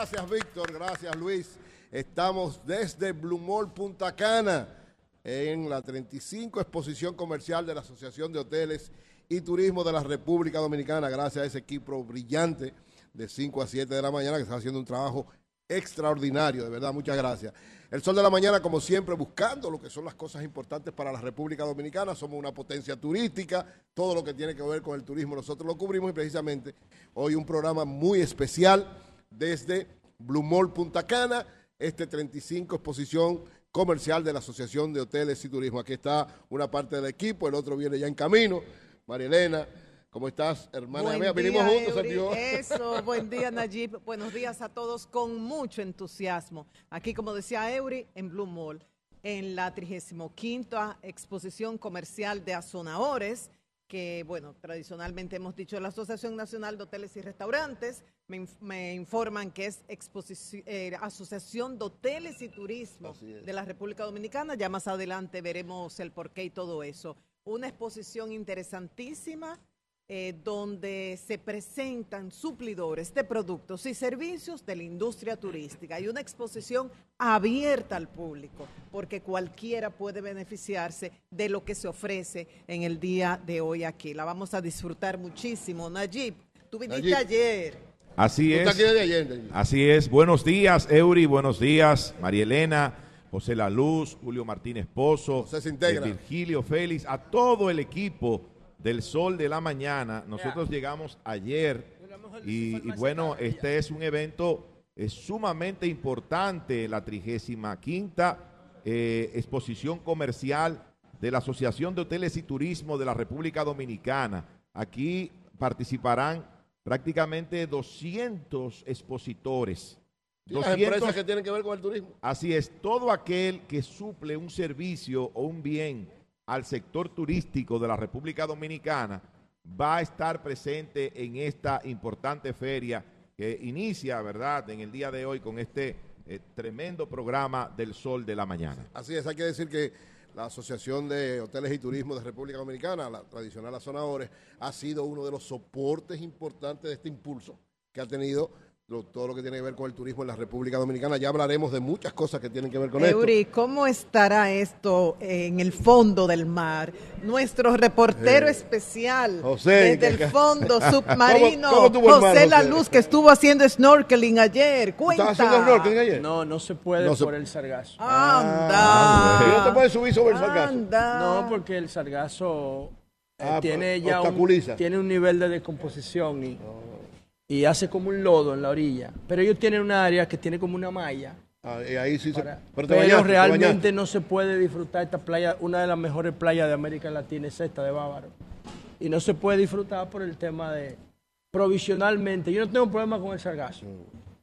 Gracias, Víctor. Gracias, Luis. Estamos desde Blue Mall Punta Cana en la 35 exposición comercial de la Asociación de Hoteles y Turismo de la República Dominicana. Gracias a ese equipo brillante de 5 a 7 de la mañana que está haciendo un trabajo extraordinario. De verdad, muchas gracias. El Sol de la Mañana, como siempre, buscando lo que son las cosas importantes para la República Dominicana. Somos una potencia turística, todo lo que tiene que ver con el turismo nosotros lo cubrimos y precisamente hoy un programa muy especial desde Blue Mall Punta Cana, este 35 exposición comercial de la Asociación de Hoteles y Turismo. Aquí está una parte del equipo, el otro viene ya en camino. María Elena, ¿Cómo estás, hermana mía? Vinimos juntos, Eury. Eso, buen día, Nayib. Buenos días a todos con mucho entusiasmo. Aquí, como decía Eury, en Blue Mall, en la 35 exposición comercial de Azonaores, que, bueno, tradicionalmente hemos dicho la Asociación Nacional de Hoteles y Restaurantes. Me, informan que es eh, Asociación de Hoteles y Turismo de la República Dominicana. Ya más adelante veremos el porqué y todo eso. Una exposición interesantísima eh, donde se presentan suplidores de productos y servicios de la industria turística. Hay una exposición abierta al público, porque cualquiera puede beneficiarse de lo que se ofrece en el día de hoy aquí. La vamos a disfrutar muchísimo. Nayib, tú viniste ayer. Así es. Así es. Buenos días, Eury. Buenos días, María Elena. José La Luz, Julio Martínez Pozo, Virgilio Félix, a todo el equipo del sol de la mañana. Nosotros llegamos ayer y, bueno, este es un evento es sumamente importante, la 35 quinta eh, exposición comercial de la Asociación de Hoteles y Turismo de la República Dominicana. Aquí participarán prácticamente 200 expositores. 200, empresas que tienen que ver con el turismo. Así es, todo aquel que suple un servicio o un bien al sector turístico de la República Dominicana va a estar presente en esta importante feria que inicia, ¿verdad?, en el día de hoy con este eh, tremendo programa del Sol de la Mañana. Así es, hay que decir que la Asociación de Hoteles y Turismo de República Dominicana, la tradicional Azonadores, ha sido uno de los soportes importantes de este impulso que ha tenido todo lo que tiene que ver con el turismo en la República Dominicana. Ya hablaremos de muchas cosas que tienen que ver con Eury, ¿cómo estará esto en el fondo del mar? Nuestro reportero eh, especial desde el fondo submarino, José La Luz, que estuvo haciendo snorkeling ayer. Cuenta. haciendo snorkeling ayer? No, no se puede por el sargazo. Anda. Ah, ¿Y no te puedes subir sobre el sargazo? No, porque el sargazo eh, ah, tiene ya un, tiene un nivel de descomposición y... Oh y hace como un lodo en la orilla. Pero ellos tienen un área que tiene como una malla. Ah, y ahí sí se... Pero, realmente no se puede disfrutar esta playa, una de las mejores playas de América Latina es esta de Bávaro. Y no se puede disfrutar por el tema de provisionalmente. Yo no tengo problema con el sargazo.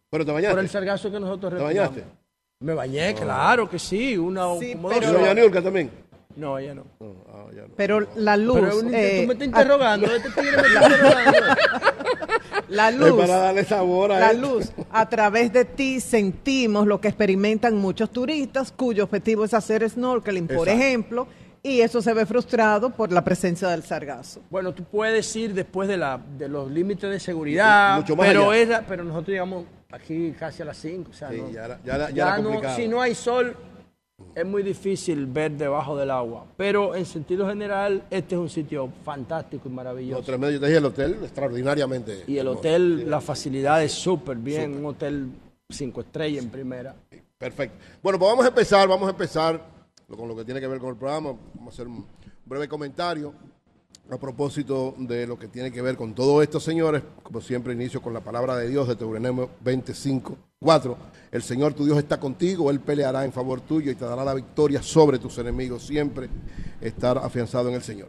Pero te bañaste. Por el sargazo que nosotros ¿Te bañaste? Me bañé, claro que sí. Una, sí, como pero... también? No, ella no. Ah, pero la luz. Pero, tú me estás interrogando. este me está interrogando. La luz, para darle sabor a la luz, a través de ti sentimos lo que experimentan muchos turistas cuyo objetivo es hacer snorkeling, por ejemplo, y eso se ve frustrado por la presencia del sargazo. Bueno, tú puedes ir después de, la, de los límites de seguridad, pero, pero nosotros llegamos aquí casi a las 5. O sea, ya, no, si no hay sol, es muy difícil ver debajo del agua, pero en sentido general este es un sitio fantástico y maravilloso. tremendo, yo te dije el hotel extraordinariamente. Y el hotel, la facilidad es súper bien, un hotel cinco estrellas en primera. Perfecto. Bueno, pues vamos a empezar, vamos a empezar con lo que tiene que ver con el programa, vamos a hacer un breve comentario a propósito de lo que tiene que ver con todo esto, señores. Como siempre inicio con la palabra de Dios de Teurenemo 25 4. El Señor tu Dios está contigo, Él peleará en favor tuyo y te dará la victoria sobre tus enemigos. Siempre estar afianzado en el Señor.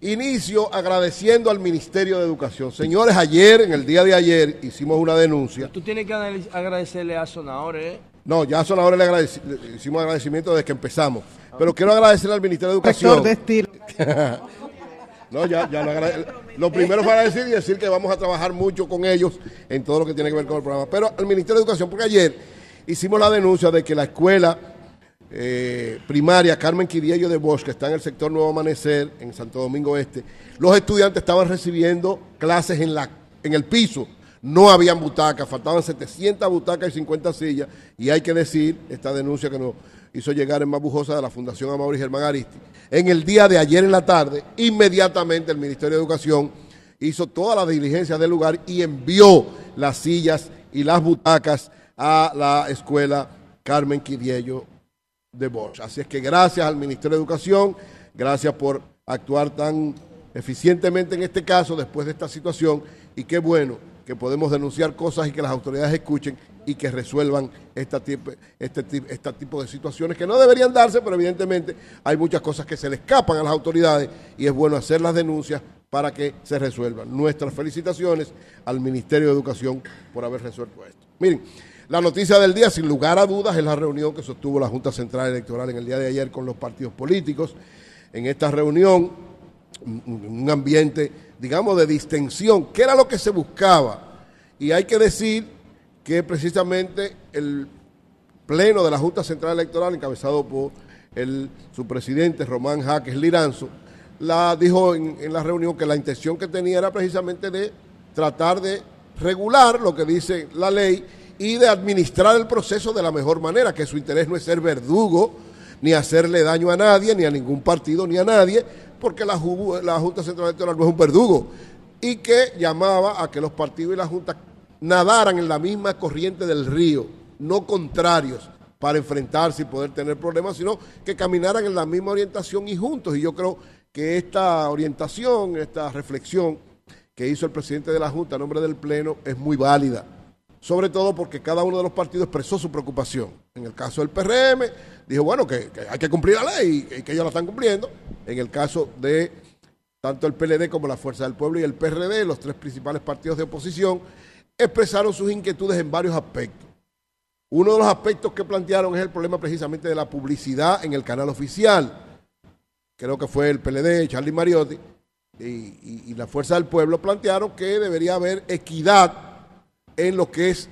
Inicio agradeciendo al Ministerio de Educación. Señores, ayer, en el día de ayer, hicimos una denuncia. Tú tienes que agradecerle a Sonadores. ¿eh? No, ya a Sonadores le, hicimos agradecimiento desde que empezamos. Pero quiero agradecerle al Ministerio de Educación. No, ya, ya lo, lo primero fue decir y decir que vamos a trabajar mucho con ellos en todo lo que tiene que ver con el programa. Pero al Ministerio de Educación, porque ayer hicimos la denuncia de que la escuela eh, primaria Carmen Quiriello de Bosch, que está en el sector Nuevo Amanecer, en Santo Domingo Este, los estudiantes estaban recibiendo clases en, la, en el piso, no habían butacas, faltaban 700 butacas y 50 sillas, y hay que decir, esta denuncia que nos hizo llegar en Mabujosa de la Fundación Amaury Germán Aristi, en el día de ayer en la tarde, inmediatamente el Ministerio de Educación hizo toda la diligencia del lugar y envió las sillas y las butacas a la escuela Carmen Quiriello de Bosch. Así es que gracias al Ministerio de Educación, gracias por actuar tan eficientemente en este caso después de esta situación y qué bueno que podemos denunciar cosas y que las autoridades escuchen y que resuelvan este tipo, de situaciones que no deberían darse, pero evidentemente hay muchas cosas que se le escapan a las autoridades y es bueno hacer las denuncias para que se resuelvan. Nuestras felicitaciones al Ministerio de Educación por haber resuelto esto. Miren, la noticia del día, sin lugar a dudas, es la reunión que sostuvo la Junta Central Electoral en el día de ayer con los partidos políticos. En esta reunión, un ambiente, digamos, de distensión, que era lo que se buscaba. Y hay que decir que precisamente el pleno de la Junta Central Electoral, encabezado por el, su presidente Román Jaques Liranzo, la dijo en, en la reunión que la intención que tenía era precisamente de tratar de regular lo que dice la ley y de administrar el proceso de la mejor manera, que su interés no es ser verdugo, ni hacerle daño a nadie, ni a ningún partido, ni a nadie, porque la, Junta Central Electoral no es un verdugo, y que llamaba a que los partidos y la Junta nadaran en la misma corriente del río, no contrarios para enfrentarse y poder tener problemas, sino que caminaran en la misma orientación y juntos. Y yo creo que esta orientación, esta reflexión que hizo el presidente de la Junta a nombre del Pleno es muy válida sobre todo porque cada uno de los partidos expresó su preocupación. En el caso del PRM, dijo, bueno, que, hay que cumplir la ley y que ellos la están cumpliendo. En el caso de tanto el PLD como la Fuerza del Pueblo y el PRD, los tres principales partidos de oposición, expresaron sus inquietudes en varios aspectos. Uno de los aspectos que plantearon es el problema precisamente de la publicidad en el canal oficial. Creo que fue el PLD, Charlie Mariotti y, y la Fuerza del Pueblo plantearon que debería haber equidad en lo que es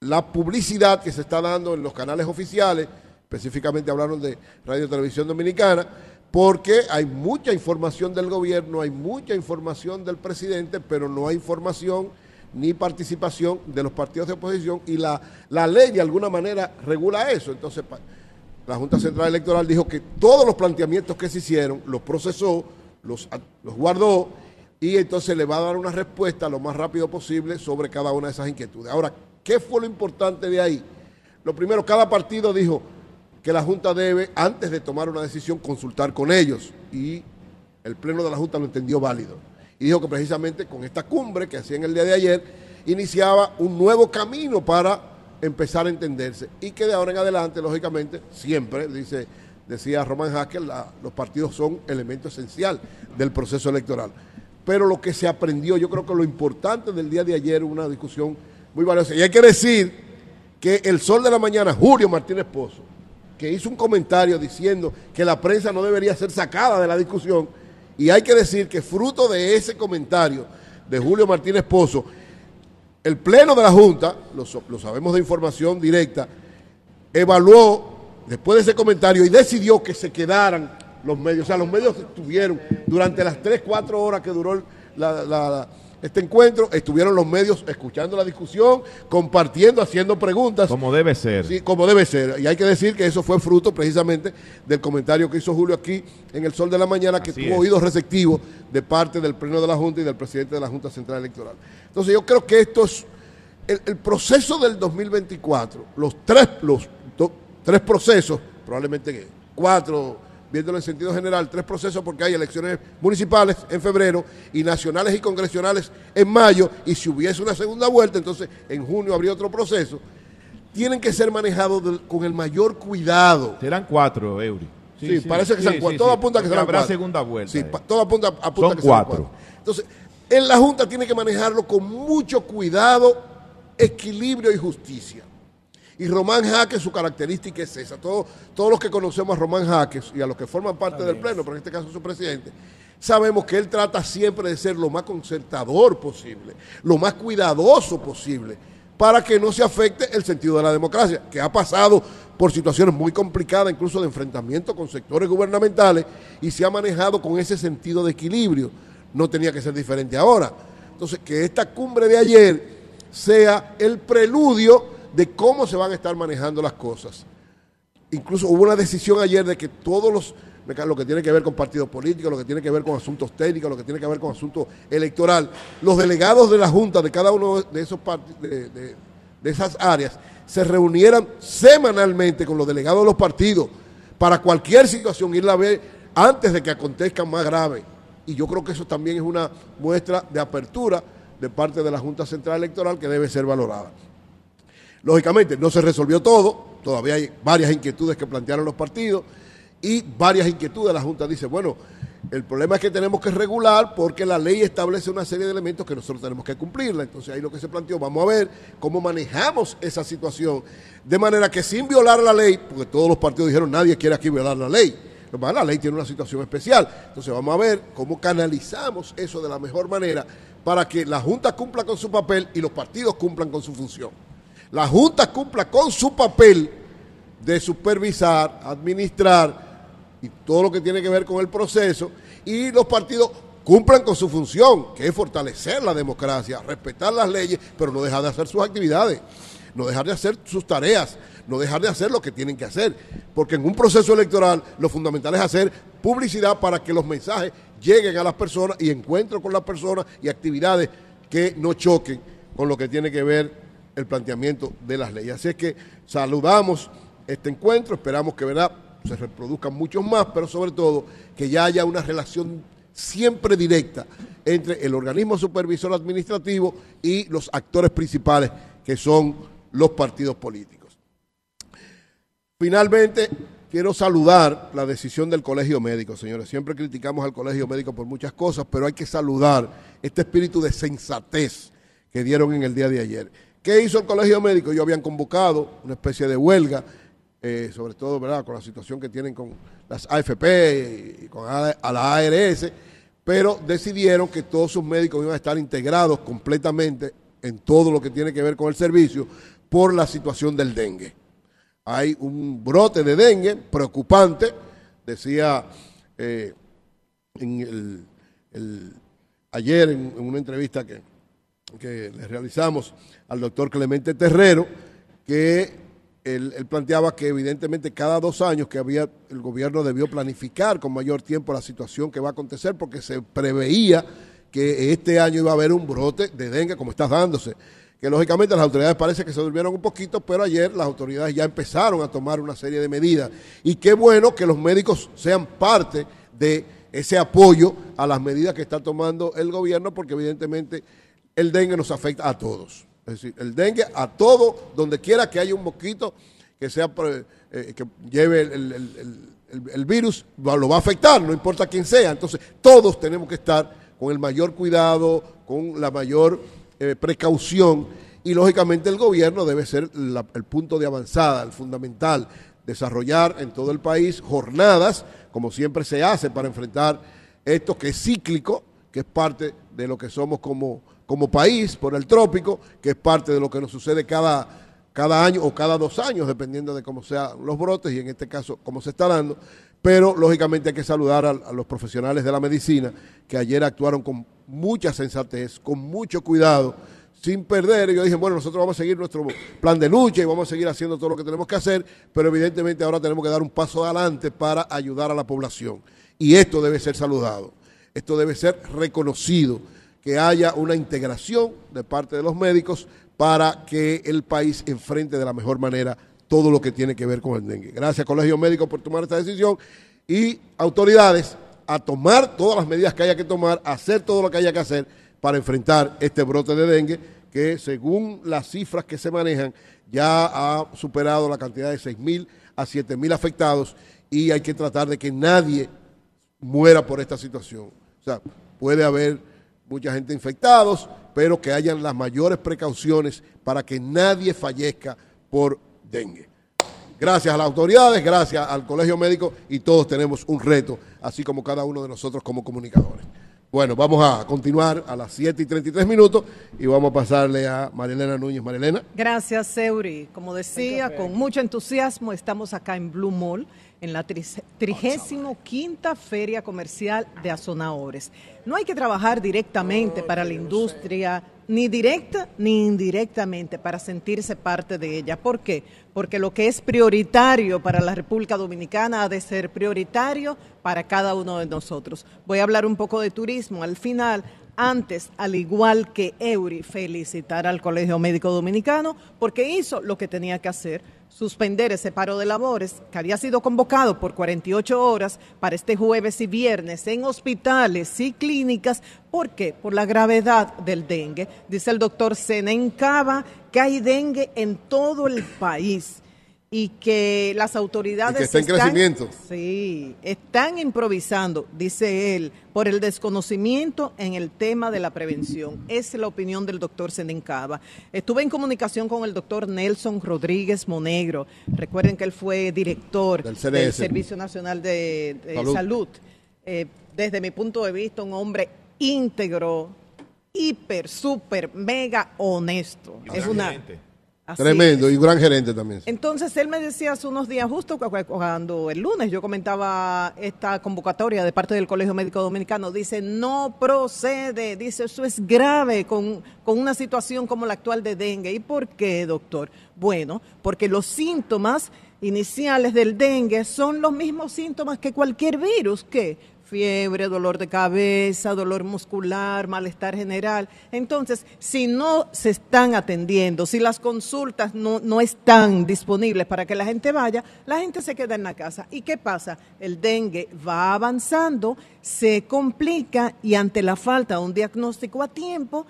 la publicidad que se está dando en los canales oficiales, específicamente hablaron de Radio Televisión Dominicana, porque hay mucha información del gobierno, hay mucha información del presidente, pero no hay información ni participación de los partidos de oposición y la, la ley de alguna manera regula eso. Entonces, la Junta Central Electoral dijo que todos los planteamientos que se hicieron los procesó, los, los guardó y entonces le va a dar una respuesta lo más rápido posible sobre cada una de esas inquietudes. Ahora, ¿qué fue lo importante de ahí? Lo primero, cada partido dijo que la Junta debe, antes de tomar una decisión, consultar con ellos. Y el Pleno de la Junta lo entendió válido. Y dijo que precisamente con esta cumbre que hacía en el día de ayer, iniciaba un nuevo camino para empezar a entenderse. Y que de ahora en adelante, lógicamente, siempre, dice, decía Román Hacker, los partidos son elemento esencial del proceso electoral pero lo que se aprendió, yo creo que lo importante del día de ayer, una discusión muy valiosa. Y hay que decir que el sol de la mañana, Julio Martínez Pozo, que hizo un comentario diciendo que la prensa no debería ser sacada de la discusión, y hay que decir que fruto de ese comentario de Julio Martínez Pozo, el Pleno de la Junta, lo, lo sabemos de información directa, evaluó después de ese comentario y decidió que se quedaran los medios. O sea, los medios estuvieron durante las 3, 4 horas que duró este encuentro, estuvieron los medios escuchando la discusión, compartiendo, haciendo preguntas. Como debe ser. Sí, como debe ser. Y hay que decir que eso fue fruto precisamente del comentario que hizo Julio aquí en el Sol de la Mañana, que tuvo oídos receptivos de parte del Pleno de la Junta y del presidente de la Junta Central Electoral. Entonces yo creo que esto es el, proceso del 2024, los tres, los tres procesos, probablemente cuatro viéndolo en sentido general, tres procesos porque hay elecciones municipales en febrero y nacionales y congresionales en mayo, y si hubiese una segunda vuelta, entonces en junio habría otro proceso, tienen que ser manejados con el mayor cuidado. Serán cuatro, Eury. Sí, parece que serán cuatro. todo apunta a que serán habrá segunda vuelta. Sí, todo apunta, apunta a que cuatro. serán cuatro. Entonces, en la Junta tiene que manejarlo con mucho cuidado, equilibrio y justicia. Y Román Jaques, su característica es esa. Todos, todos los que conocemos a Román Jaques y a los que forman parte del Pleno, pero en este caso su presidente, sabemos que él trata siempre de ser lo más concertador posible, lo más cuidadoso posible, para que no se afecte el sentido de la democracia, que ha pasado por situaciones muy complicadas, incluso de enfrentamiento con sectores gubernamentales, y se ha manejado con ese sentido de equilibrio. No tenía que ser diferente ahora. Entonces, que esta cumbre de ayer sea el preludio de cómo se van a estar manejando las cosas. Incluso hubo una decisión ayer de que todos los lo que tiene que ver con partidos políticos, lo que tiene que ver con asuntos técnicos, lo que tiene que ver con asuntos electoral, los delegados de la Junta de cada uno de esos de, de, esas áreas se reunieran semanalmente con los delegados de los partidos para cualquier situación irla a ver antes de que acontezca más grave. Y yo creo que eso también es una muestra de apertura de parte de la Junta Central Electoral que debe ser valorada. Lógicamente, no se resolvió todo, todavía hay varias inquietudes que plantearon los partidos y varias inquietudes. La Junta dice, bueno, el problema es que tenemos que regular porque la ley establece una serie de elementos que nosotros tenemos que cumplirla. Entonces ahí lo que se planteó, vamos a ver cómo manejamos esa situación de manera que sin violar la ley, porque todos los partidos dijeron nadie quiere aquí violar la ley, la ley tiene una situación especial. Entonces vamos a ver cómo canalizamos eso de la mejor manera para que la Junta cumpla con su papel y los partidos cumplan con su función. La Junta cumpla con su papel de supervisar, administrar, y todo lo que tiene que ver con el proceso, y los partidos cumplan con su función, que es fortalecer la democracia, respetar las leyes, pero no dejar de hacer sus actividades, no dejar de hacer sus tareas, no dejar de hacer lo que tienen que hacer, porque en un proceso electoral lo fundamental es hacer publicidad para que los mensajes lleguen a las personas y encuentros con las personas y actividades que no choquen con lo que tiene que ver el planteamiento de las leyes. Así es que saludamos este encuentro, esperamos que verdad se reproduzcan muchos más, pero sobre todo que ya haya una relación siempre directa entre el organismo supervisor administrativo y los actores principales, que son los partidos políticos. Finalmente, quiero saludar la decisión del Colegio Médico, señores. Siempre criticamos al Colegio Médico por muchas cosas, pero hay que saludar este espíritu de sensatez que dieron en el día de ayer. ¿Qué hizo el Colegio Médico? Ellos habían convocado una especie de huelga eh, sobre todo ¿verdad? con la situación que tienen con las AFP y con a la ARS, pero decidieron que todos sus médicos iban a estar integrados completamente en todo lo que tiene que ver con el servicio por la situación del dengue. Hay un brote de dengue preocupante, decía eh, ayer en, una entrevista que, que le realizamos al doctor Clemente Terrero, que él, planteaba que evidentemente cada dos años que había el gobierno debió planificar con mayor tiempo la situación que va a acontecer porque se preveía que este año iba a haber un brote de dengue como está dándose. Que lógicamente las autoridades parece que se durmieron un poquito, pero ayer las autoridades ya empezaron a tomar una serie de medidas. Y qué bueno que los médicos sean parte de ese apoyo a las medidas que está tomando el gobierno, porque evidentemente el dengue nos afecta a todos. Es decir, el dengue a todo, donde quiera que haya un mosquito que sea eh, que lleve el, virus, lo va a afectar, no importa quién sea. Entonces, todos tenemos que estar con el mayor cuidado, con la mayor eh, precaución y lógicamente el gobierno debe ser el punto de avanzada, el fundamental, desarrollar en todo el país jornadas, como siempre se hace para enfrentar esto que es cíclico, que es parte de lo que somos como como país por el trópico, que es parte de lo que nos sucede cada, cada año o cada dos años, dependiendo de cómo sean los brotes y en este caso cómo se está dando. Pero lógicamente hay que saludar a, los profesionales de la medicina que ayer actuaron con mucha sensatez, con mucho cuidado, sin perder. Ellos dije, bueno, nosotros vamos a seguir nuestro plan de lucha y vamos a seguir haciendo todo lo que tenemos que hacer, pero evidentemente ahora tenemos que dar un paso adelante para ayudar a la población. Y esto debe ser saludado, esto debe ser reconocido que haya una integración de parte de los médicos para que el país enfrente de la mejor manera todo lo que tiene que ver con el dengue. Gracias, Colegio Médico, por tomar esta decisión y autoridades a tomar todas las medidas que haya que tomar, hacer todo lo que haya que hacer para enfrentar este brote de dengue que según las cifras que se manejan ya ha superado la cantidad de 6.000 a 7.000 afectados y hay que tratar de que nadie muera por esta situación. O sea, puede haber mucha gente infectados, pero que hayan las mayores precauciones para que nadie fallezca por dengue. Gracias a las autoridades, gracias al Colegio Médico y todos tenemos un reto, así como cada uno de nosotros como comunicadores. Bueno, vamos a continuar a las 7 y 33 minutos y vamos a pasarle a Marilena Núñez. Marilena. Gracias, Seuri. Como decía, con mucho entusiasmo estamos acá en Blue Mall en la 35 quinta Feria Comercial de Azonadores. No hay que trabajar directamente para la industria, ni directa ni indirectamente, para sentirse parte de ella. ¿Por qué? Porque lo que es prioritario para la República Dominicana ha de ser prioritario para cada uno de nosotros. Voy a hablar un poco de turismo. Al final, antes, al igual que Eury, felicitar al Colegio Médico Dominicano porque hizo lo que tenía que hacer, suspender ese paro de labores que había sido convocado por 48 horas para este jueves y viernes en hospitales y clínicas. ¿Por qué? Por la gravedad del dengue. Dice el doctor Senencaba que hay dengue en todo el país y que las autoridades que está en crecimiento. Sí, están improvisando, dice él, por el desconocimiento en el tema de la prevención. Esa es la opinión del doctor Senencaba. Estuve en comunicación con el doctor Nelson Rodríguez Monegro. Recuerden que él fue director del, Servicio Nacional de, Salud. Eh, desde mi punto de vista, un hombre íntegro, hiper, súper, mega honesto. Es una Tremendo, y un gran gerente también. Entonces, él me decía hace unos días, justo cuando el lunes yo comentaba esta convocatoria de parte del Colegio Médico Dominicano, dice, no procede, dice, eso es grave con, con una situación como la actual de dengue. ¿Y por qué, doctor? Bueno, porque los síntomas iniciales del dengue son los mismos síntomas que cualquier virus, que fiebre, dolor de cabeza, dolor muscular, malestar general. Entonces, si no se están atendiendo, si las consultas no, no están disponibles para que la gente vaya, la gente se queda en la casa. ¿Y qué pasa? El dengue va avanzando, se complica y ante la falta de un diagnóstico a tiempo,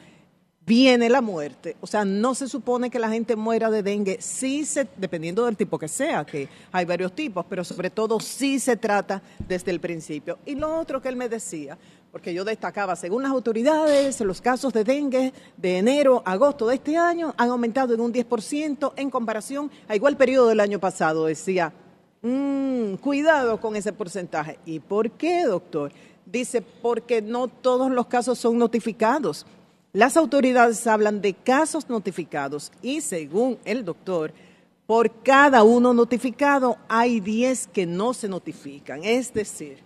viene la muerte. O sea, no se supone que la gente muera de dengue, sí se, dependiendo del tipo que sea, que hay varios tipos, pero sobre todo sí se trata desde el principio. Y lo otro que él me decía, porque yo destacaba, según las autoridades, los casos de dengue de enero a agosto de este año han aumentado en un 10% en comparación a igual periodo del año pasado. Decía, mmm, cuidado con ese porcentaje. ¿Y por qué, doctor? Dice, porque no todos los casos son notificados. Las autoridades hablan de casos notificados y según el doctor, por cada uno notificado hay 10 que no se notifican. Es decir,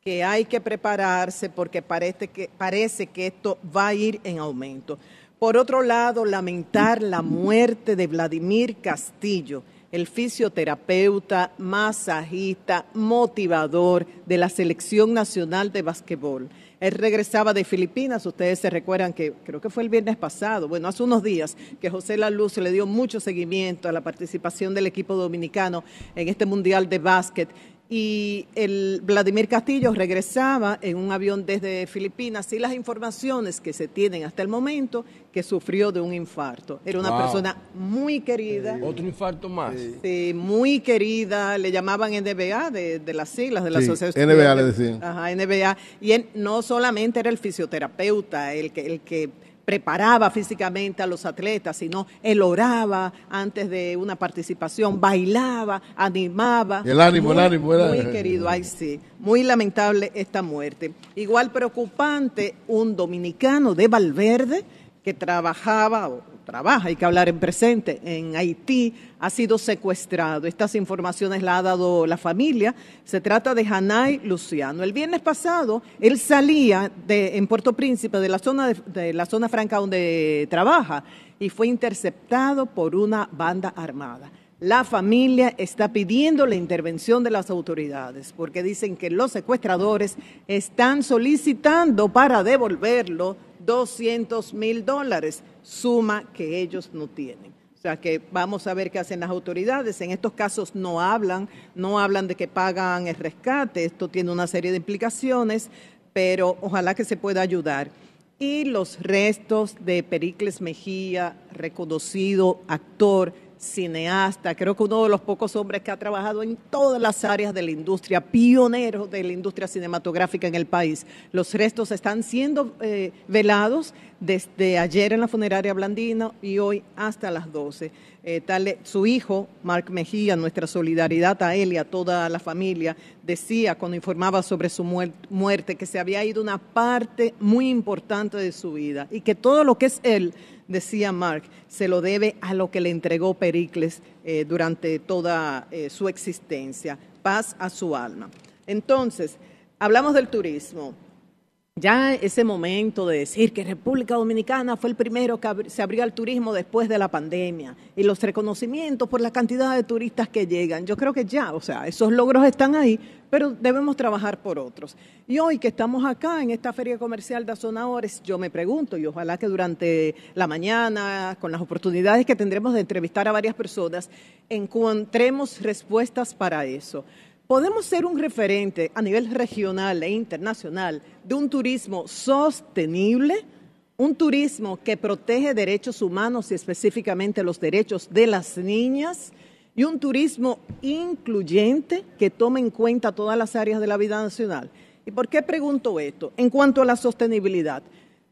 que hay que prepararse porque parece que, parece que esto va a ir en aumento. Por otro lado, lamentar la muerte de Vladimir Castillo, el fisioterapeuta, masajista, motivador de la Selección Nacional de Básquetbol. Él regresaba de Filipinas, ustedes se recuerdan que creo que fue el viernes pasado, bueno, hace unos días, que José La Luz le dio mucho seguimiento a la participación del equipo dominicano en este Mundial de Básquet y el Vladimir Castillo regresaba en un avión desde Filipinas y las informaciones que se tienen hasta el momento que sufrió de un infarto. Era una persona muy querida. Otro infarto más. Sí, muy querida, le llamaban NBA de, las siglas de la sí, asociación. NBA le decían. Ajá, NBA. Y él no solamente era el fisioterapeuta, el que, el que preparaba físicamente a los atletas, sino él oraba antes de una participación, bailaba, animaba. El ánimo, el ánimo. Era... Muy querido, ay sí. Muy lamentable esta muerte. Igual preocupante, un dominicano de Valverde que trabajaba trabaja, hay que hablar en presente, en Haití, ha sido secuestrado. Estas informaciones las ha dado la familia. Se trata de Hanay Luciano. El viernes pasado, él salía de, en Puerto Príncipe, de la, zona de, la zona franca donde trabaja, y fue interceptado por una banda armada. La familia está pidiendo la intervención de las autoridades porque dicen que los secuestradores están solicitando para devolverlo 200 mil dólares, suma que ellos no tienen. O sea que vamos a ver qué hacen las autoridades. En estos casos no hablan, no hablan de que pagan el rescate. Esto tiene una serie de implicaciones, pero ojalá que se pueda ayudar. Y los restos de Pericles Mejía, reconocido actor, cineasta, creo que uno de los pocos hombres que ha trabajado en todas las áreas de la industria, pionero de la industria cinematográfica en el país. Los restos están siendo eh, velados desde ayer en la funeraria Blandino y hoy hasta las 12. Eh, tal, su hijo, Marc Mejía, nuestra solidaridad a él y a toda la familia, decía cuando informaba sobre su muerte que se había ido una parte muy importante de su vida y que todo lo que es él decía Mark, se lo debe a lo que le entregó Pericles eh, durante toda eh, su existencia. paz a su alma. Entonces, hablamos del turismo. Ya ese momento de decir que República Dominicana fue el primero que se abrió al turismo después de la pandemia y los reconocimientos por la cantidad de turistas que llegan, yo creo que ya, o sea, esos logros están ahí, pero debemos trabajar por otros. Y hoy que estamos acá en esta feria comercial de Azonadores, yo me pregunto, y ojalá que durante la mañana, con las oportunidades que tendremos de entrevistar a varias personas, encontremos respuestas para eso podemos ser un referente a nivel regional e internacional de un turismo sostenible, un turismo que protege derechos humanos y específicamente los derechos de las niñas, y un turismo incluyente que tome en cuenta todas las áreas de la vida nacional. ¿Y por qué pregunto esto? En cuanto a la sostenibilidad.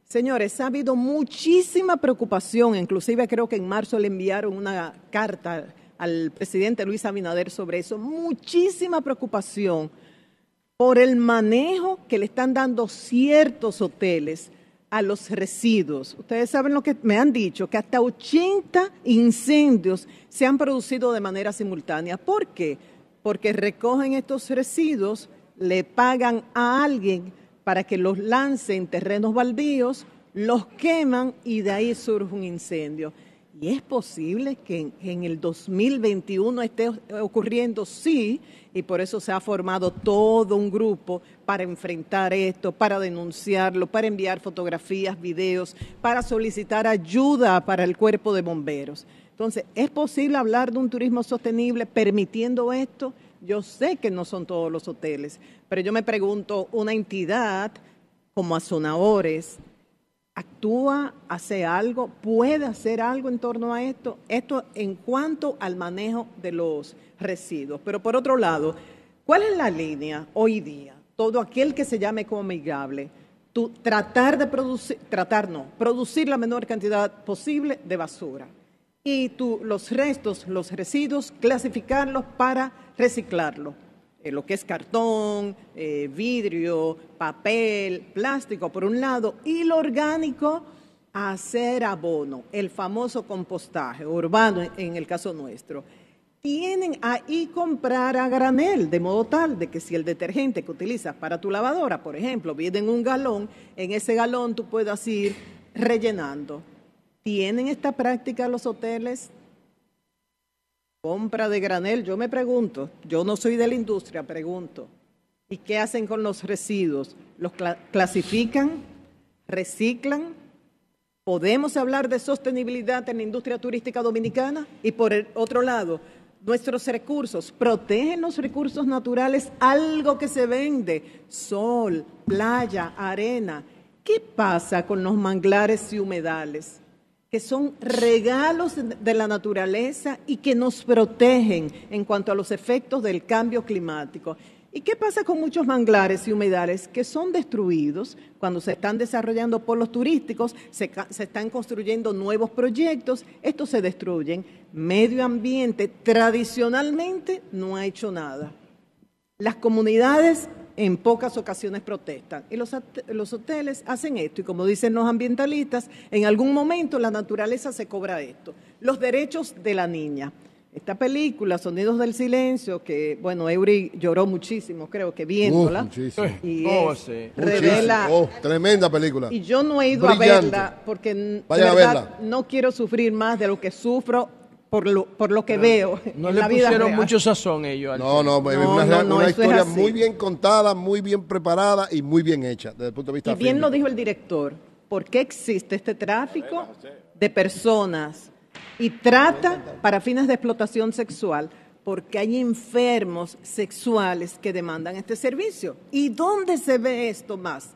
Señores, ha habido muchísima preocupación, inclusive creo que en marzo le enviaron una carta al presidente Luis Abinader sobre eso, muchísima preocupación por el manejo que le están dando ciertos hoteles a los residuos. Ustedes saben lo que me han dicho, que hasta 80 incendios se han producido de manera simultánea. ¿Por qué? Porque recogen estos residuos, le pagan a alguien para que los lance en terrenos baldíos, los queman y de ahí surge un incendio. ¿Y es posible que en, el 2021 esté ocurriendo? Sí, y por eso se ha formado todo un grupo para enfrentar esto, para denunciarlo, para enviar fotografías, videos, para solicitar ayuda para el cuerpo de bomberos. Entonces, ¿es posible hablar de un turismo sostenible permitiendo esto? Yo sé que no son todos los hoteles, pero yo me pregunto, una entidad como Azonadores, actúa, hace algo, puede hacer algo en torno a esto. Esto en cuanto al manejo de los residuos. Pero por otro lado, ¿cuál es la línea hoy día? Todo aquel que se llame como amigable, tú, tratar de producir, tratar no, producir la menor cantidad posible de basura. Y tú, los restos, los residuos, clasificarlos para reciclarlo eh, lo que es cartón, eh, vidrio, papel, plástico por un lado, y lo orgánico, hacer abono, el famoso compostaje urbano en el caso nuestro. Tienen ahí comprar a granel, de modo tal de que si el detergente que utilizas para tu lavadora, por ejemplo, viene en un galón, en ese galón tú puedas ir rellenando. ¿Tienen esta práctica los hoteles? Compra de granel, yo me pregunto, yo no soy de la industria, pregunto, ¿y qué hacen con los residuos? ¿Los clasifican? ¿Reciclan? ¿Podemos hablar de sostenibilidad en la industria turística dominicana? Y por el otro lado, nuestros recursos, protegen los recursos naturales, algo que se vende, sol, playa, arena. ¿Qué pasa con los manglares y humedales? Que son regalos de la naturaleza y que nos protegen en cuanto a los efectos del cambio climático. ¿Y qué pasa con muchos manglares y humedales que son destruidos cuando se están desarrollando polos turísticos, se, se, están construyendo nuevos proyectos, estos se destruyen? Medio ambiente tradicionalmente no ha hecho nada. Las comunidades en pocas ocasiones protestan. Y los, los, hoteles hacen esto, y como dicen los ambientalistas, en algún momento la naturaleza se cobra esto. Los derechos de la niña. Esta película, Sonidos del Silencio, que, bueno, Eury lloró muchísimo, creo que viéndola. y oh, revela... Oh, tremenda película. Y yo no he ido a verla porque no quiero sufrir más de lo que sufro por lo, por lo que veo. No le pusieron mucho sazón ellos. No, no, no, una, historia muy bien contada, muy bien preparada y muy bien hecha desde el punto de vista Y bien lo dijo el director. ¿Por qué existe este tráfico de personas y trata para fines de explotación sexual? Porque hay enfermos sexuales que demandan este servicio. ¿Y dónde se ve esto más?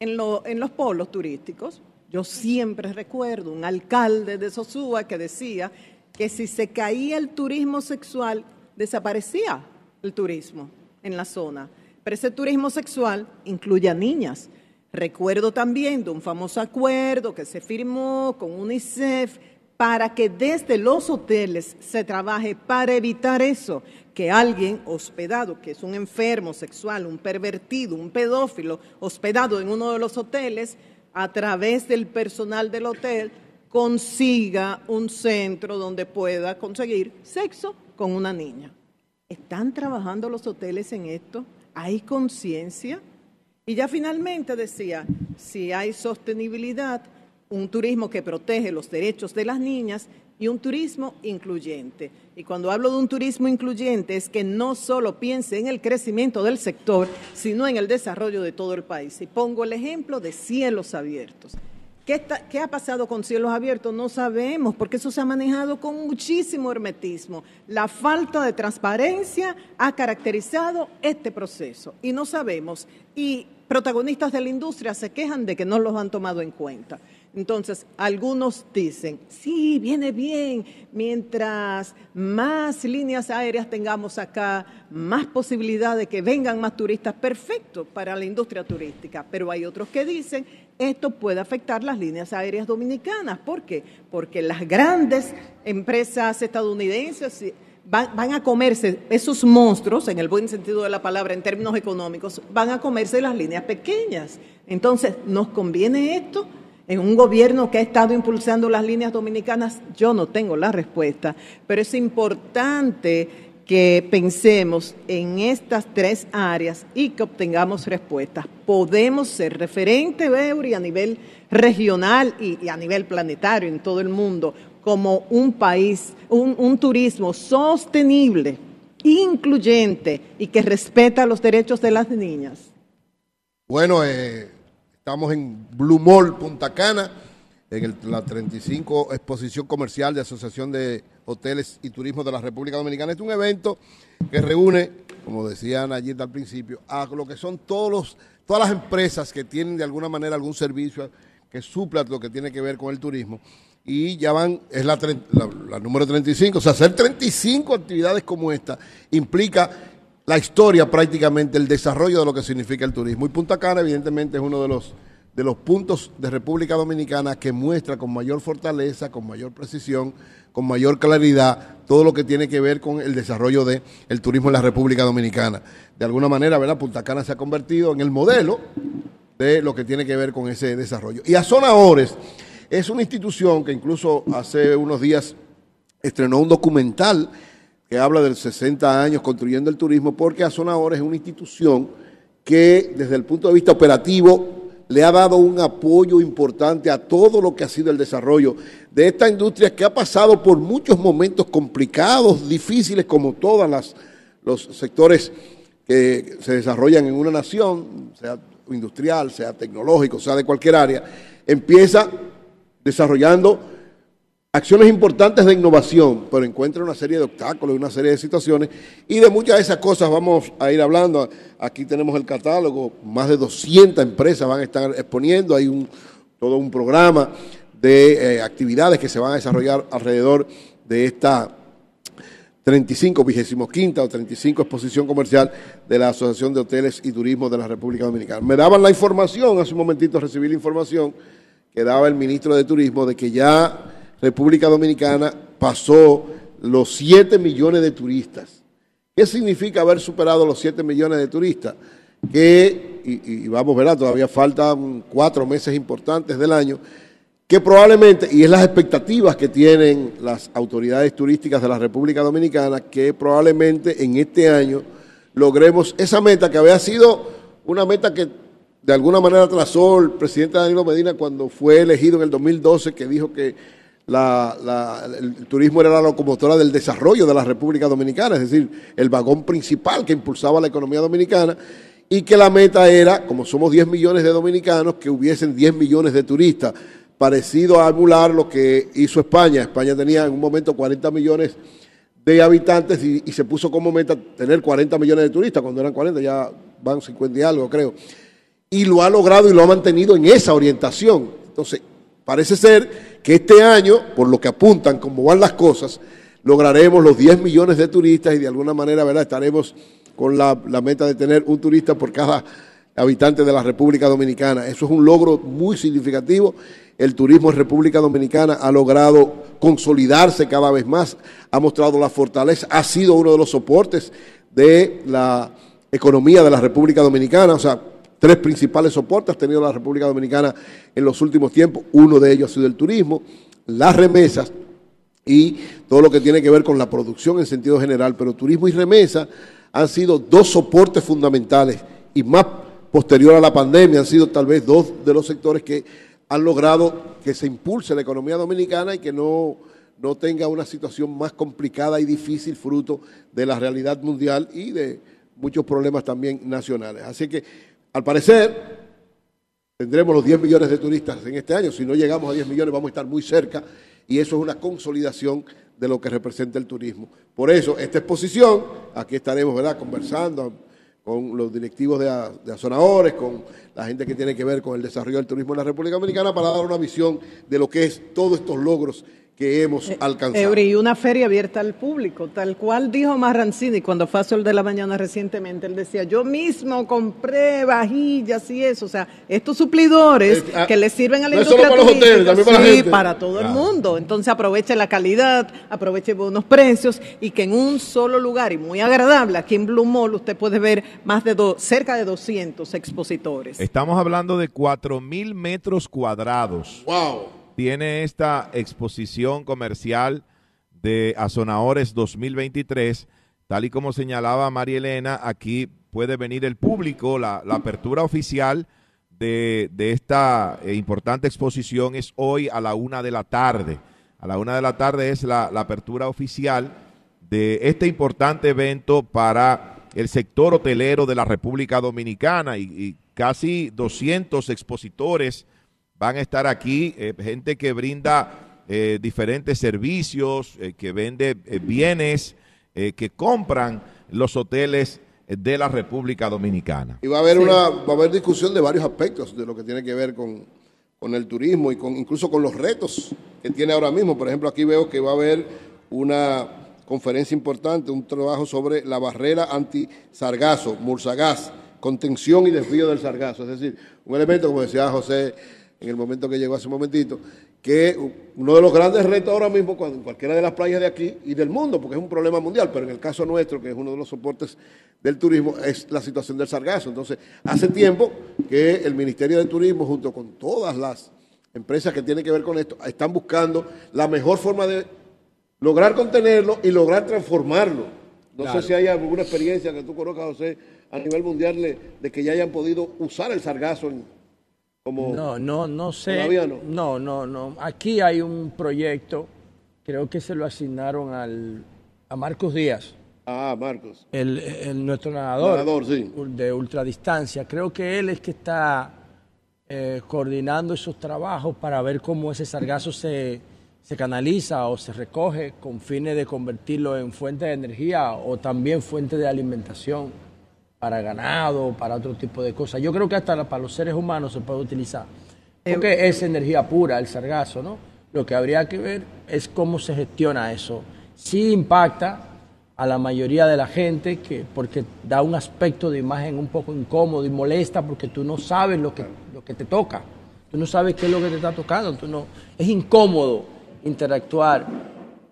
En, lo, en los polos turísticos. Yo siempre recuerdo un alcalde de Sosúa que decía que si se caía el turismo sexual, desaparecía el turismo en la zona. Pero ese turismo sexual incluye a niñas. Recuerdo también de un famoso acuerdo que se firmó con UNICEF para que desde los hoteles se trabaje para evitar eso, que alguien hospedado, que es un enfermo sexual, un pervertido, un pedófilo, hospedado en uno de los hoteles, a través del personal del hotel, consiga un centro donde pueda conseguir sexo con una niña. ¿Están trabajando los hoteles en esto? ¿Hay conciencia? Y ya finalmente decía, si hay sostenibilidad, un turismo que protege los derechos de las niñas y un turismo incluyente. Y cuando hablo de un turismo incluyente es que no solo piense en el crecimiento del sector, sino en el desarrollo de todo el país. Y pongo el ejemplo de cielos abiertos. ¿Qué, ¿Qué, ha pasado con cielos abiertos? No sabemos, porque eso se ha manejado con muchísimo hermetismo. La falta de transparencia ha caracterizado este proceso y no sabemos. Y protagonistas de la industria se quejan de que no los han tomado en cuenta. Entonces, algunos dicen, sí, viene bien, mientras más líneas aéreas tengamos acá, más posibilidad de que vengan más turistas, perfecto para la industria turística. Pero hay otros que dicen, esto puede afectar las líneas aéreas dominicanas. ¿Por qué? Porque las grandes empresas estadounidenses van, a comerse esos monstruos, en el buen sentido de la palabra, en términos económicos, van a comerse las líneas pequeñas. Entonces, ¿nos conviene esto? En un gobierno que ha estado impulsando las líneas dominicanas, yo no tengo la respuesta, pero es importante que pensemos en estas tres áreas y que obtengamos respuestas. Podemos ser referente, Beuri, a nivel regional y, a nivel planetario en todo el mundo, como un país, un, turismo sostenible, incluyente y que respeta los derechos de las niñas. Bueno, eh, estamos en Blue Mall, Punta Cana, en la 35 Exposición Comercial de Asociación de Hoteles y Turismo de la República Dominicana. Este es un evento que reúne, como decían allí al principio, a lo que son todos todas las empresas que tienen de alguna manera algún servicio que supla lo que tiene que ver con el turismo y ya van, es la, la, número 35, o sea, hacer 35 actividades como esta implica la historia prácticamente, el desarrollo de lo que significa el turismo. Y Punta Cana evidentemente es uno de los, de los puntos de República Dominicana que muestra con mayor fortaleza, con mayor precisión, con mayor claridad todo lo que tiene que ver con el desarrollo del el turismo en la República Dominicana. De alguna manera, ¿verdad? Punta Cana se ha convertido en el modelo de lo que tiene que ver con ese desarrollo. Y Azona Ores es una institución que incluso hace unos días estrenó un documental que habla de 60 años construyendo el turismo, porque Azona Ores es una institución que desde el punto de vista operativo le ha dado un apoyo importante a todo lo que ha sido el desarrollo de esta industria que ha pasado por muchos momentos complicados, difíciles, como todos los sectores que se desarrollan en una nación, sea industrial, sea tecnológico, sea de cualquier área, empieza desarrollando acciones importantes de innovación, pero encuentra una serie de obstáculos una serie de situaciones. Y de muchas de esas cosas vamos a ir hablando. Aquí tenemos el catálogo, más de 200 empresas van a estar exponiendo, hay un, todo un programa de eh, actividades que se van a desarrollar alrededor de esta 35, 25 o 35 exposición comercial de la Asociación de Hoteles y Turismo de la República Dominicana. Me daban la información, hace un momentito recibí la información que daba el ministro de Turismo de que ya República Dominicana pasó los 7 millones de turistas. ¿Qué significa haber superado los 7 millones de turistas? Que, y, vamos, ¿verdad? Todavía faltan cuatro meses importantes del año, que probablemente, y es las expectativas que tienen las autoridades turísticas de la República Dominicana, que probablemente en este año logremos esa meta que había sido una meta que de alguna manera trazó el presidente Danilo Medina cuando fue elegido en el 2012, que dijo que el turismo era la locomotora del desarrollo de la República Dominicana, es decir, el vagón principal que impulsaba la economía dominicana y que la meta era, como somos 10 millones de dominicanos, que hubiesen 10 millones de turistas, parecido a emular lo que hizo España. España tenía en un momento 40 millones de habitantes y, y se puso como meta tener 40 millones de turistas, cuando eran 40 ya van 50 y algo, creo. Y lo ha logrado y lo ha mantenido en esa orientación. Entonces, parece ser que este año, por lo que apuntan, como van las cosas, lograremos los 10 millones de turistas y de alguna manera ¿verdad? estaremos con la, meta de tener un turista por cada habitante de la República Dominicana. Eso es un logro muy significativo. El turismo en República Dominicana ha logrado consolidarse cada vez más, ha mostrado la fortaleza, ha sido uno de los soportes de la economía de la República Dominicana. O sea, tres principales soportes ha tenido la República Dominicana en los últimos tiempos. Uno de ellos ha sido el turismo, las remesas y todo lo que tiene que ver con la producción en sentido general, pero turismo y remesa han sido dos soportes fundamentales y más posterior a la pandemia han sido tal vez dos de los sectores que han logrado que se impulse la economía dominicana y que no, no tenga una situación más complicada y difícil fruto de la realidad mundial y de muchos problemas también nacionales. Así que, al parecer, tendremos los 10 millones de turistas en este año. Si no llegamos a 10 millones, vamos a estar muy cerca y eso es una consolidación de lo que representa el turismo. Por eso, esta exposición, aquí estaremos ¿verdad? conversando con los directivos de, de Azonadores, con la gente que tiene que ver con el desarrollo del turismo en la República Dominicana, para dar una visión de lo que es todos estos logros que hemos eh, alcanzado. Eury, y una feria abierta al público, tal cual dijo Marrancini cuando fue a Sol de la Mañana recientemente, él decía, yo mismo compré vajillas y eso, o sea, estos suplidores ah, que le sirven a la industria para turística, también para, sí, para todo el mundo, entonces aproveche la calidad, aproveche buenos precios y que en un solo lugar y muy agradable, aquí en Blue Mall usted puede ver más de dos, cerca de 200 expositores. Estamos hablando de 4 mil metros cuadrados. ¡Wow! Tiene esta exposición comercial de Azonadores 2023. Tal y como señalaba María Elena, aquí puede venir el público. La, apertura oficial de, esta eh, importante exposición es hoy a la una de la tarde. A la una de la tarde es la, apertura oficial de este importante evento para el sector hotelero de la República Dominicana y, y casi 200 expositores van a estar aquí, eh, gente que brinda eh, diferentes servicios, eh, que vende bienes, que compran los hoteles de la República Dominicana. Y va a haber una, va a haber discusión de varios aspectos de lo que tiene que ver con, el turismo y con incluso con los retos que tiene ahora mismo. Por ejemplo, aquí veo que va a haber una conferencia importante, un trabajo sobre la barrera anti-sargazo, Mursagaz, contención y desvío del sargazo. Es decir, un elemento, como decía José en el momento que llegó hace un momentito, que uno de los grandes retos ahora mismo en cualquiera de las playas de aquí y del mundo, porque es un problema mundial, pero en el caso nuestro, que es uno de los soportes del turismo, es la situación del sargazo. Entonces, hace tiempo que el Ministerio de Turismo, junto con todas las empresas que tienen que ver con esto, están buscando la mejor forma de lograr contenerlo y lograr transformarlo. No sé si hay alguna experiencia que tú conozcas, José, a nivel mundial de que ya hayan podido usar el sargazo en, no, no, no sé. no. No, no, Aquí hay un proyecto, creo que se lo asignaron al, a Marcos Díaz. Ah, Marcos. El, nuestro nadador, de ultradistancia. Creo que él es que está eh, coordinando esos trabajos para ver cómo ese sargazo se, se canaliza o se recoge con fines de convertirlo en fuente de energía o también fuente de alimentación para ganado, para otro tipo de cosas. Yo creo que hasta para los seres humanos se puede utilizar. Eh, Porque es energía pura el sargazo, ¿no? Lo que habría que ver es cómo se gestiona eso. Sí impacta a la mayoría de la gente que porque da un aspecto de imagen un poco incómodo y molesta porque tú no sabes lo que, lo que te toca. Tú no sabes qué es lo que te está tocando. Tú no, es incómodo interactuar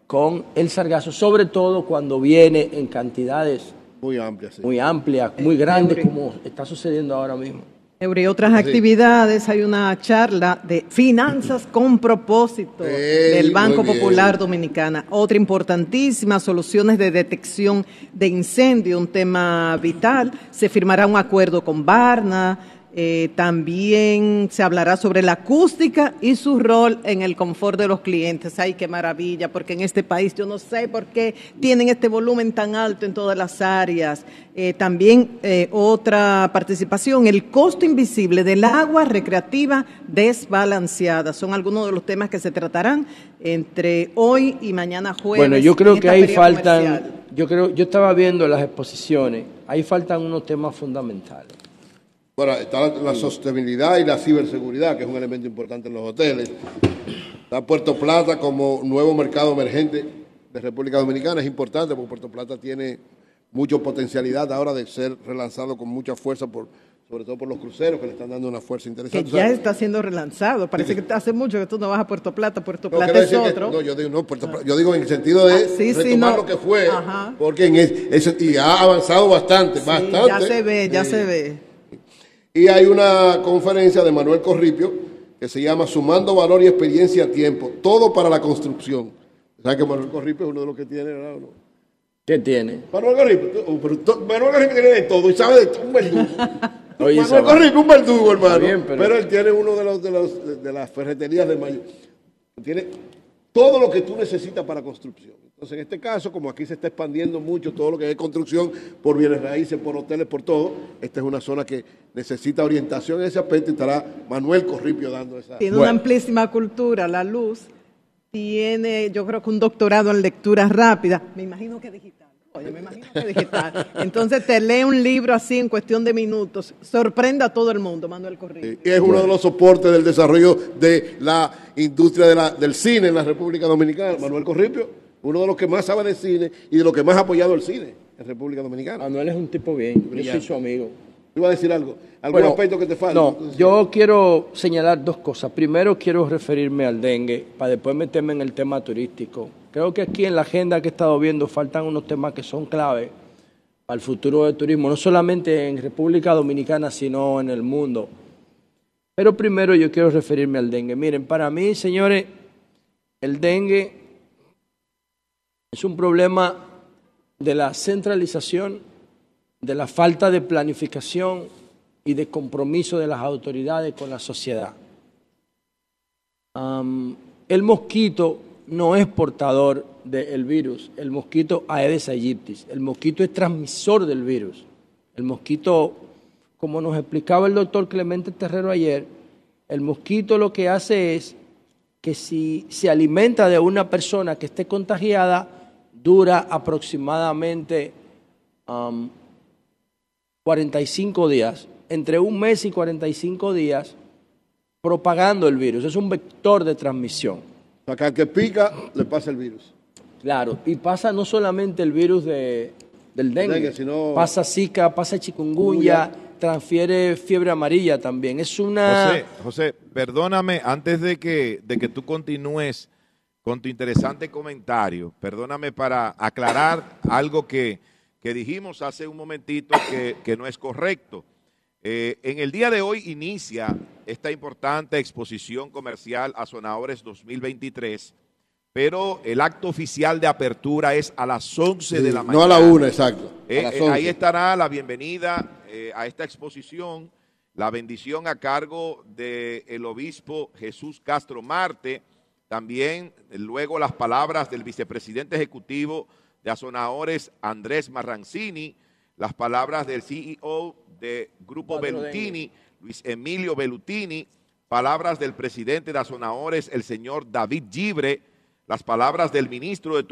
con el sargazo, sobre todo cuando viene en cantidades muy amplia, sí. Muy amplia, muy grande, como está sucediendo ahora mismo. Eury, otras actividades, hay una charla de finanzas con propósito del Banco Popular Dominicana. Otra importantísima, soluciones de detección de incendio, un tema vital. Se firmará un acuerdo con Barna, eh, también se hablará sobre la acústica y su rol en el confort de los clientes. Ay, qué maravilla, porque en este país yo no sé por qué tienen este volumen tan alto en todas las áreas. Eh, también eh, otra participación, el costo invisible del agua recreativa desbalanceada. Son algunos de los temas que se tratarán entre hoy y mañana jueves. Bueno, yo creo que ahí faltan, yo creo, yo estaba viendo las exposiciones, ahí faltan unos temas fundamentales. Bueno, está la, sostenibilidad y la ciberseguridad, que es un elemento importante en los hoteles. Está Puerto Plata como nuevo mercado emergente de República Dominicana. Es importante porque Puerto Plata tiene mucha potencialidad ahora de ser relanzado con mucha fuerza por sobre todo por los cruceros que le están dando una fuerza interesante. Que ya está siendo relanzado. Parece que hace mucho que tú no vas a Puerto Plata. Puerto Plata es otro. no, yo digo, no, Puerto Plata, yo digo en el sentido de ah, retomar lo que fue, porque en ese, y ha avanzado bastante, bastante. Ya se ve, ya se ve. Y hay una conferencia de Manuel Corripio que se llama Sumando Valor y Experiencia a Tiempo, todo para la construcción. ¿Sabes que Manuel Corripe es uno de los que tiene, ¿verdad? ¿Qué tiene? Manuel Corripe, oh, Manuel Corripe tiene de todo y sabe de todo, un verdugo. Manuel Corripe un verdugo, hermano. pero... él tiene uno de los de, los, de las ferreterías de Mayo. Tiene todo lo que tú necesitas para construcción. Entonces, en este caso, como aquí se está expandiendo mucho todo lo que es construcción por bienes raíces, por hoteles, por todo, esta es una zona que necesita orientación en ese aspecto y estará Manuel Corripio dando esa. Tiene una amplísima cultura, la luz. Tiene, yo creo que un doctorado en lectura rápida. Me imagino que digital. Oye, me imagino que digital. Entonces te lee un libro así en cuestión de minutos. Sorprende a todo el mundo, Manuel Corripio. es uno de los soportes del desarrollo de la industria del cine en la República Dominicana. Manuel Corripio uno de los que más sabe de cine y de los que más ha apoyado el cine en República Dominicana. Manuel es un tipo bien, yo soy su amigo. Iba a decir algo, algún aspecto que te falta. No, yo quiero señalar dos cosas. Primero quiero referirme al dengue, para después meterme en el tema turístico. Creo que aquí en la agenda que he estado viendo faltan unos temas que son clave el futuro del turismo, no solamente en República Dominicana, sino en el mundo. Pero primero yo quiero referirme al dengue. Miren, para mí, señores, el dengue es un problema de la centralización, de la falta de planificación y de compromiso de las autoridades con la sociedad. el mosquito no es portador del virus, el mosquito Aedes aegypti, el mosquito es transmisor del virus. El mosquito, como nos explicaba el doctor Clemente Terrero ayer, el mosquito lo que hace es que si se alimenta de una persona que esté contagiada, dura aproximadamente 45 um, días, entre un mes y 45 días, propagando el virus. Es un vector de transmisión. O sea, que que pica le pasa el virus. Claro, y pasa no solamente el virus de, del dengue, pasa Zika, pasa chikungunya, transfiere fiebre amarilla también. Es una... José, José, perdóname, antes de que, de que tú continúes con tu interesante comentario. Perdóname para aclarar algo que, dijimos hace un momentito que, no es correcto. Eh, en el día de hoy inicia esta importante exposición comercial a Sonadores 2023, pero el acto oficial de apertura es a las 11 de la mañana. No a la 1, exacto. Eh, eh, ahí estará la bienvenida a esta exposición, la bendición a cargo del obispo Jesús Castro Marte también luego las palabras del vicepresidente ejecutivo de Azonadores, Andrés Marrancini, las palabras del CEO de Grupo Belutini, Luis Emilio Belutini, palabras del presidente de Azonadores, el señor David Gibre, las palabras del ministro de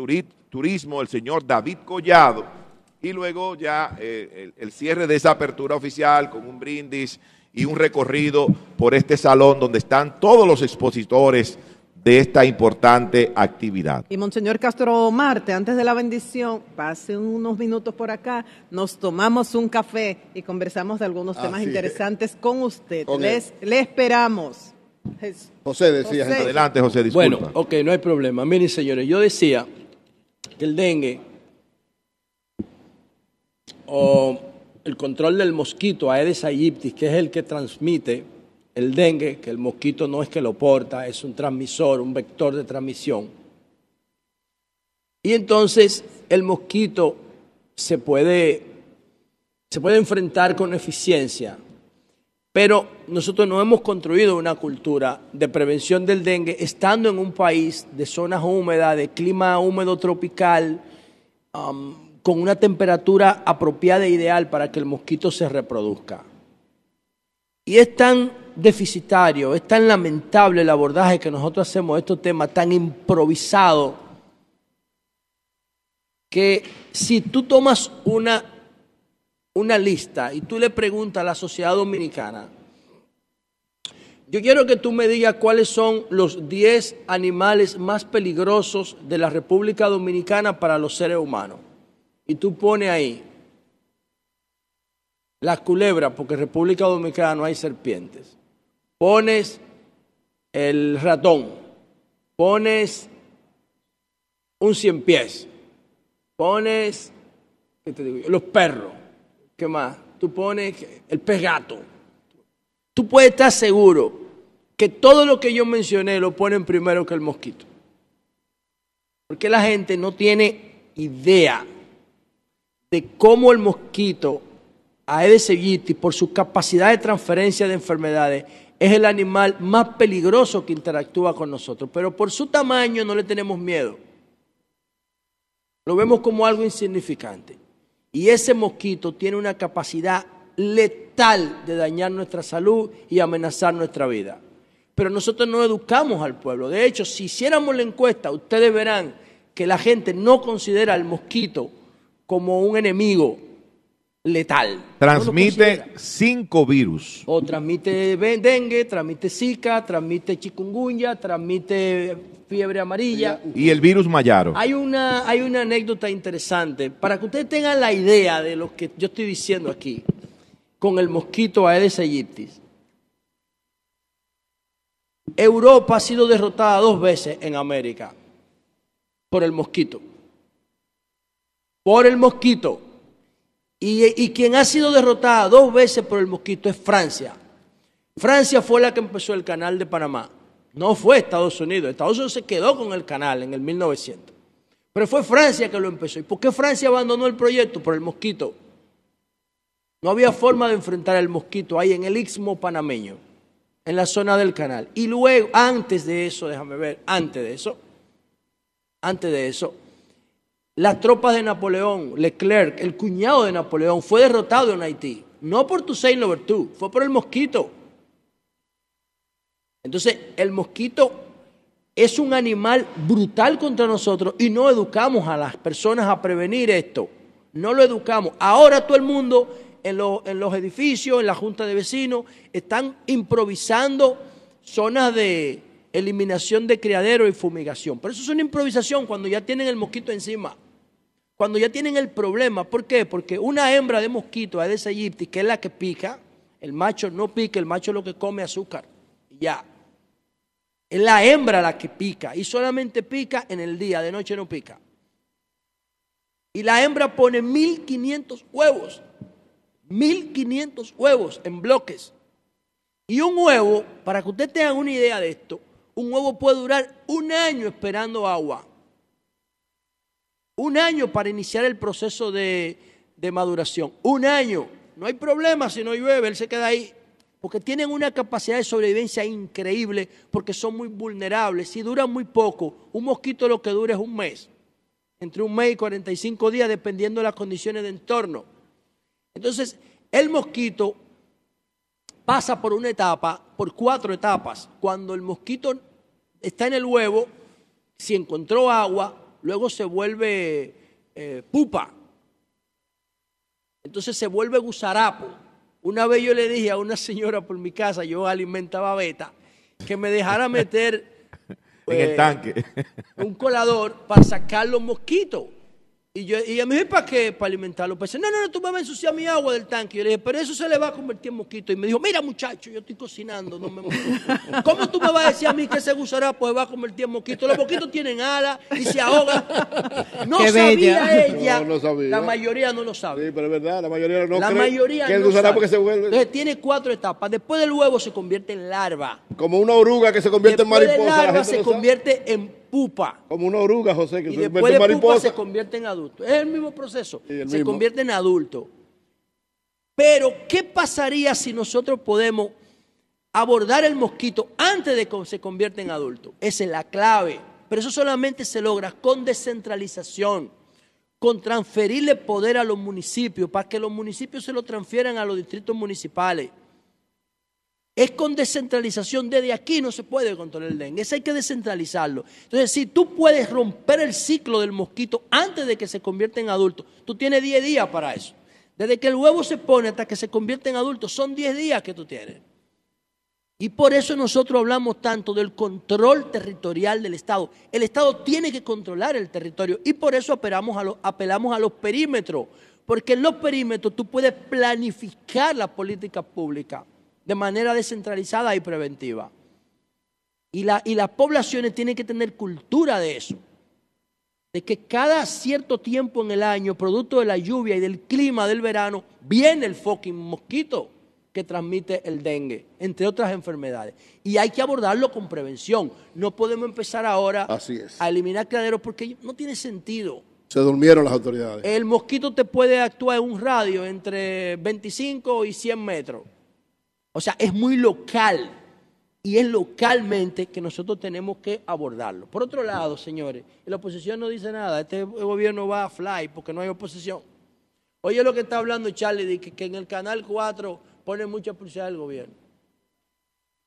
Turismo, el señor David Collado, y luego ya eh, el cierre de esa apertura oficial con un brindis y un recorrido por este salón donde están todos los expositores de esta importante actividad. Y Monseñor Castro Marte, antes de la bendición, pase unos minutos por acá, nos tomamos un café y conversamos de algunos temas interesantes con usted. Les, le esperamos. José decía. Adelante, José, disculpa. Bueno, ok, no hay problema. Miren, señores, yo decía que el dengue o el control del mosquito Aedes aegypti, que es el que transmite el dengue, que el mosquito no es que lo porta, es un transmisor, un vector de transmisión. Y entonces el mosquito se puede, se puede enfrentar con eficiencia, pero nosotros no hemos construido una cultura de prevención del dengue estando en un país de zonas húmedas, de clima húmedo tropical, um, con una temperatura apropiada e ideal para que el mosquito se reproduzca. Y es tan deficitario, es tan lamentable el abordaje que nosotros hacemos de estos temas, tan improvisado, que si tú tomas una, una lista y tú le preguntas a la sociedad dominicana, yo quiero que tú me digas cuáles son los 10 animales más peligrosos de la República Dominicana para los seres humanos. Y tú pones ahí las culebras, porque en República Dominicana no hay serpientes pones el ratón, pones un cien pies, pones los perros, ¿qué más? Tú pones el pez gato. Tú puedes estar seguro que todo lo que yo mencioné lo ponen primero que el mosquito. Porque la gente no tiene idea de cómo el mosquito Aedes aegypti, por su capacidad de transferencia de enfermedades, es el animal más peligroso que interactúa con nosotros. Pero por su tamaño no le tenemos miedo. Lo vemos como algo insignificante. Y ese mosquito tiene una capacidad letal de dañar nuestra salud y amenazar nuestra vida. Pero nosotros no educamos al pueblo. De hecho, si hiciéramos la encuesta, ustedes verán que la gente no considera al mosquito como un enemigo letal. Transmite cinco virus. O transmite dengue, transmite zika, transmite chikungunya, transmite fiebre amarilla. Y el virus mayaro. Hay una, hay una anécdota interesante para que ustedes tengan la idea de lo que yo estoy diciendo aquí con el mosquito Aedes aegyptis. Europa ha sido derrotada dos veces en América por el mosquito. Por el mosquito. Y, quien ha sido derrotada dos veces por el mosquito es Francia. Francia fue la que empezó el canal de Panamá. No fue Estados Unidos. Estados Unidos se quedó con el canal en el 1900. Pero fue Francia que lo empezó. ¿Y por qué Francia abandonó el proyecto? Por el mosquito. No había forma de enfrentar el mosquito ahí en el istmo panameño, en la zona del canal. Y luego, antes de eso, déjame ver, antes de eso, antes de eso, las tropas de Napoleón, Leclerc, el cuñado de Napoleón, fue derrotado en Haití. No por Toussaint Louverture, fue por el mosquito. Entonces, el mosquito es un animal brutal contra nosotros y no educamos a las personas a prevenir esto. No lo educamos. Ahora todo el mundo en, en los edificios, en la junta de vecinos, están improvisando zonas de eliminación de criadero y fumigación. Pero eso es una improvisación cuando ya tienen el mosquito encima. Cuando ya tienen el problema, ¿por qué? Porque una hembra de mosquito, Aedes aegypti, que es la que pica, el macho no pica, el macho es lo que come azúcar. Ya. Es la hembra la que pica y solamente pica en el día, de noche no pica. Y la hembra pone 1500 huevos. 1500 huevos en bloques. Y un huevo, para que ustedes tengan una idea de esto, un huevo puede durar un año esperando agua un año para iniciar el proceso de, maduración. Un año. No hay problema si no llueve, él se queda ahí. Porque tienen una capacidad de sobrevivencia increíble, porque son muy vulnerables. y duran muy poco, un mosquito lo que dura es un mes. Entre un mes y 45 días, dependiendo de las condiciones de entorno. Entonces, el mosquito pasa por una etapa, por cuatro etapas. Cuando el mosquito está en el huevo, si encontró agua, luego se vuelve eh, pupa. Entonces se vuelve gusarapo. Una vez yo le dije a una señora por mi casa, yo alimentaba beta, que me dejara meter en el eh, tanque un colador para sacar los mosquitos. Y, yo, y a mí, ¿para qué? Para alimentarlo. Pues, no, no, no, tú me vas a ensuciar mi agua del tanque. Y yo le dije, pero eso se le va a convertir en mosquito. Y me dijo, mira, muchacho, yo estoy cocinando. No me ¿Cómo tú me vas a decir a mí que ese gusarapo se va a convertir en mosquito? Los mosquitos tienen alas y se ahogan. No sabía ella. No, sabía. La mayoría no lo sabe. Sí, pero es verdad, la mayoría no la cree mayoría que el gusarapo que se vuelve. Entonces, tiene cuatro etapas. Después del huevo se convierte en larva. Como una oruga que se convierte en mariposa. Después de larva se convierte en pupa. Como una oruga, José, que y se después de mariposa. pupa se convierte en adulto. Es el mismo proceso. se convierte en adulto. Pero, ¿qué pasaría si nosotros podemos abordar el mosquito antes de que se convierta en adulto? Esa es la clave. Pero eso solamente se logra con descentralización, con transferirle poder a los municipios, para que los municipios se lo transfieran a los distritos municipales. Es con descentralización. Desde aquí no se puede controlar el dengue. Eso hay que descentralizarlo. Entonces, si tú puedes romper el ciclo del mosquito antes de que se convierta en adulto, tú tienes 10 días para eso. Desde que el huevo se pone hasta que se convierte en adulto, son 10 días que tú tienes. Y por eso nosotros hablamos tanto del control territorial del Estado. El Estado tiene que controlar el territorio y por eso apelamos a los, apelamos a los perímetros. Porque en los perímetros tú puedes planificar la política pública de manera descentralizada y preventiva. Y, la, y las poblaciones tienen que tener cultura de eso, de que cada cierto tiempo en el año, producto de la lluvia y del clima del verano, viene el fucking mosquito. que transmite el dengue, entre otras enfermedades. Y hay que abordarlo con prevención. No podemos empezar ahora a eliminar criaderos porque no tiene sentido. Se durmieron las autoridades. El mosquito te puede actuar en un radio entre 25 y 100 metros. O sea, es muy local. Y es localmente que nosotros tenemos que abordarlo. Por otro lado, señores, la oposición no dice nada. Este gobierno va a fly porque no hay oposición. Oye lo que está hablando Charlie, de que, en el Canal 4 pone mucha publicidad del gobierno.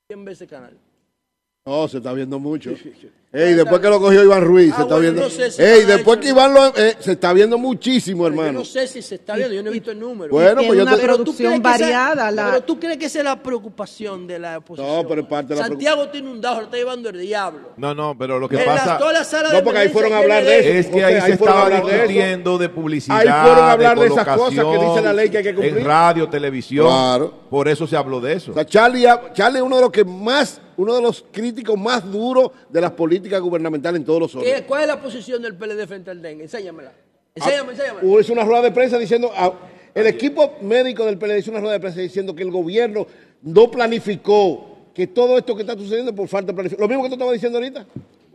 ¿Quién ve ese canal? No, se está viendo mucho. Ey, después que lo cogió Iván Ruiz, se ah, está viendo. Ey, después que Iván lo. Eh, se está viendo muchísimo, hermano. Yo no sé si se está viendo, yo no he visto el número. Bueno, pues yo una producción variada. Pero tú crees que esa es la preocupación de la oposición. No, pero es parte de la Santiago tiene un dajo, lo está llevando el diablo. No, no, pero lo que pasa. no, porque ahí fueron a hablar de eso. Es que ahí, se estaba discutiendo de, publicidad. Ahí fueron a hablar de, esas cosas que dice la ley que hay que cumplir. En radio, televisión. Claro. Por eso se habló de eso. O sea, Charlie, Charlie es uno de los que más uno de los críticos más duros de las políticas gubernamentales en todos los órdenes. ¿Cuál es la posición del PLD frente al dengue? Enséñamela. Enséñame, enséñamela. Ah, hizo una rueda de prensa diciendo, ah, el equipo médico del PLD hizo una rueda de prensa diciendo que el gobierno no planificó que todo esto que está sucediendo por falta de planificación. Lo mismo que tú estabas diciendo ahorita.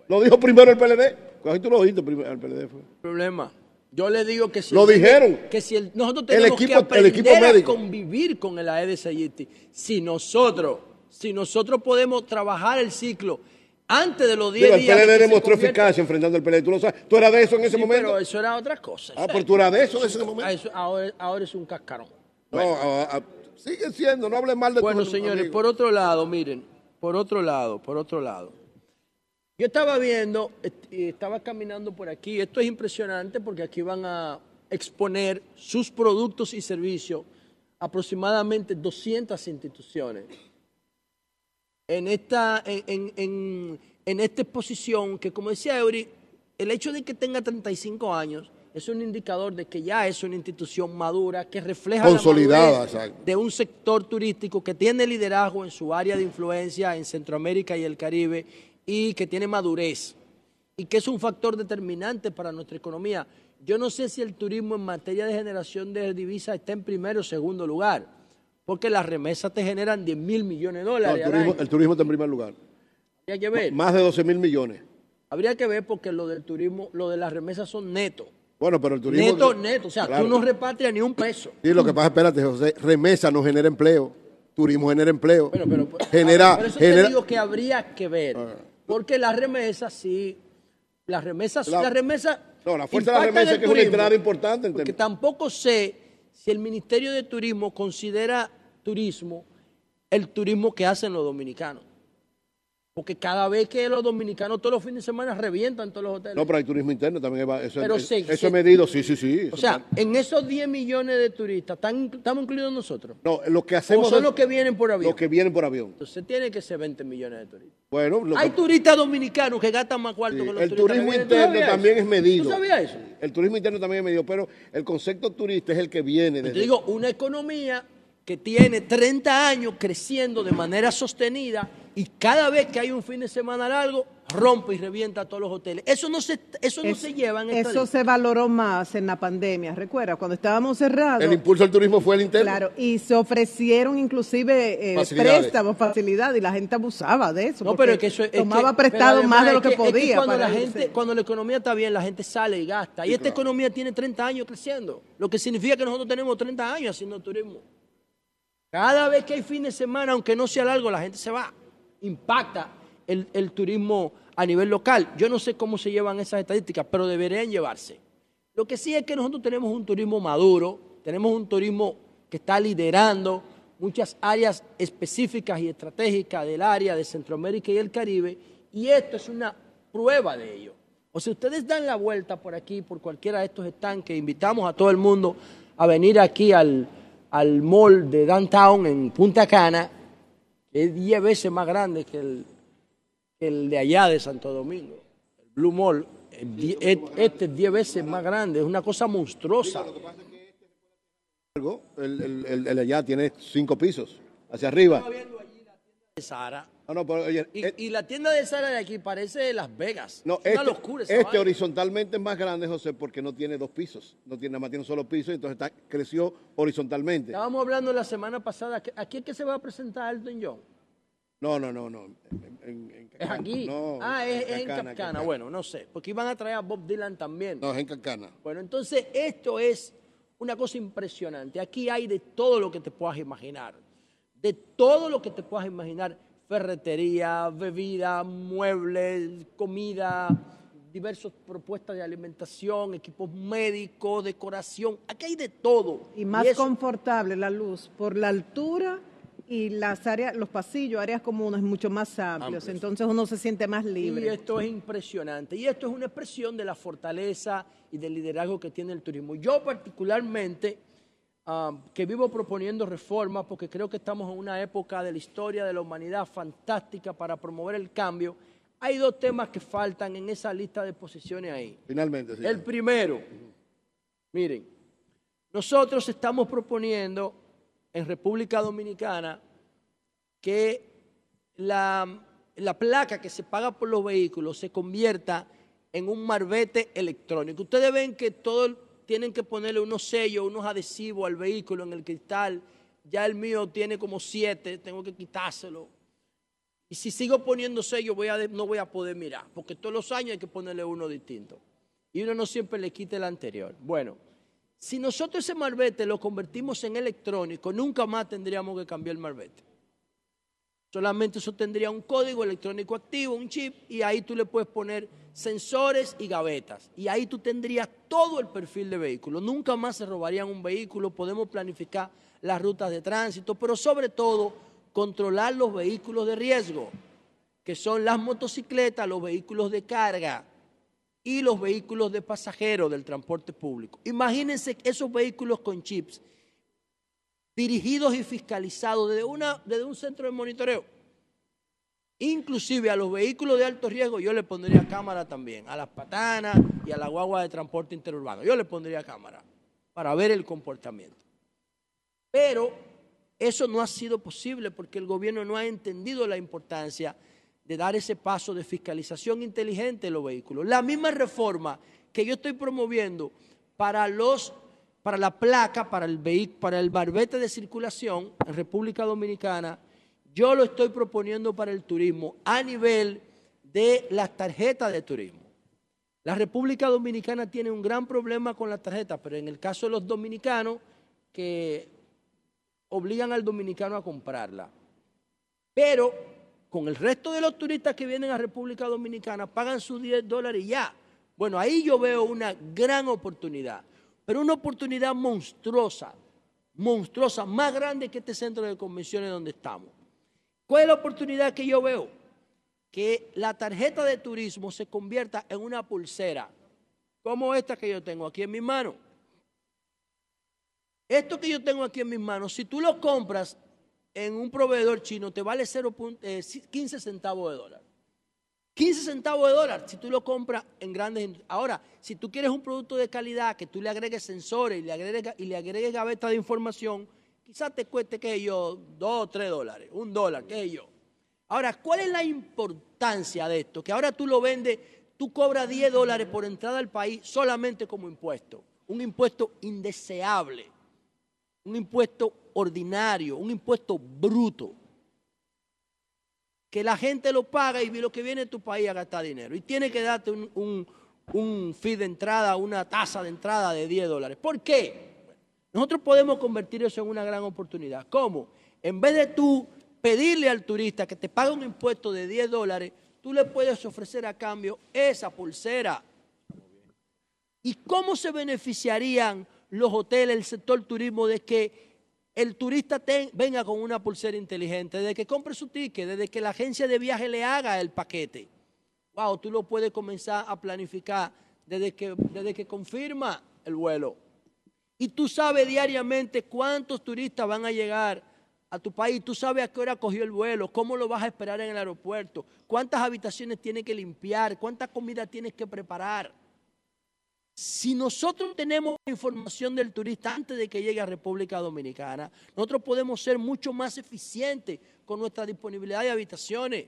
Lo dijo primero el PLD. Cuando tú lo dijiste primero el PLD fue. Problema. Yo le digo que si lo dijeron que si nosotros tenemos que aprender a convivir con el Aedes aegypti, si nosotros si nosotros podemos trabajar el ciclo antes de los 10 días. El PLD demostró eficacia enfrentando el PLD. ¿Tú lo sabes? ¿Tú eras de eso en ese momento? Pero eso era otra cosa. Ah, pero tú eras de eso en ese momento. ahora, ahora, es un cascarón. No, sigue siendo, no hables mal de Bueno, señores, por otro lado, miren, por otro lado, por otro lado. Yo estaba viendo, estaba caminando por aquí. Esto es impresionante porque aquí van a exponer sus productos y servicios aproximadamente 200 instituciones en esta, en, en, en esta exposición que, como decía Eury, el hecho de que tenga 35 años es un indicador de que ya es una institución madura que refleja Consolidada, la de un sector turístico que tiene liderazgo en su área de influencia en Centroamérica y el Caribe y que tiene madurez y que es un factor determinante para nuestra economía. Yo no sé si el turismo en materia de generación de divisas está en primero o segundo lugar porque las remesas te generan 10 mil millones de dólares. el, turismo, está en primer lugar. Habría que ver. Más de 12 mil millones. Habría que ver porque lo del turismo, lo de las remesas son netos. Bueno, pero el turismo. Neto, neto. O sea, tú no repatrias ni un peso. Sí, lo que pasa, espérate, José, remesa no genera empleo. Turismo genera empleo. Bueno, pero, genera, por eso te digo que habría que ver. Ah. Porque las remesas sí. Las remesas. La, las remesas. No, la fuerza de las remesas que es una entrada importante. En porque tampoco sé si el Ministerio de Turismo considera turismo el turismo que hacen los dominicanos. Porque cada vez que los dominicanos todos los fines de semana revientan todos los hoteles. No, pero hay turismo interno también. Eso, eso es medido, sí, sí, sí. O sea, en esos 10 millones de turistas, ¿estamos incluidos nosotros? No, lo que hacemos... ¿O son los que vienen por avión? Los que vienen por avión. Entonces tiene que ser 20 millones de turistas. Bueno, Hay turistas dominicanos que gastan más cuarto que los el turismo interno también es medido. ¿Tú sabías eso? El turismo interno también es medido, pero el concepto turista es el que viene de... Te digo, una economía que tiene 30 años creciendo de manera sostenida y cada vez que hay un fin de semana largo, rompe y revienta todos los hoteles. Eso no se, eso no se lleva en esta Eso se valoró más en la pandemia, recuerda, cuando estábamos cerrados. El impulso al turismo fue el interno. Claro, y se ofrecieron inclusive eh, préstamos, facilidades, y la gente abusaba de eso. No, pero que eso tomaba prestado más de lo que, podía. cuando, la gente, cuando la economía está bien, la gente sale y gasta. y esta economía tiene 30 años creciendo, lo que significa que nosotros tenemos 30 años haciendo turismo. Cada vez que hay fin de semana, aunque no sea largo, la gente se va. Impacta el, turismo a nivel local. Yo no sé cómo se llevan esas estadísticas, pero deberían llevarse. Lo que sí es que nosotros tenemos un turismo maduro, tenemos un turismo que está liderando muchas áreas específicas y estratégicas del área de Centroamérica y el Caribe, y esto es una prueba de ello. O sea, ustedes dan la vuelta por aquí, por cualquiera de estos estanques, invitamos a todo el mundo a venir aquí al, al mall de downtown en Punta Cana, que es 10 veces más grande que el, el de allá de Santo Domingo, el Blue Mall. Este es 10 veces más grande, es una cosa monstruosa. El, el, el, allá tiene cinco pisos, hacia arriba. Sara. Eh, y, la tienda de Sara de aquí parece Las Vegas. No, es una este, locura. este horizontalmente es más grande, José, porque no tiene dos pisos. No tiene, nada más tiene un solo piso, entonces está, creció horizontalmente. Estábamos hablando la semana pasada. ¿Aquí es que se va a presentar Elton John? No, no, no, no. ¿Es aquí? ah, es, en Cancana. Bueno, no sé. Porque iban a traer a Bob Dylan también. No, es en Cancana. Bueno, entonces esto es una cosa impresionante. Aquí hay de todo lo que te puedas imaginar. De todo lo que te puedas imaginar ferretería, bebida, muebles, comida, diversas propuestas de alimentación, equipos médicos, decoración. Aquí hay de todo. Y más confortable la luz por la altura y las áreas, los pasillos, áreas comunes mucho más amplios. Entonces uno se siente más libre. Y esto es impresionante. Y esto es una expresión de la fortaleza y del liderazgo que tiene el turismo. Yo particularmente que vivo proponiendo reformas porque creo que estamos en una época de la historia de la humanidad fantástica para promover el cambio. Hay dos temas que faltan en esa lista de posiciones ahí. Finalmente, sí. El primero, miren, nosotros estamos proponiendo en República Dominicana que la, la placa que se paga por los vehículos se convierta en un marbete electrónico. Ustedes ven que todo el tienen que ponerle unos sellos, unos adhesivos al vehículo en el cristal. Ya el mío tiene como siete, tengo que quitárselo. Y si sigo poniendo sellos, no voy a poder mirar, porque todos los años hay que ponerle uno distinto. Y uno no siempre le quita el anterior. Bueno, si nosotros ese marbete lo convertimos en electrónico, nunca más tendríamos que cambiar el marbete. Solamente eso tendría un código electrónico activo, un chip, y ahí tú le puedes poner sensores y gavetas. Y ahí tú tendrías todo el perfil de vehículo. Nunca más se robarían un vehículo, podemos planificar las rutas de tránsito, pero sobre todo controlar los vehículos de riesgo, que son las motocicletas, los vehículos de carga y los vehículos de pasajeros del transporte público. Imagínense esos vehículos con chips dirigidos y fiscalizados desde, una, desde un centro de monitoreo. Inclusive a los vehículos de alto riesgo yo le pondría cámara también, a las patanas y a la guagua de transporte interurbano. Yo le pondría cámara para ver el comportamiento. Pero eso no ha sido posible porque el gobierno no ha entendido la importancia de dar ese paso de fiscalización inteligente de los vehículos. La misma reforma que yo estoy promoviendo para los para la placa, para el, para el barbete de circulación en República Dominicana, yo lo estoy proponiendo para el turismo a nivel de las tarjetas de turismo. La República Dominicana tiene un gran problema con las tarjetas, pero en el caso de los dominicanos, que obligan al dominicano a comprarla. Pero con el resto de los turistas que vienen a República Dominicana, pagan sus 10 dólares y ya. Bueno, ahí yo veo una gran oportunidad pero una oportunidad monstruosa, monstruosa, más grande que este centro de convenciones donde estamos. ¿Cuál es la oportunidad que yo veo? Que la tarjeta de turismo se convierta en una pulsera, como esta que yo tengo aquí en mi mano. Esto que yo tengo aquí en mis manos, si tú lo compras en un proveedor chino, te vale 0, 15 centavos de dólar. 15 centavos de dólar si tú lo compras en grandes. Ahora, si tú quieres un producto de calidad que tú le agregues sensores y le agregues, y le agregues gaveta de información, quizás te cueste, qué yo, 2 o 3 dólares, un dólar, qué yo. Ahora, ¿cuál es la importancia de esto? Que ahora tú lo vendes, tú cobras 10 dólares por entrada al país solamente como impuesto. Un impuesto indeseable, un impuesto ordinario, un impuesto bruto que la gente lo paga y lo que viene a tu país a gastar dinero. Y tiene que darte un, un, fee de entrada, una tasa de entrada de 10 dólares. ¿Por qué? Nosotros podemos convertir eso en una gran oportunidad. ¿Cómo? En vez de tú pedirle al turista que te pague un impuesto de 10 dólares, tú le puedes ofrecer a cambio esa pulsera. ¿Y cómo se beneficiarían los hoteles, el sector turismo de que el turista venga con una pulsera inteligente, desde que compre su ticket, desde que la agencia de viaje le haga el paquete. Wow, tú lo puedes comenzar a planificar desde que, desde que confirma el vuelo. Y tú sabes diariamente cuántos turistas van a llegar a tu país, tú sabes a qué hora cogió el vuelo, cómo lo vas a esperar en el aeropuerto, cuántas habitaciones tienes que limpiar, cuánta comida tienes que preparar. Si nosotros tenemos información del turista antes de que llegue a República Dominicana, nosotros podemos ser mucho más eficientes con nuestra disponibilidad de habitaciones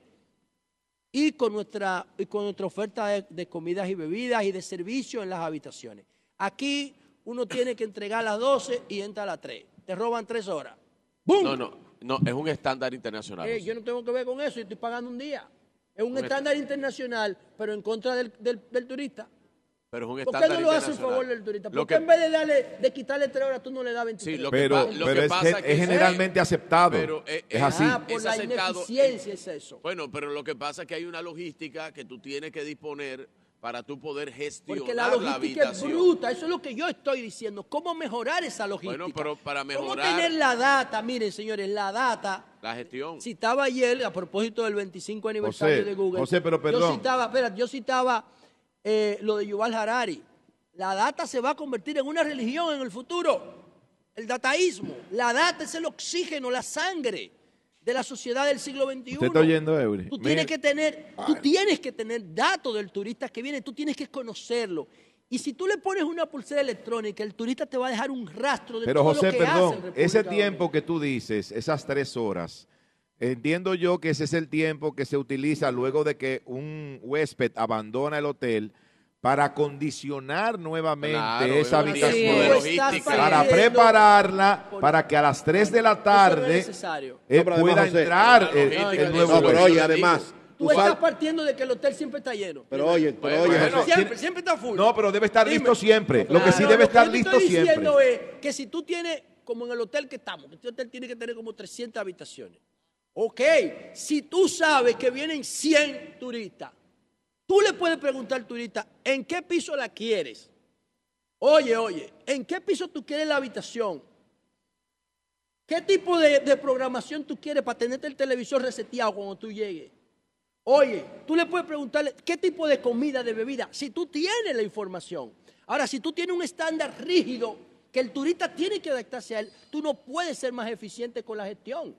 y con nuestra, y con nuestra oferta de, comidas y bebidas y de servicios en las habitaciones. Aquí uno tiene que entregar a las 12 y entra a las 3. Te roban 3 horas. ¡Bum! No, no, no, es un estándar internacional. Eh, yo no tengo que ver con eso, yo estoy pagando un día. Es un, estándar internacional, pero en contra del, del turista. Pero es un ¿Por qué no lo hace en favor del turista? ¿Por qué en vez de, darle, de quitarle tres horas tú no le das 23 sí, lo pero, lo pero es, es, generalmente aceptado. Pero es, es así. Ah, por la ineficiencia es eso. Bueno, pero lo que pasa es que hay una logística que tú tienes que disponer para tú poder gestionar Porque la logística es bruta, eso es lo que yo estoy diciendo. ¿Cómo mejorar esa logística? Bueno, pero para mejorar... ¿Cómo tener la data? Miren, señores, la data... La gestión. Citaba ayer, a propósito del 25 aniversario de Google. José, pero perdón. Yo citaba, espera, yo citaba eh, lo de Yuval Harari la data se va a convertir en una religión en el futuro. El dataísmo. La data es el oxígeno, la sangre de la sociedad del siglo XXI. ¿Usted está oyendo, Eury? Tú tienes, que tener, tú tienes que tener datos del turista que viene, tú tienes que conocerlo. Y si tú le pones una pulsera electrónica, el turista te va a dejar un rastro de Pero todo José, lo que perdón, hace ese tiempo que tú dices, esas tres horas, entiendo yo que ese es el tiempo que se utiliza luego de que un huésped abandona el hotel para condicionar nuevamente esa habitación, para prepararla, para que a las 3 de la tarde eh, pueda entrar el, nuevo no, pero oye, además... Tú, estás partiendo de que el hotel siempre está lleno. Pero oye, pero oye, siempre, siempre está full. No, pero debe estar listo siempre. Lo que sí debe estar listo siempre. Lo que diciendo es que si tú tienes, como en el hotel que estamos, este hotel tiene que tener como 300 habitaciones. Ok, si tú sabes que vienen 100 turistas, Tú le puedes preguntar al turista, ¿en qué piso la quieres? Oye, oye, ¿en qué piso tú quieres la habitación? ¿Qué tipo de, programación tú quieres para tenerte el televisor reseteado cuando tú llegues? Oye, tú le puedes preguntarle qué tipo de comida, de bebida, si tú tienes la información. Ahora, si tú tienes un estándar rígido que el turista tiene que adaptarse a él, tú no puedes ser más eficiente con la gestión.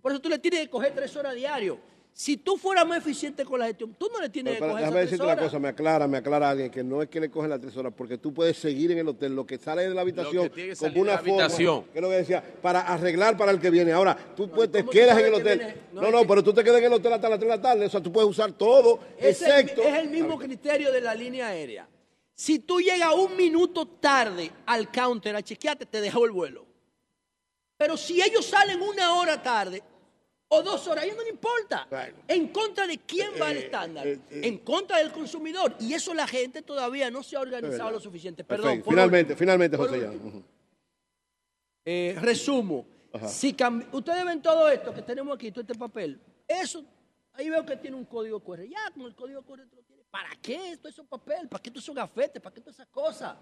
Por eso tú le tienes que coger tres horas diario. Si tú fueras más eficiente con la gestión, tú no le tienes que coger Déjame decirte una cosa, me aclara, me aclara a alguien que no es que le cogen las tres horas, porque tú puedes seguir en el hotel, lo que sale de la habitación, como una forma, habitación. que es lo que decía, para arreglar para el que viene. Ahora, tú te quedas en el hotel. No, no, pero tú te quedas en el hotel hasta las 3 de la tarde, o sea, tú puedes usar todo, es excepto... El, es el mismo criterio de la línea aérea. Si tú llegas un minuto tarde al counter a chequearte, te dejó el vuelo. Pero si ellos salen una hora tarde, o dos horas, a ellos no le importa. ¿En contra de quién va el eh, estándar? Eh, eh. en contra del consumidor. Y eso la gente todavía no se ha organizado lo suficiente. Perdón. Finalmente, finalmente, José. Ya. resumo. Si Ustedes ven todo esto que tenemos aquí, todo este papel. Eso, ahí veo que tiene un código QR. Ya, como el código QR lo tiene. ¿Para qué esto es papel? ¿Para qué esto es gafete? ¿Para qué todas esas cosas?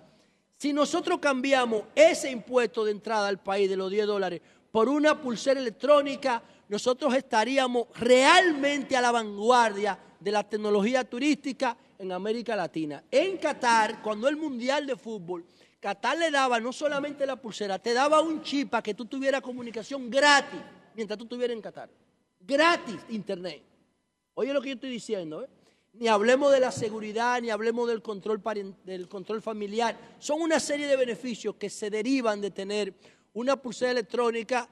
Si nosotros cambiamos ese impuesto de entrada al país de los 10 dólares por una pulsera electrónica, nosotros estaríamos realmente a la vanguardia de la tecnología turística en América Latina. En Qatar, cuando el Mundial de Fútbol, Qatar le daba no solamente la pulsera, te daba un chip para que tú tuvieras comunicación gratis mientras tú estuvieras en Qatar. Gratis internet. Oye lo que yo estoy diciendo, ¿eh? Ni hablemos de la seguridad, ni hablemos del control, del control familiar. Son una serie de beneficios que se derivan de tener una pulsera electrónica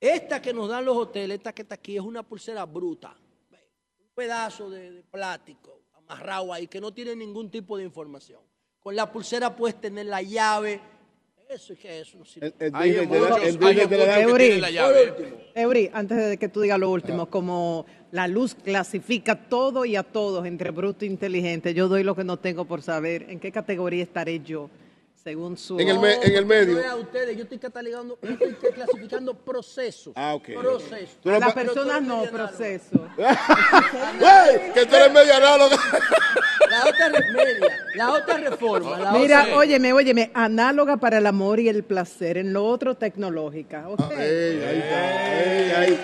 esta que nos dan los hoteles, esta que está aquí, es una pulsera bruta. Un pedazo de, plástico amarrado ahí que no tiene ningún tipo de información. Con la pulsera puedes tener la llave. Eso es que eso no sirve. Eury, antes de que tú digas lo último, como la luz clasifica todo y a todos entre bruto e inteligente, yo doy lo que no tengo por saber en qué categoría estaré yo según su... En el, en el medio. No a ustedes, yo estoy catalogando, yo estoy clasificando procesos. Ah, ok. Procesos. Las personas no, procesos. que tú eres media análoga. La otra media, la otra reforma. La Mira, otra... óyeme, óyeme, análoga para el amor y el placer, en lo otro tecnológica. Okay. Ah, ahí está, ahí.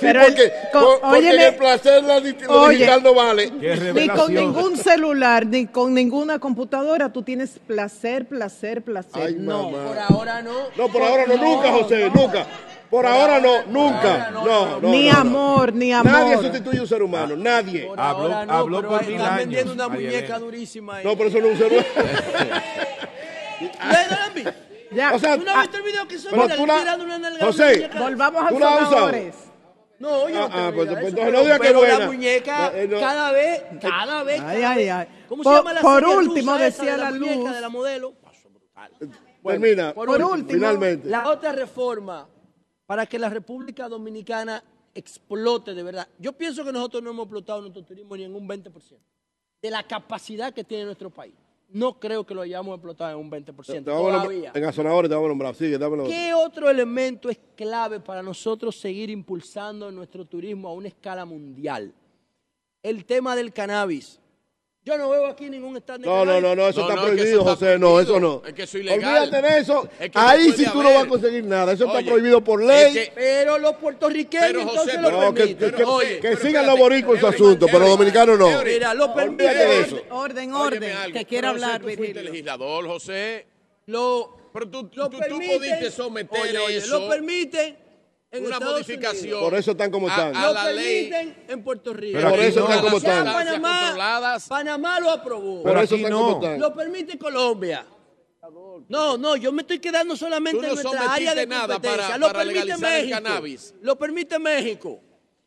Pero porque, el, con, el placer la, lo digital no vale. Ni con ningún celular, ni con ninguna computadora tú tienes placer, placer, placer. no, por ahora no. No, por ahora no, nunca, José, nunca. Por, ahora, no, nunca. No, no, ni amor, ni amor. Nadie sustituye a un ser humano, nadie. Por habló, no, habló por mil están vendiendo una muñeca durísima ahí. No, pero eso no es un ser humano. Ya. O sea, ¿Tú no has visto el video que son tirando una nalga José, volvamos a los No, yo ah, ah, pues, pues, no diga que buena. la muñeca eh, cada vez, cada vez. Ay, ay, ay. ¿Cómo por, se llama la Por último, decía la, luz. muñeca de la modelo? Bueno, Termina, por, por último, finalmente. La otra reforma para que la República Dominicana explote de verdad. Yo pienso que nosotros no hemos explotado nuestro turismo ni en un 20% de la capacidad que tiene nuestro país. No creo que lo hayamos explotado en un 20%. todavía. En Azonadores te vamos a nombrar. Sigue, ¿Qué otro elemento es clave para nosotros seguir impulsando nuestro turismo a una escala mundial? El tema del cannabis. Yo no veo aquí ningún stand No, no, no, no, eso está prohibido, José. No, eso no. Es que eso es ilegal. Olvídate de eso. Ahí sí tú no vas a conseguir nada. Eso está prohibido por ley. pero los puertorriqueños entonces lo permiten. Que, que, sigan los boricos en su asunto, pero los dominicanos no. Mira, lo permiten. Orden, orden. Que quiera hablar, Virgilio. legislador, José. Lo, pero tú, tú, tú pudiste someter eso. Lo permiten una modificación. Por eso están como están. A, la ley en Puerto Rico. por eso están como están. Panamá, Panamá lo aprobó. Por eso están como están. Lo permite Colombia. No, no, yo me estoy quedando solamente en nuestra área de nada Para, lo permite México. Lo permite México.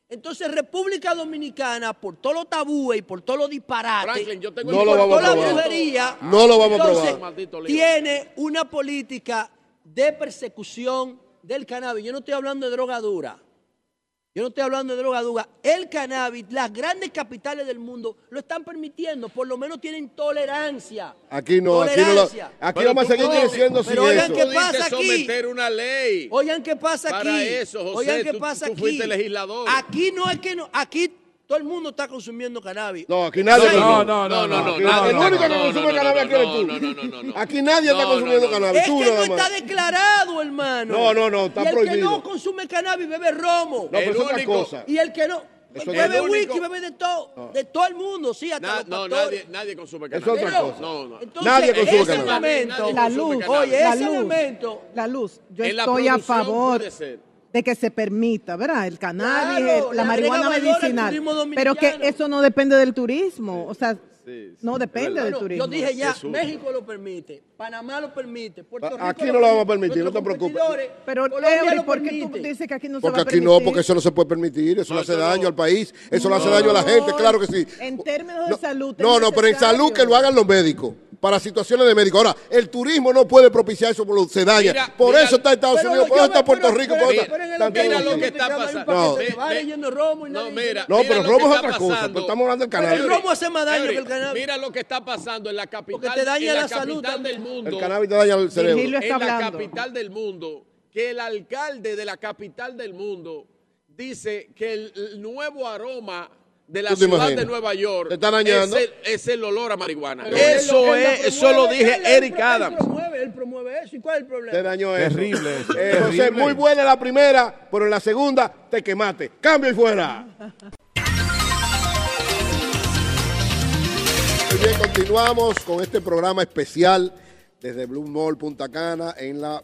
Entonces, República Dominicana, por todo lo tabú y por todo lo disparate, Franklin, yo tengo no lo vamos a la brujería, no lo vamos a probar. Tiene una política de persecución del cannabis, yo no estoy hablando de droga dura. Yo no estoy hablando de droga dura. El cannabis, las grandes capitales del mundo lo están permitiendo, por lo menos tienen tolerancia. Aquí no, aquí no. aquí vamos a seguir creciendo pero oigan qué pasa aquí. someter una ley. Oigan qué pasa aquí. Para eso, José, oigan qué pasa tú, fuiste legislador. Aquí no es que no, aquí todo el mundo está consumiendo cannabis. No, aquí nadie. No, no, no, no. no, el único que consume cannabis aquí eres tú. Aquí nadie está consumiendo cannabis. Es que no está declarado, hermano. No, no, no, está prohibido. Y el que no consume cannabis bebe romo. No, pero es otra cosa. Y el que no. bebe whisky, bebe de todo, de todo el mundo, sí, hasta No, nadie, nadie consume cannabis. Es otra cosa. No, no. Entonces, nadie consume ese cannabis. Elemento, la luz, oye, ese elemento, la luz, yo estoy a favor de que se permita, ¿verdad? El cannabis, la, marihuana medicinal. Pero que eso no depende del turismo, o sea, no depende del turismo. Yo dije ya, México lo permite, Panamá lo permite, Puerto Rico Aquí no lo vamos a permitir, no te preocupes. Pero Eury, ¿por qué tú dices que aquí no se va a permitir? Porque aquí no, porque eso no se puede permitir, eso le hace daño al país, eso le hace daño a la gente, claro que sí. En términos de salud. No, no, pero en salud que lo hagan los médicos para situaciones de médico. Ahora, el turismo no puede propiciar eso, porque se daña. por eso está Estados Unidos, por eso está Puerto Rico. Por eso está, mira lo que está pasando. No, no, mira, no pero romo es otra cosa. Pero estamos hablando del cannabis. El romo hace más daño que el cannabis. Mira lo que está pasando en la capital, te daña la, salud del mundo. El cannabis te daña el cerebro. En la capital del mundo, que el alcalde de la capital del mundo dice que el nuevo aroma de la ciudad de Nueva York es el, olor a marihuana. eso es, eso lo dije Eric Adams. Él promueve, él promueve eso. ¿Y cuál es el problema? Te dañó eso. Terrible. Eh, José, muy buena la primera, pero en la segunda te quemaste. Cambio y fuera. Muy bien, continuamos con este programa especial desde Blue Mall Punta Cana en la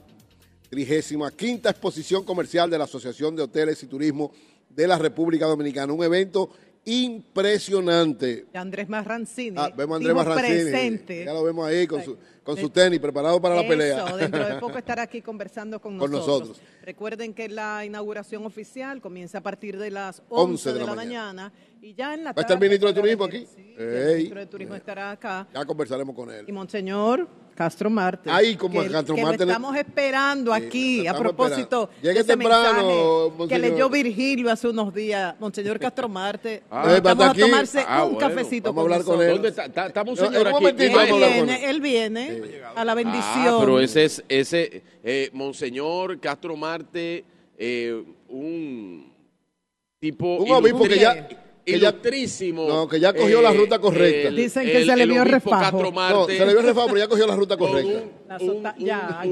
35 quinta exposición comercial de la Asociación de Hoteles y Turismo de la República Dominicana. Un evento impresionante. Andrés Marrancini. Ah, vemos a Andrés Marrancini. Ya lo vemos ahí con su, con su tenis preparado para la pelea. Dentro de poco estará aquí conversando con, nosotros. Recuerden que la inauguración oficial comienza a partir de las 11, de, la, mañana. y ya en la tarde. ¿Va a estar el ministro de Turismo aquí? el ministro de Turismo estará acá. Ya conversaremos con él. Y Monseñor Castro Marte. Ahí como que, Castro Marte. estamos esperando aquí, a propósito. Llegue temprano, que leyó Virgilio hace unos días, Monseñor Castro Marte. Ah, vamos a tomarse ah, un cafecito vamos a hablar con él. ¿Dónde está? Señor aquí. Él viene, él viene a la bendición. Ah, pero ese es, ese, eh, Monseñor Castro Marte, eh, un tipo... Un obispo que ya ilustrísimo. no, que ya cogió la ruta correcta. Dicen que se le vio refajo. No, se le vio refajo, pero ya cogió la ruta correcta. ya,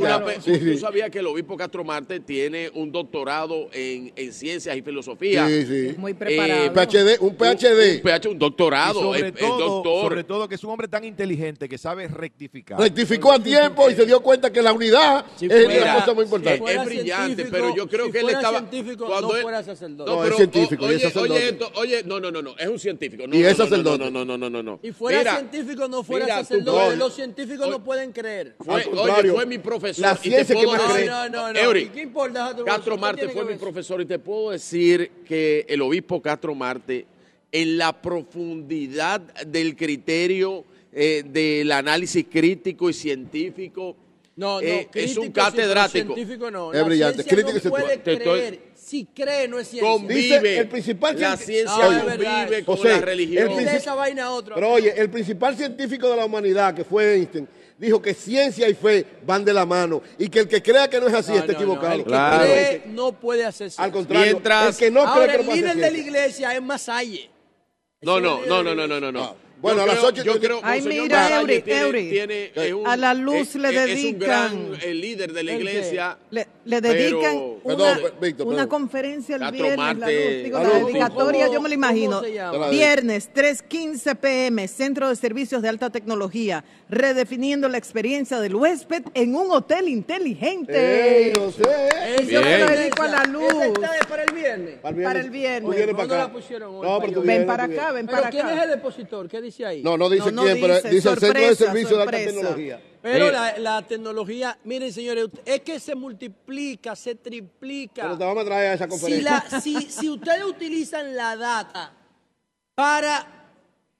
¿Tú sabías que el obispo Castro Marte tiene un doctorado en, en ciencias y filosofía? Sí, sí. Muy preparado. Eh, PhD, un PhD. Un, PhD, un doctorado. sobre, todo, sobre todo que es un hombre tan inteligente que sabe rectificar. Rectificó a tiempo y se dio cuenta que la unidad es una cosa muy importante. Es, brillante, pero yo creo que él estaba... Científico, cuando no fuera sacerdote. No, es científico. Oye, oye, oye, no, no, no, no, es un científico. y es sacerdote. No, no, no, no, no, no. Y fuera científico, no fuera sacerdote. Los científicos no pueden creer. Fue, oye, fue mi profesor. La ciencia que más cree. No, no, no. ¿Qué importa? Castro Marte fue mi profesor y te puedo decir que el obispo Castro Marte, en la profundidad del criterio eh, del análisis crítico y científico, no, no, eh, es un catedrático. Científico no. Es brillante. Crítico no puede creer. Si cree, no es ciencia. Convive. el principal la ciencia convive con la religión. El esa vaina otro. Pero oye, el principal científico de la humanidad, que fue Einstein, dijo que ciencia y fe van de la mano y que el que crea que no es así está equivocado. El que cree no puede hacerse. Al contrario, Mientras, el que no ahora, cree que el líder de la iglesia es Masalle. No, no, no, no, no, no, no, no. Bueno, a las 8 yo creo Ay, mira, Eury, Eury. Tiene, un, a la luz le dedican. Es un gran el líder de la iglesia. Le, le dedican pero, una, perdón, Víctor, una conferencia el viernes. Marte. la, luz, digo, Salud. la dedicatoria, yo me lo imagino. Viernes, 3.15 pm, Centro de Servicios de Alta Tecnología, redefiniendo la experiencia del huésped en un hotel inteligente. Ey, no sé. Yo me lo dedico a la luz. ¿Esa está es para el viernes? Para el viernes. Tú vienes ¿Cuándo para la acá. pusieron hoy? No, pero tú Ven para acá, ven ¿Pero para quién es acá. el depositor? ¿Qué dice ahí? No, no dice No, no quién, pero dice, dice el Centro de sorpresa, Servicio de Alta sorpresa. Tecnología. Pero Sí. la, la tecnología, miren señores, es que se multiplica, se triplica. Pero te vamos a traer a esa Si, conferencia. la- si, si ustedes utilizan la data para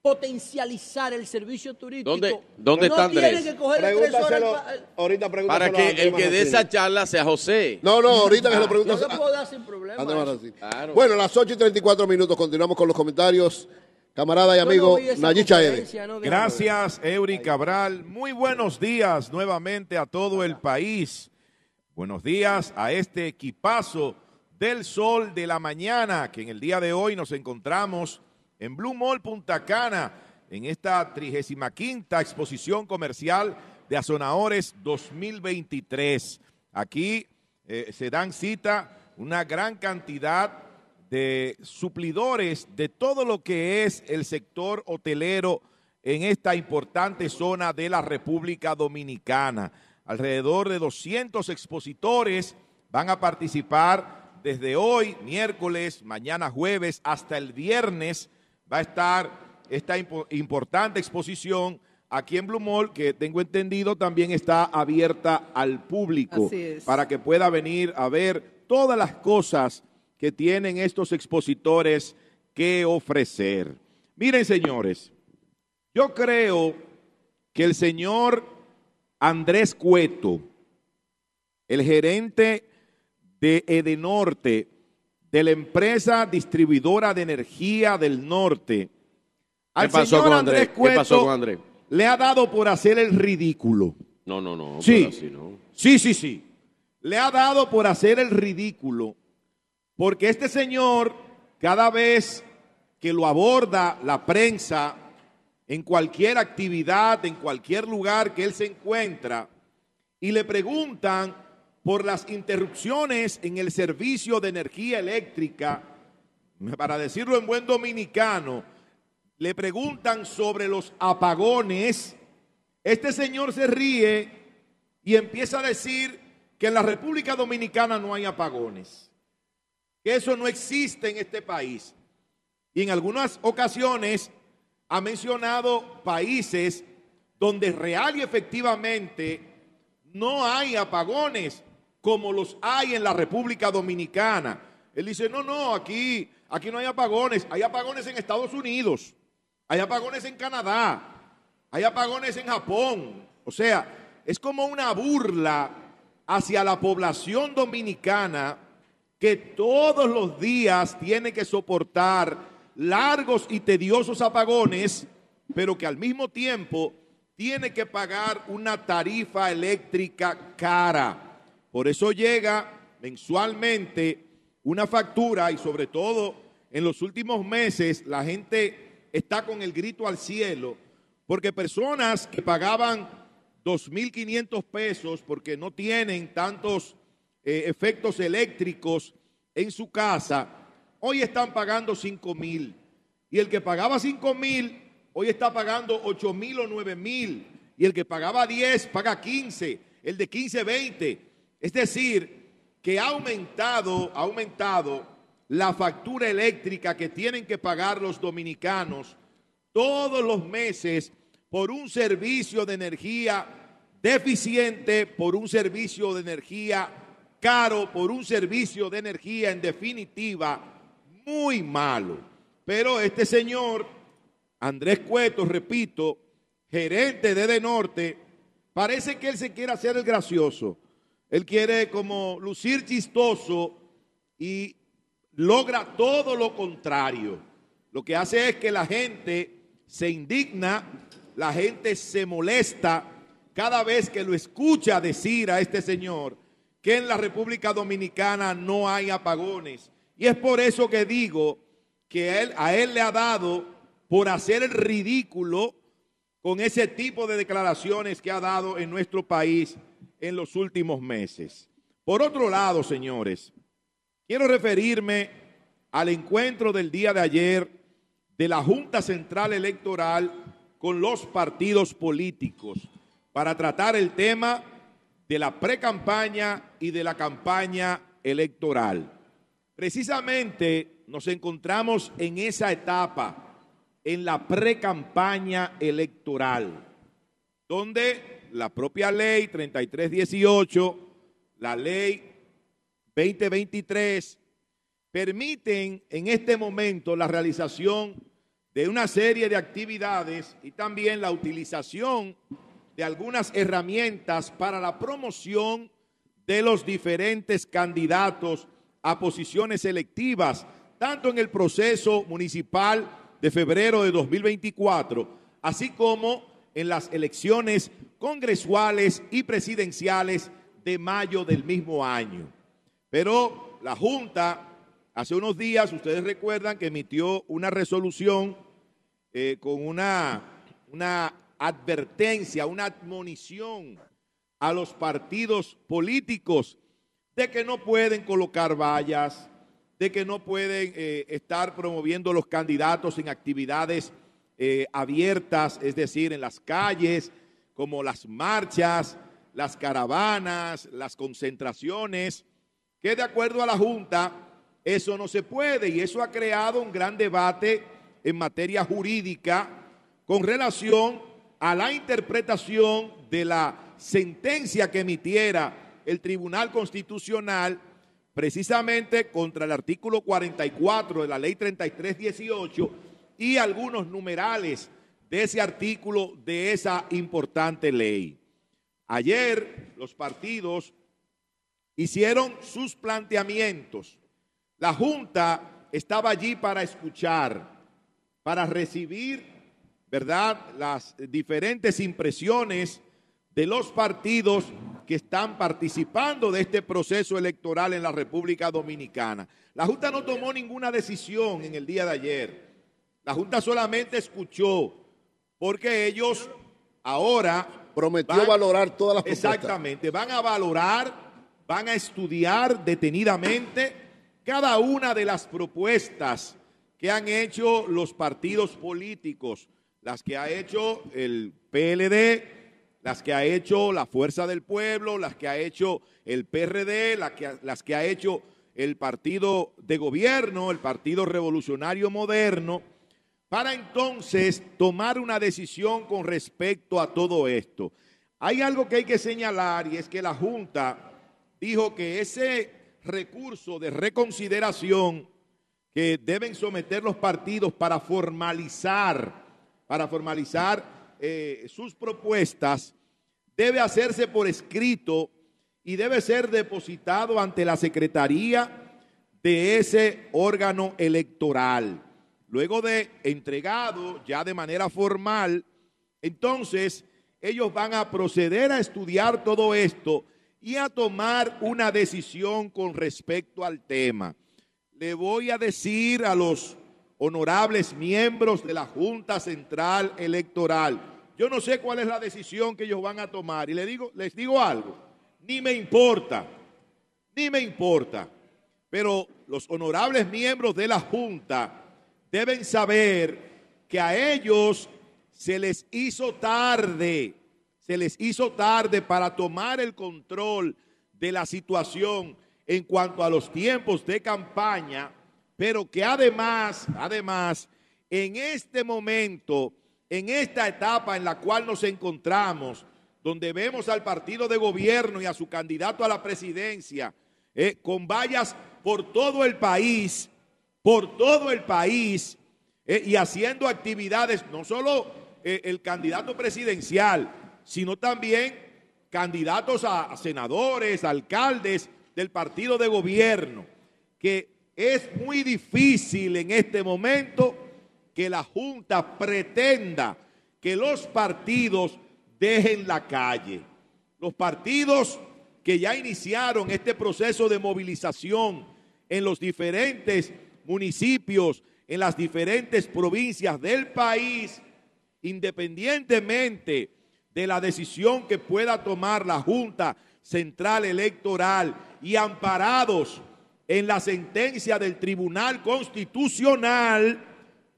potencializar el servicio turístico, ¿Dónde- dónde no está tienen Andrés? que coger tres horas. Pregúntaselo, pa- ahorita pregúntaselo Para a que el que dé esa charla sea José. No, no, ahorita que se lo Yo preguntas se a- puedo dar sin problema. Claro. Bueno, las 8 y 34 minutos, continuamos con los comentarios. Camarada y no amigo Nayib no, ver. Gracias, Eury Cabral. Muy buenos días nuevamente a todo el país. Buenos días a este equipazo del sol de la mañana, que en el día de hoy nos encontramos en Blue Mall Punta Cana, en esta 35 exposición comercial de Azonadores 2023. Aquí eh, se dan cita una gran cantidad de suplidores de todo lo que es el sector hotelero en esta importante zona de la República Dominicana. Alrededor de 200 expositores van a participar desde hoy, miércoles, mañana jueves, hasta el viernes. Va a estar esta impo- importante exposición aquí en Blue Mall, que tengo entendido también está abierta al público para que pueda venir a ver todas las cosas que tienen estos expositores que ofrecer. Miren, señores, yo creo que el señor Andrés Cueto, el gerente de Edenorte, de la empresa distribuidora de energía del norte, al ¿Qué pasó señor con Andrés Andrés? ¿Qué Cueto pasó con Andrés? le ha dado por hacer el ridículo. No, no, no. Sí. así no. Sí, sí, sí. Le ha dado por hacer el ridículo, porque este señor, cada vez que lo aborda la prensa, en cualquier actividad, en cualquier lugar que él se encuentra, y le preguntan por las interrupciones en el servicio de energía eléctrica, para decirlo en buen dominicano, le preguntan sobre los apagones, este señor se ríe y empieza a decir que en la República Dominicana no hay apagones, eso no existe en este país. Y en algunas ocasiones ha mencionado países donde real y efectivamente no hay apagones como los hay en la República Dominicana. Él dice, no, no, aquí, aquí no hay apagones, hay apagones en Estados Unidos, hay apagones en Canadá, hay apagones en Japón. O sea, es como una burla hacia la población dominicana que todos los días tiene que soportar largos y tediosos apagones, pero que al mismo tiempo tiene que pagar una tarifa eléctrica cara. Por eso llega mensualmente una factura y sobre todo en los últimos meses la gente está con el grito al cielo porque personas que pagaban 2.500 pesos porque no tienen tantos eh, efectos eléctricos en su casa, hoy están pagando 5 mil. Y el que pagaba 5 mil, hoy está pagando 8 mil o 9 mil. Y el que pagaba 10, paga 15. El de 15, 20. Es decir, que ha aumentado, ha aumentado la factura eléctrica que tienen que pagar los dominicanos todos los meses por un servicio de energía deficiente, por un servicio de energía caro, por un servicio de energía en definitiva muy malo. Pero este señor, Andrés Cueto, repito, gerente de De Norte, parece que él se quiere hacer el gracioso. Él quiere como lucir chistoso y logra todo lo contrario. Lo que hace es que la gente se indigna, la gente se molesta cada vez que lo escucha decir a este señor que en la República Dominicana no hay apagones. Y es por eso que digo que él, a él le ha dado por hacer el ridículo con ese tipo de declaraciones que ha dado en nuestro país en los últimos meses. Por otro lado, señores, quiero referirme al encuentro del día de ayer de la Junta Central Electoral con los partidos políticos para tratar el tema de la pre-campaña y de la campaña electoral. Precisamente nos encontramos en esa etapa, en la pre-campaña electoral, donde la propia ley 3318, la ley 2023, permiten en este momento la realización de una serie de actividades y también la utilización de algunas herramientas para la promoción de los diferentes candidatos a posiciones selectivas, tanto en el proceso municipal de febrero de 2024, así como en las elecciones congresuales y presidenciales de mayo del mismo año. Pero la Junta, hace unos días, ustedes recuerdan que emitió una resolución eh, con una, una advertencia, una admonición a los partidos políticos de que no pueden colocar vallas, de que no pueden eh, estar promoviendo los candidatos en actividades eh, abiertas, es decir, en las calles, como las marchas, las caravanas, las concentraciones, que de acuerdo a la Junta, eso no se puede. Y eso ha creado un gran debate en materia jurídica con relación a la interpretación de la sentencia que emitiera el Tribunal Constitucional precisamente contra el artículo 44 de la ley 3318 y algunos numerales de ese artículo de esa importante ley. Ayer los partidos hicieron sus planteamientos. La Junta estaba allí para escuchar, para recibir ¿verdad? Las diferentes impresiones de los partidos que están participando de este proceso electoral en la República Dominicana. La Junta no tomó ninguna decisión en el día de ayer. La Junta solamente escuchó porque ellos ahora prometió valorar todas las propuestas. Exactamente, van a valorar, van a estudiar detenidamente cada una de las propuestas que han hecho los partidos políticos las que ha hecho el PLD, las que ha hecho la Fuerza del Pueblo, las que ha hecho el PRD, las que, las que ha hecho el Partido de Gobierno, el Partido Revolucionario Moderno, para entonces tomar una decisión con respecto a todo esto. Hay algo que hay que señalar y es que la Junta dijo que ese recurso de reconsideración que deben someter los partidos para formalizar para formalizar eh, sus propuestas debe hacerse por escrito y debe ser depositado ante la Secretaría de ese órgano electoral. Luego de entregado ya de manera formal, entonces ellos van a proceder a estudiar todo esto y a tomar una decisión con respecto al tema. Le voy a decir a los honorables miembros de la Junta Central Electoral. Yo no sé cuál es la decisión que ellos van a tomar y les digo, les digo algo, ni me importa, ni me importa, pero los honorables miembros de la Junta deben saber que a ellos se les hizo tarde, se les hizo tarde para tomar el control de la situación en cuanto a los tiempos de campaña pero que además, además, en este momento, en esta etapa en la cual nos encontramos, donde vemos al partido de gobierno y a su candidato a la presidencia eh, con vallas por todo el país, por todo el país, eh, y haciendo actividades, no solo eh, el candidato presidencial, sino también candidatos a senadores, alcaldes del partido de gobierno, que es muy difícil en este momento que la Junta pretenda que los partidos dejen la calle. Los partidos que ya iniciaron este proceso de movilización en los diferentes municipios, en las diferentes provincias del país, independientemente de la decisión que pueda tomar la Junta Central Electoral y amparados en la sentencia del Tribunal Constitucional,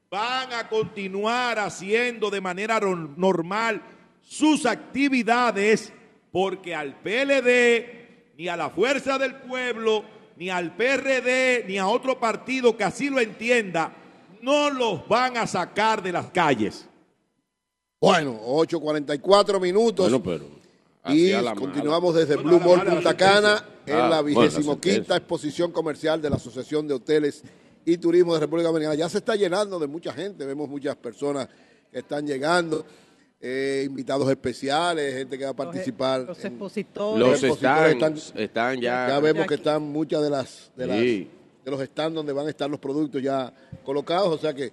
van a continuar haciendo de manera normal sus actividades porque al PLD, ni a la Fuerza del Pueblo, ni al PRD, ni a otro partido que así lo entienda, no los van a sacar de las calles. Bueno, 8.44 minutos. Bueno, pero y continuamos desde Blue Mall Punta Cana en ah, la vigésimo quinta exposición comercial de la Asociación de Hoteles y Turismo de República Dominicana. Ya se está llenando de mucha gente, vemos muchas personas que están llegando. Eh, invitados especiales, gente que va a participar. Los, expositores. Los, expositores están, ya. Ya vemos que están muchas de las, de las de los stands donde van a estar los productos ya colocados, o sea que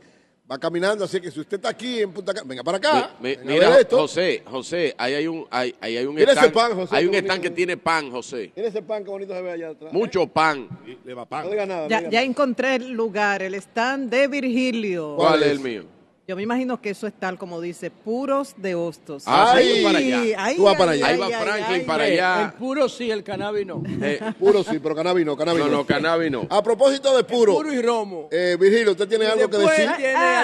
va caminando, así que si usted está aquí en Punta Cana, venga para acá. mira, José, José, ahí hay un, hay, ahí hay un stand, pan, José, hay un stand que tiene pan, José. Tiene ese pan, qué bonito se ve allá atrás. Mucho pan. Le va pan. No diga nada, ya, ya encontré el lugar, el stand de Virgilio. ¿Cuál es el mío? Yo me imagino que eso es tal como dice, puros de hostos. Ah, ahí, para allá. Ahí, Tú vas para allá. Ahí va Franklin para allá. El puro sí, el cannabis no. Eh, puro sí, pero cannabis no, cannabis no. No, cannabis no. A propósito de puro. puro y romo. Eh, Virgilio, ¿usted tiene algo que decir?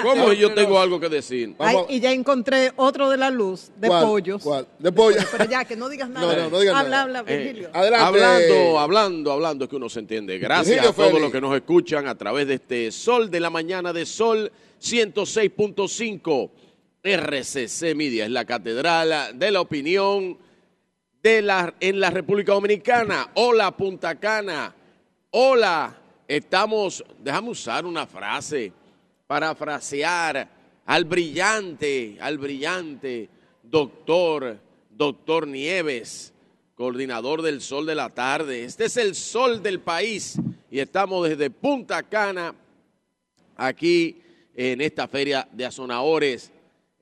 ¿Cómo yo tengo algo que decir? y ya encontré otro de la luz, de pollos. ¿Cuál? De pollos. Pero, ya, que no digas nada. No, no, no digas habla, nada. Habla, habla, eh, Virgilio. adelante. Hablando, hablando, hablando, es que uno se entiende. Gracias a todos los que nos escuchan a través de este Sol de la Mañana de Sol 106.5. RCC Media es la catedral de la opinión de la, en la República Dominicana. Hola, Punta Cana. Hola, estamos, déjame usar una frase para frasear al brillante, al brillante doctor, doctor Nieves, coordinador del Sol de la Tarde. Este es el sol del país y estamos desde Punta Cana, aquí en esta feria de Azonadores.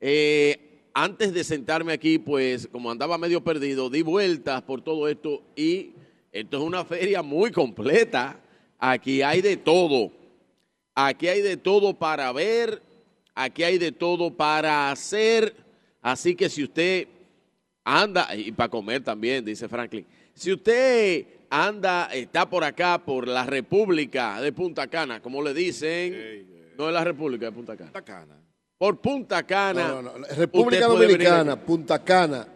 Eh, antes de sentarme aquí, pues como andaba medio perdido, di vueltas por todo esto y esto es una feria muy completa. Aquí hay de todo. Aquí hay de todo para ver, aquí hay de todo para hacer. Así que si usted anda, y para comer también, dice Franklin, si usted anda, está por acá, por la República de Punta Cana, como le dicen, no es la República de Punta Cana. Punta Cana. Por Punta Cana. No, no, no. República Dominicana, Punta Cana.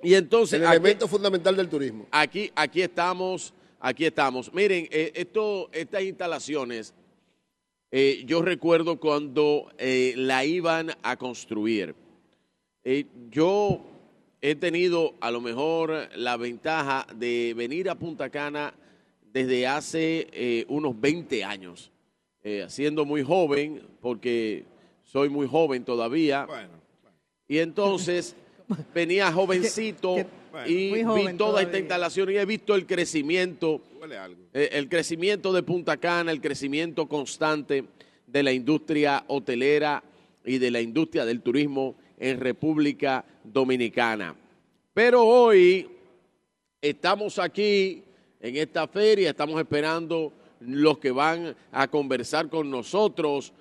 Y entonces. El elemento fundamental del turismo. Aquí, aquí estamos, aquí estamos. Miren, eh, esto, estas instalaciones, eh, yo recuerdo cuando eh, la iban a construir. yo he tenido a lo mejor la ventaja de venir a Punta Cana desde hace unos 20 años. Eh, siendo muy joven, porque soy muy joven todavía. Y entonces venía jovencito y vi toda esta instalación y he visto el crecimiento, eh, el crecimiento de Punta Cana, el crecimiento constante de la industria hotelera y de la industria del turismo en República Dominicana. Pero hoy estamos aquí en esta feria, estamos esperando los que van a conversar con nosotros.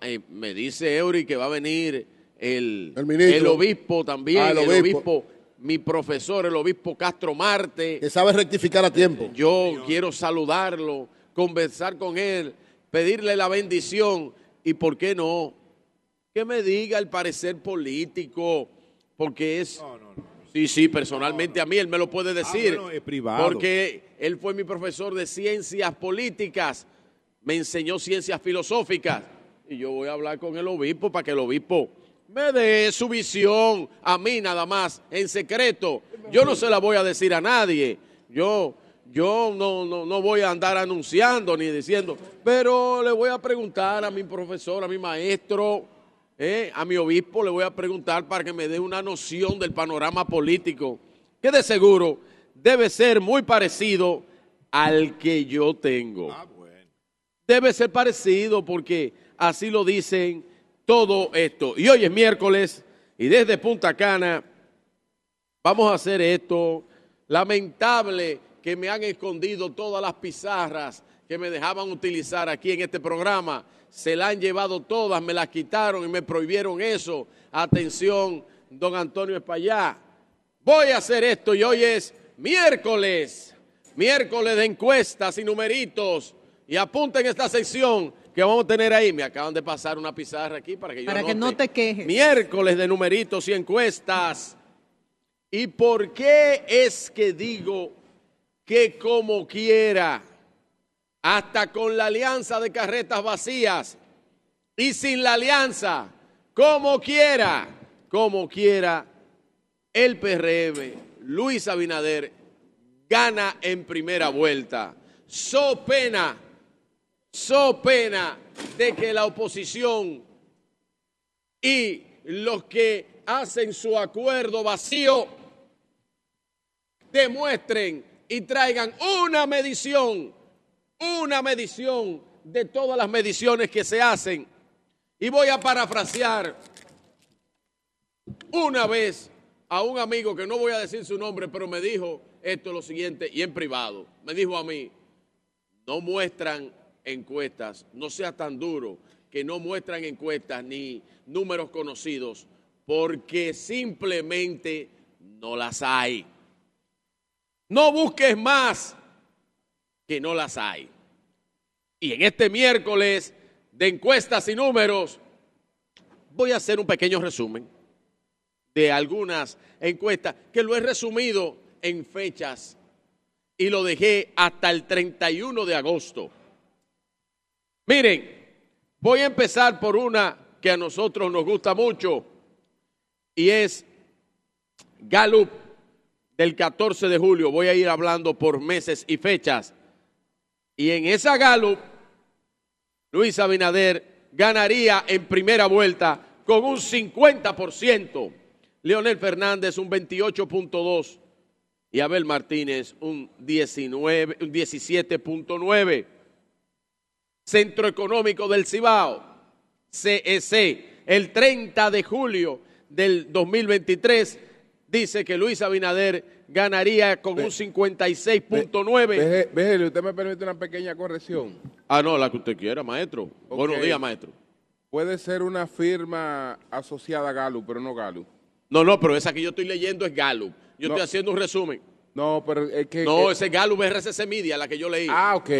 Eh, me dice Eury que va a venir el, el, obispo también, ah, el, obispo. mi profesor, el obispo Castro Marte. Que sabe rectificar a tiempo. Yo quiero saludarlo, conversar con él, pedirle la bendición y, ¿por qué no? Que me diga el parecer político, porque es... Sí, sí, personalmente a mí él me lo puede ah, decir. privado. Porque él fue mi profesor de ciencias políticas me enseñó ciencias filosóficas. Y yo voy a hablar con el obispo para que el obispo me dé su visión a mí nada más, en secreto. Yo no se la voy a decir a nadie. Yo, yo no, no, no voy a andar anunciando ni diciendo, pero le voy a preguntar a mi profesor, a mi maestro, eh, a mi obispo, le voy a preguntar para que me dé una noción del panorama político, que de seguro debe ser muy parecido al que yo tengo. Ah, debe ser parecido porque así lo dicen todo esto. Y hoy es miércoles y desde Punta Cana vamos a hacer esto. Lamentable que me han escondido todas las pizarras que me dejaban utilizar aquí en este programa. Se la han llevado todas, me las quitaron y me prohibieron eso. Atención, don Antonio Espallá. Voy a hacer esto y hoy es miércoles, miércoles de encuestas y numeritos. Y apunten esta sección que vamos a tener ahí. Me acaban de pasar una pizarra aquí para que yo Para que no te quejes. Miércoles de numeritos y encuestas. ¿Y por qué es que digo que como quiera, hasta con la alianza de carretas vacías y sin la alianza, como quiera, como quiera, el PRM, Luis Abinader, gana en primera vuelta. So pena so pena de que la oposición y los que hacen su acuerdo vacío demuestren y traigan una medición, una medición de todas las mediciones que se hacen. Y voy a parafrasear una vez a un amigo que no voy a decir su nombre, pero me dijo esto lo siguiente y en privado. Me dijo a mí, no muestran encuestas, no sea tan duro que no muestran encuestas ni números conocidos, porque simplemente no las hay. No busques más que no las hay. Y en este miércoles de encuestas y números, voy a hacer un pequeño resumen de algunas encuestas que lo he resumido en fechas y lo dejé hasta el 31 de agosto. Miren, voy a empezar por una que a nosotros nos gusta mucho y es Gallup del 14 de julio. Voy a ir hablando por meses y fechas. Y en esa Gallup, Luis Abinader ganaría en primera vuelta con un 50%. Leonel Fernández un 28.2 y Abel Martínez un 19, un 17.9. Centro Económico del Cibao, CEC, e el 30 de julio del 2023, dice que Luis Abinader ganaría con un 56.9. Véjele, usted me permite una pequeña corrección. Ah, no, la que usted quiera, maestro. Buenos días, maestro. Puede ser una firma asociada a Gallup, pero no Gallup. No, no, pero esa que yo estoy leyendo es Gallup. Yo estoy haciendo un resumen. No, pero es que... No, ese Gallup RCC Media, la que yo leí. Ah, ok.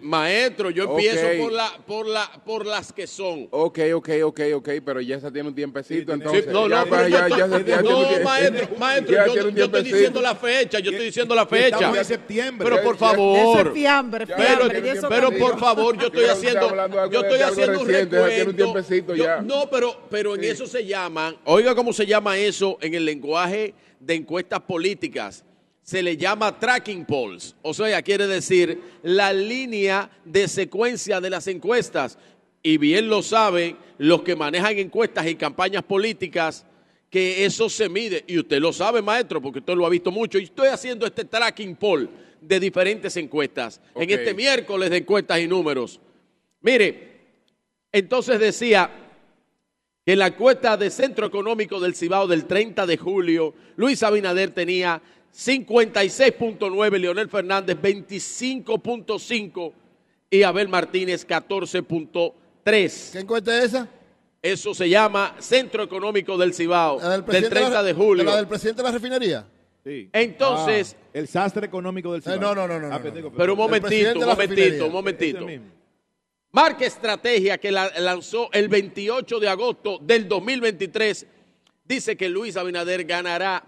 maestro, yo empiezo por, la, por, la, por las que son. Ok, ok, ok, ok, pero ya esa tiene un tiempecito, entonces. no, no, pero ya, ya, ya, no, maestro, maestro, yo, yo estoy diciendo la fecha, yo estoy diciendo la fecha. Estamos en septiembre. Pero por favor. Es fiambre, fiambre, pero, pero por favor, yo estoy haciendo, yo estoy haciendo un recuento. No, pero, pero en eso se llaman, oiga cómo se llama eso en el lenguaje de encuestas políticas se le llama tracking polls, o sea, quiere decir la línea de secuencia de las encuestas. Y bien lo saben los que manejan encuestas y campañas políticas que eso se mide. Y usted lo sabe, maestro, porque usted lo ha visto mucho. Y estoy haciendo este tracking poll de diferentes encuestas en este miércoles de encuestas y números. Mire, entonces decía que en la encuesta de Centro Económico del Cibao del 30 de julio, Luis Abinader tenía 56.9, Leonel Fernández 25.5 y Abel Martínez 14.3. ¿Qué encuesta es esa? Eso se llama Centro Económico del Cibao, del, 30 de, julio. ¿La del presidente de la refinería? Sí. Entonces. Ah, el sastre económico del eh, Cibao. no, no, no, no, ah, Pero un momentito, un momentito, un momentito. Marca Estrategia que la lanzó el 28 de agosto del 2023 dice que Luis Abinader ganará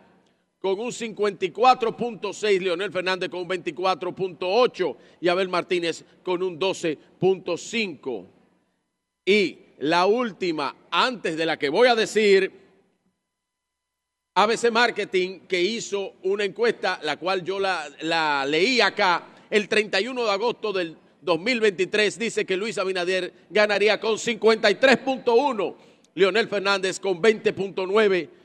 con un 54.6, Leonel Fernández con un 24.8 y Abel Martínez con un 12.5. Y la última, antes de la que voy a decir, ABC Marketing, que hizo una encuesta, la cual yo la, la leí acá, el 31 de agosto del 2023, dice que Luis Abinader ganaría con 53.1, Leonel Fernández con 20.9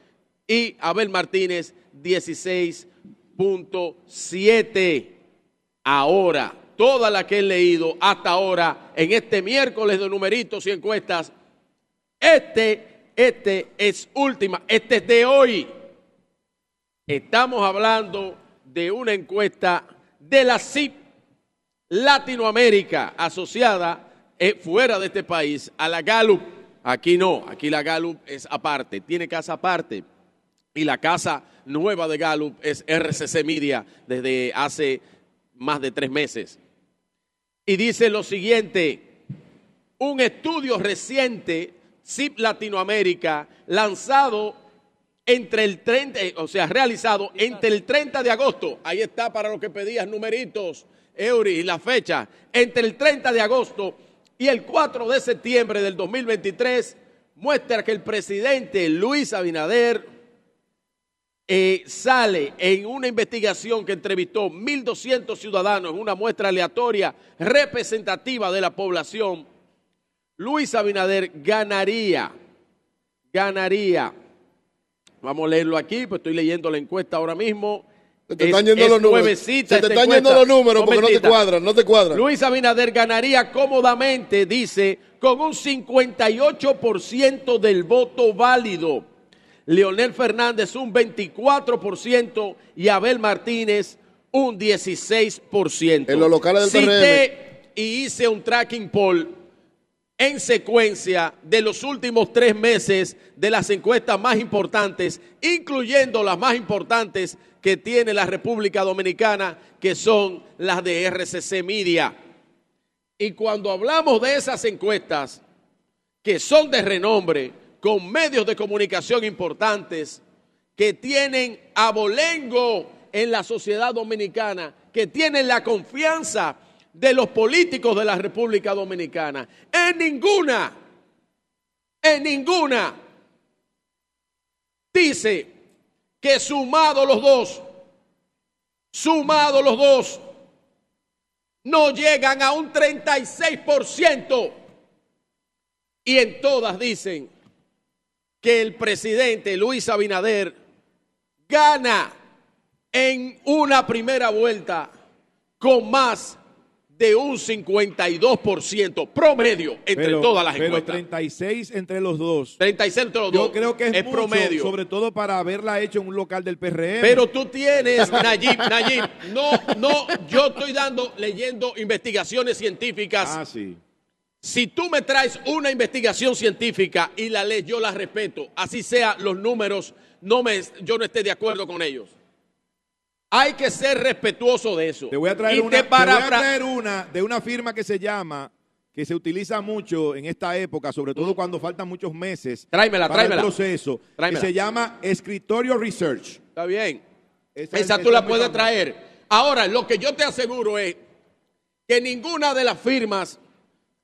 y Abel Martínez 16.7. Ahora, toda la que he leído hasta ahora en este miércoles de numeritos y encuestas, este, este es última, este es de hoy. Estamos hablando de una encuesta de la CIP Latinoamérica asociada eh, fuera de este país a la Gallup. Aquí no, aquí la Gallup es aparte, tiene casa aparte. Y la casa nueva de Gallup es RCC Media desde hace más de tres meses. Y dice lo siguiente, un estudio reciente, CIP Latinoamérica, lanzado entre el 30, eh, o sea, realizado entre el 30 de agosto, ahí está para lo que pedías numeritos, Eury, la fecha, entre el 30 de agosto y el 4 de septiembre del 2023, muestra que el presidente Luis Abinader eh, sale en una investigación que entrevistó 1.200 ciudadanos en una muestra aleatoria representativa de la población. Luis Abinader ganaría, ganaría Vamos a leerlo aquí, pues estoy leyendo la encuesta ahora mismo. Se te están yendo los números. Se te están yendo los números porque no te cuadran, no te cuadran. Luis Abinader ganaría cómodamente, dice, con un 58% del voto válido. Leonel Fernández un 24% y Abel Martínez un 16%. En los locales del Cité y hice un tracking poll en secuencia de los últimos tres meses de las encuestas más importantes, incluyendo las más importantes que tiene la República Dominicana, que son las de RCC Media. Y cuando hablamos de esas encuestas, que son de renombre, con medios de comunicación importantes, que tienen abolengo en la sociedad dominicana, que tienen la confianza de los políticos de la República Dominicana. En ninguna, en ninguna, dice que sumado los dos, sumado los dos, no llegan a un 36%. Y en todas dicen que el presidente Luis Abinader gana en una primera vuelta con más de un 52% promedio entre todas las encuestas. Pero 36 entre los dos. 36 entre los dos. Yo creo que es, promedio. Sobre todo para haberla hecho en un local del PRM. Pero tú tienes, Nayib, Nayib, no, no, yo estoy dando, leyendo investigaciones científicas. Ah, sí. Si tú me traes una investigación científica y la lees, yo la respeto. Así sea, los números, no me, yo no esté de acuerdo con ellos. Hay que ser respetuoso de eso. Te voy a traer, una, de una firma que se llama, que se utiliza mucho en esta época, sobre todo cuando faltan muchos meses tráemela, para el proceso, que se llama Escritorio Research. Está bien. Esa, tú la puedes traer. Ahora, lo que yo te aseguro es que ninguna de las firmas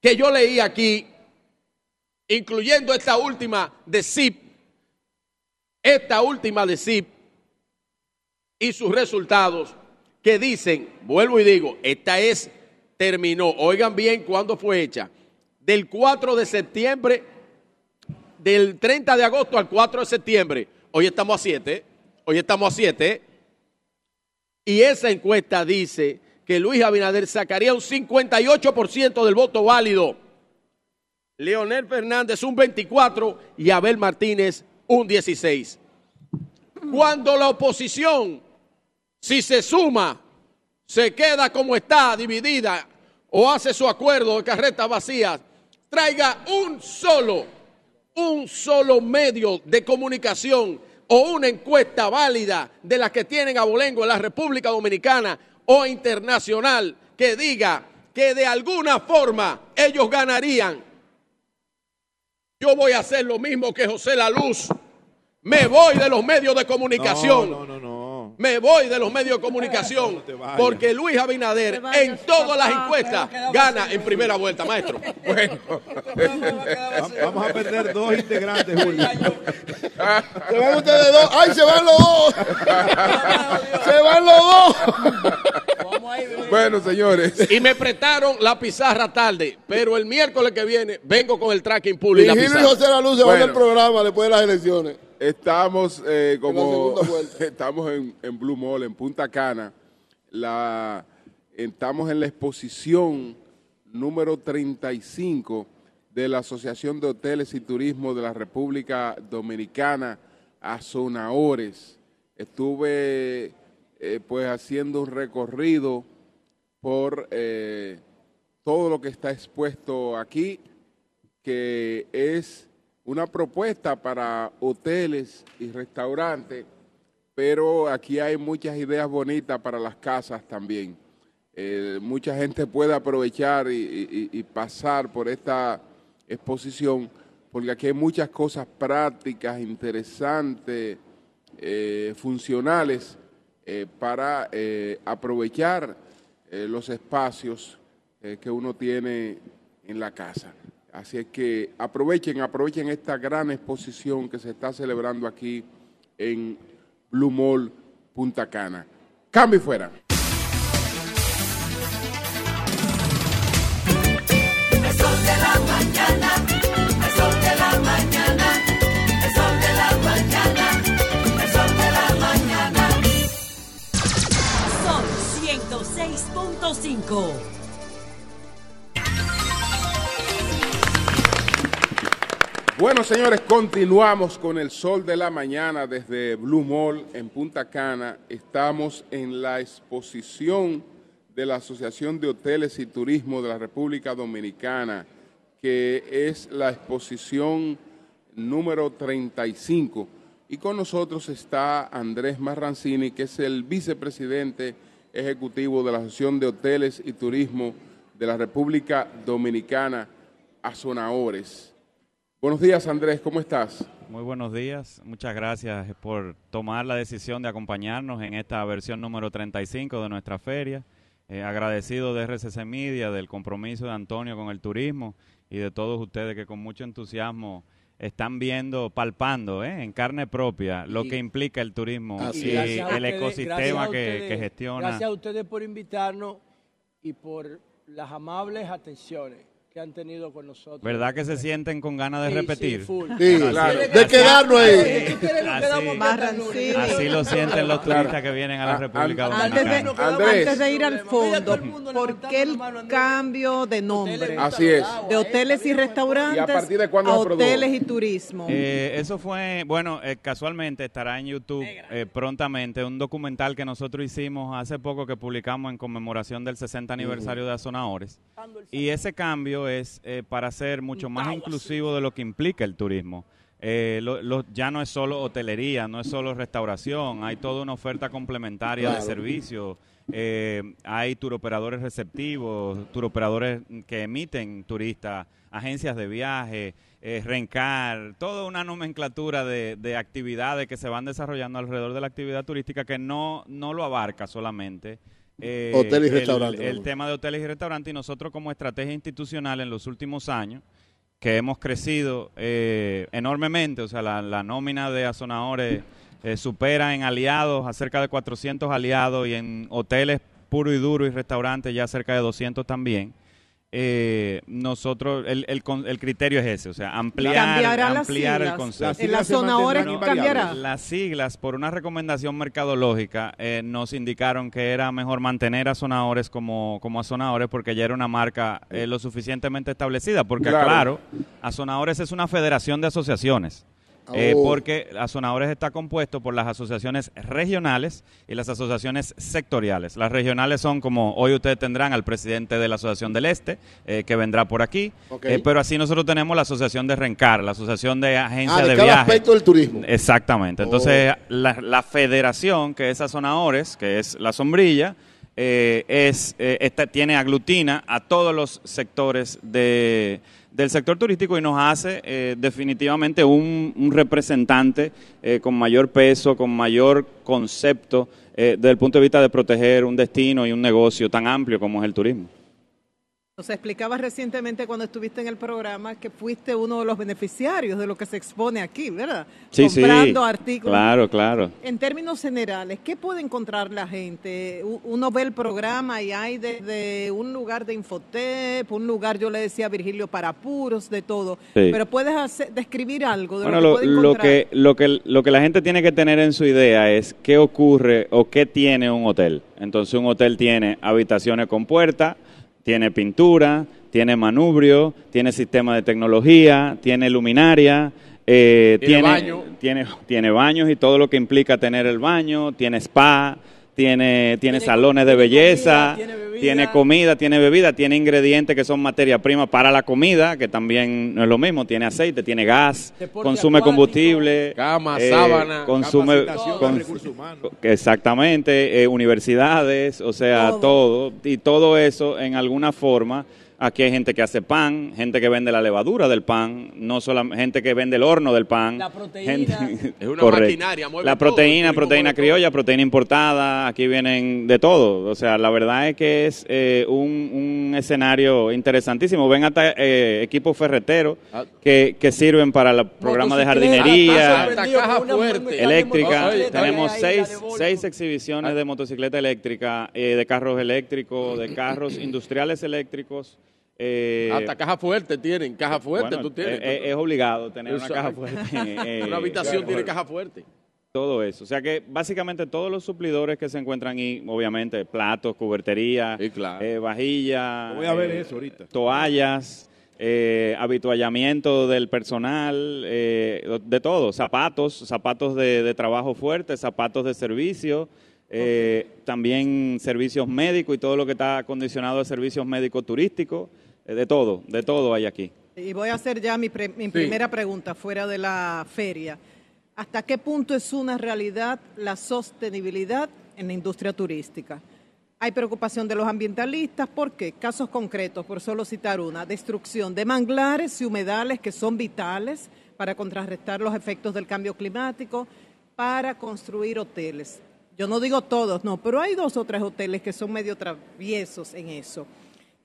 que yo leí aquí, incluyendo esta última de ZIP, esta última de ZIP, y sus resultados que dicen, vuelvo y digo, esta es, terminó, oigan bien cuándo fue hecha, del 4 de septiembre, del 30 de agosto al 4 de septiembre, hoy estamos a 7, hoy estamos a 7, y esa encuesta dice que Luis Abinader sacaría un 58% del voto válido, Leonel Fernández un 24% y Abel Martínez un 16%. Cuando la oposición si se suma, se queda como está, dividida, o hace su acuerdo de carretas vacías, traiga un solo, un solo medio de comunicación o una encuesta válida de las que tienen abolengo en la República Dominicana o internacional que diga que de alguna forma ellos ganarían. Yo voy a hacer lo mismo que José La Luz. Me voy de los medios de comunicación. No, no, no me voy de los medios de comunicación porque Luis Abinader en todas las encuestas gana en primera vuelta, maestro. Bueno, vamos a perder dos integrantes, Julio. Se van ustedes dos. ¡Ay, se van los dos! ¡Se van los dos! Bueno, señores. Y me prestaron la pizarra tarde, pero el miércoles que viene vengo con el tracking público. Y, José La Luz se van al programa después de las elecciones. Estamos eh, como estamos en, en, Blue Mall, en Punta Cana. La, estamos en la exposición número 35 de la Asociación de Hoteles y Turismo de la República Dominicana, Azonaores. Estuve eh, pues haciendo un recorrido por eh, todo lo que está expuesto aquí, que es una propuesta para hoteles y restaurantes, pero aquí hay muchas ideas bonitas para las casas también. Eh, mucha gente puede aprovechar y, pasar por esta exposición, porque aquí hay muchas cosas prácticas, interesantes, funcionales eh, para aprovechar los espacios que uno tiene en la casa. Así es que aprovechen, aprovechen esta gran exposición que se está celebrando aquí en Blue Mall Punta Cana. Cambio fuera. El sol de la mañana, 106.5. Bueno, señores, continuamos con el sol de la mañana desde Blue Mall en Punta Cana. Estamos en la exposición de la Asociación de Hoteles y Turismo de la República Dominicana, que es la exposición número 35. Y con nosotros está Andrés Marrancini, que es el vicepresidente ejecutivo de la Asociación de Hoteles y Turismo de la República Dominicana, Azonaores. Buenos días, Andrés, ¿cómo estás? Muy buenos días, muchas gracias por tomar la decisión de acompañarnos en esta versión número 35 de nuestra feria. Eh, agradecido de RCC Media, del compromiso de Antonio con el turismo y de todos ustedes que con mucho entusiasmo están viendo, palpando ¿eh? en carne propia lo que implica el turismo y, el ecosistema que gestiona. Gracias a ustedes por invitarnos y por las amables atenciones que han tenido con nosotros. ¿Verdad que se sienten con ganas de repetir? Sí, claro. De quedarnos ahí. Así, lo sienten los turistas que vienen a la República Dominicana. Antes de, ir al fondo, ¿por qué el cambio de nombre? Así es. De hoteles y restaurantes a, partir de cuándo hoteles y turismo. Eh, eso fue, bueno, eh, casualmente estará en YouTube eh, prontamente un documental que nosotros hicimos hace poco que publicamos en conmemoración del 60 aniversario de Azonaores. Y ese cambio es eh, para ser mucho más inclusivo de lo que implica el turismo. Eh, ya no es solo hotelería, no es solo restauración, hay toda una oferta complementaria de servicios. Eh, hay turoperadores receptivos, turoperadores que emiten turistas, agencias de viaje, Rencar, toda una nomenclatura de, actividades que se van desarrollando alrededor de la actividad turística que no, no lo abarca solamente eh, Hotel y restaurante. El, tema de hoteles y restaurantes y nosotros como estrategia institucional en los últimos años, que hemos crecido eh, enormemente, o sea, la, nómina de azonadores eh, supera en aliados a cerca de 400 aliados y en hoteles puro y duro y restaurantes ya cerca de 200 también eh, nosotros, el, el, el, criterio es ese, o sea, ampliar, ampliar el concepto. En la zona ahora cambiará. Las siglas, por una recomendación mercadológica, eh, nos indicaron que era mejor mantener a Zonadores como, como Azonadores porque ya era una marca eh, lo suficientemente establecida, porque claro, claro es una federación de asociaciones. Eh, oh. porque Azonadores está compuesto por las asociaciones regionales y las asociaciones sectoriales. Las regionales son como hoy ustedes tendrán al presidente de la Asociación del Este, eh, que vendrá por aquí, eh, pero así nosotros tenemos la Asociación de Rencar, la Asociación de Agencias ah, de, de aspecto del turismo. Exactamente. Entonces, oh. la, la, federación, que es Azonadores, que es la sombrilla, eh, es, eh, tiene aglutina a todos los sectores de, del sector turístico y nos hace eh, definitivamente un, representante con mayor peso, con mayor concepto desde el punto de vista de proteger un destino y un negocio tan amplio como es el turismo. Nos explicabas recientemente cuando estuviste en el programa que fuiste uno de los beneficiarios de lo que se expone aquí, ¿verdad? Sí, Comprando artículos. Claro, claro. En términos generales, ¿qué puede encontrar la gente? Uno ve el programa y hay desde un lugar de infotep, un lugar, yo le decía a Virgilio, para puros, de todo. Pero puedes describir algo de lo, que puede encontrar? Lo que, lo, que, lo que la gente tiene que tener en su idea es qué ocurre o qué tiene un hotel. Entonces un hotel tiene habitaciones con puerta, tiene pintura, tiene manubrio, tiene sistema de tecnología, tiene luminaria, eh, tiene, tiene, tiene, baños y todo lo que implica tener el baño, tiene spa, tiene, tiene, salones de belleza, tiene, comida, tiene bebida, tiene ingredientes que son materia prima para la comida, que también no es lo mismo, tiene aceite, tiene gas, consume combustible, cama, eh, sábana, consume exactamente, eh, universidades, o sea, todo, y todo eso en alguna forma Aquí hay gente que hace pan, gente que vende la levadura del pan, no solamente gente que vende el horno del pan. La proteína. es una maquinaria, La proteína, proteína criolla, proteína importada, aquí vienen de todo. O sea, la verdad es que es eh, un, escenario interesantísimo. Ven hasta eh, equipos ferreteros ah. que, sirven para el programa de jardinería, eléctrica. Tenemos seis, seis exhibiciones de motocicleta eléctrica, eh, de carros eléctricos, de carros industriales eléctricos. Eh, Hasta caja fuerte tienen, caja fuerte tú tienes. Eh, eh, es, obligado tener una caja fuerte. una habitación tiene caja fuerte. Todo eso. O sea que básicamente todos los suplidores que se encuentran ahí, obviamente, platos, cubertería, vajilla, Voy a ver eso ahorita. toallas, habituallamiento del personal, de todo, zapatos, zapatos de, trabajo fuerte, zapatos de servicio. También servicios médicos y todo lo que está acondicionado a servicios médicos turísticos. Eh, de todo, de todo hay aquí. Y voy a hacer ya mi, primera pregunta fuera de la feria. ¿Hasta qué punto es una realidad la sostenibilidad en la industria turística? Hay preocupación de los ambientalistas, ¿por qué? Casos concretos, por solo citar una, destrucción de manglares y humedales que son vitales para contrarrestar los efectos del cambio climático, para construir hoteles. Yo no digo todos, no, pero hay dos o tres hoteles que son medio traviesos en eso.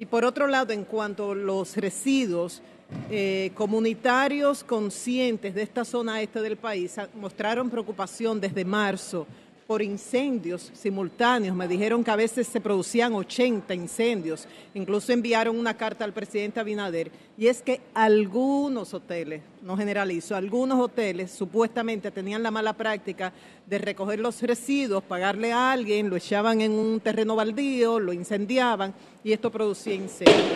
Y por otro lado, en cuanto a los residuos eh, comunitarios conscientes de esta zona este del país, mostraron preocupación desde marzo por incendios simultáneos. Me dijeron que a veces se producían 80 incendios. Incluso enviaron una carta al presidente Abinader. Y es que algunos hoteles, no generalizo, algunos hoteles supuestamente tenían la mala práctica de recoger los residuos, pagarle a alguien, lo echaban en un terreno baldío, lo incendiaban y esto producía incendios.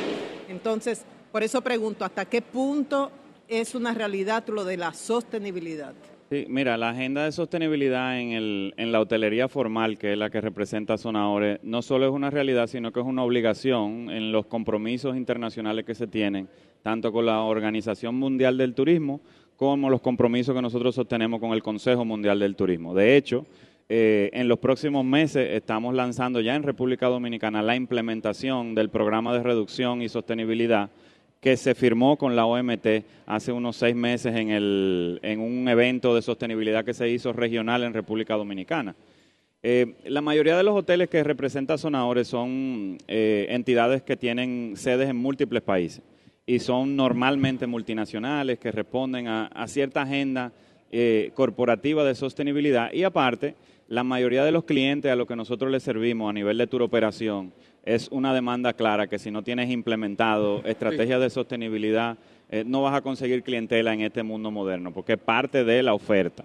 Entonces, por eso pregunto, ¿hasta qué punto es una realidad lo de la sostenibilidad? Sí, mira, la agenda de sostenibilidad en, el, en la hotelería formal, que es la que representa Ore, no solo es una realidad, sino que es una obligación en los compromisos internacionales que se tienen, tanto con la Organización Mundial del Turismo como los compromisos que nosotros sostenemos con el Consejo Mundial del Turismo. De hecho, eh, en los próximos meses estamos lanzando ya en República Dominicana la implementación del programa de reducción y sostenibilidad que se firmó con la OMT hace unos seis meses en, el, en un evento de sostenibilidad que se hizo regional en República Dominicana. Eh, la mayoría de los hoteles que representa Sonadores son eh, entidades que tienen sedes en múltiples países y son normalmente multinacionales que responden a, cierta agenda eh, corporativa de sostenibilidad y aparte, la mayoría de los clientes a los que nosotros les servimos a nivel de tour operación es una demanda clara que si no tienes implementado estrategias de sostenibilidad, eh, no vas a conseguir clientela en este mundo moderno, porque es parte de la oferta.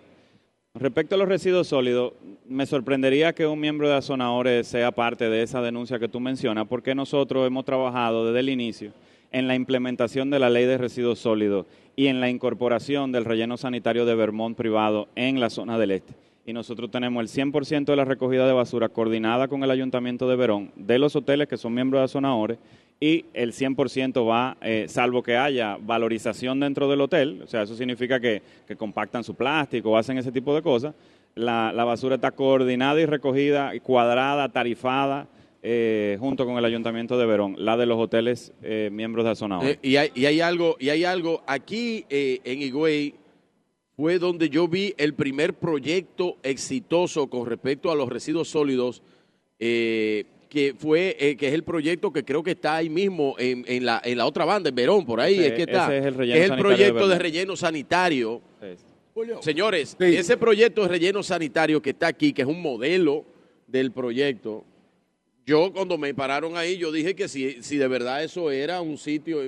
Respecto a los residuos sólidos, me sorprendería que un miembro de Azonadores sea parte de esa denuncia que tú mencionas, porque nosotros hemos trabajado desde el inicio en la implementación de la ley de residuos sólidos y en la incorporación del relleno sanitario de Vermont privado en la zona del este y nosotros tenemos el 100% de la recogida de basura coordinada con el Ayuntamiento de Verón de los hoteles que son miembros de la zona ORE y el 100% va, eh, salvo que haya valorización dentro del hotel, o sea, eso significa que, compactan su plástico o hacen ese tipo de cosas, la, basura está coordinada y recogida, cuadrada, tarifada eh, junto con el Ayuntamiento de Verón, la de los hoteles eh, miembros de la zona eh, y, hay, y, hay, algo, y hay algo, aquí en Higüey fue donde yo vi el primer proyecto exitoso con respecto a los residuos sólidos, que fue que es el proyecto que creo que está ahí mismo en, en, la, en la otra banda, en Verón, por ahí es que está. es el, es el proyecto de, relleno sanitario. Señores, ese proyecto de relleno sanitario que está aquí, que es un modelo del proyecto, yo cuando me pararon ahí, yo dije que si, si de verdad eso era un sitio,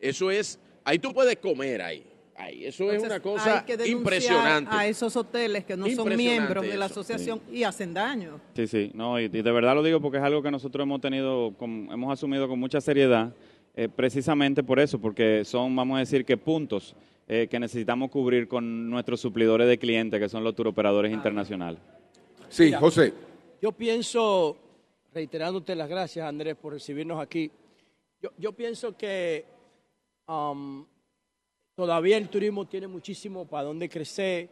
eso es, ahí tú puedes comer ahí. Eso es una cosa hay que impresionante. A esos hoteles que no son miembros de la asociación y hacen daño. Sí, sí, no, y, de verdad lo digo porque es algo que nosotros hemos tenido, hemos asumido con mucha seriedad, eh, precisamente por eso, porque son, vamos a decir, que puntos eh, que necesitamos cubrir con nuestros suplidores de clientes, que son los turoperadores internacionales. Sí, José. Yo pienso, reiterándote las gracias, Andrés, por recibirnos aquí, yo, pienso que um, todavía el turismo tiene muchísimo para dónde crecer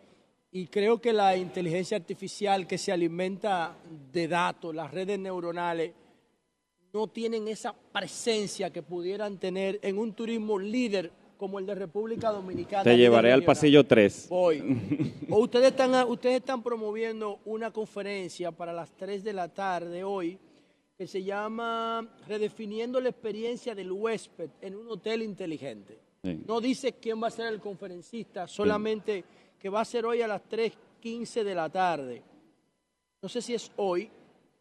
y creo que la inteligencia artificial que se alimenta de datos, las redes neuronales, no tienen esa presencia que pudieran tener en un turismo líder como el de República Dominicana. Te llevaré al pasillo 3. Hoy. o ustedes están, ustedes están promoviendo una conferencia para las 3 de la tarde hoy que se llama Redefiniendo la experiencia del huésped en un hotel inteligente. No dice quién va a ser el conferencista, solamente que va a ser hoy a las 3.15 de la tarde. No sé si es hoy,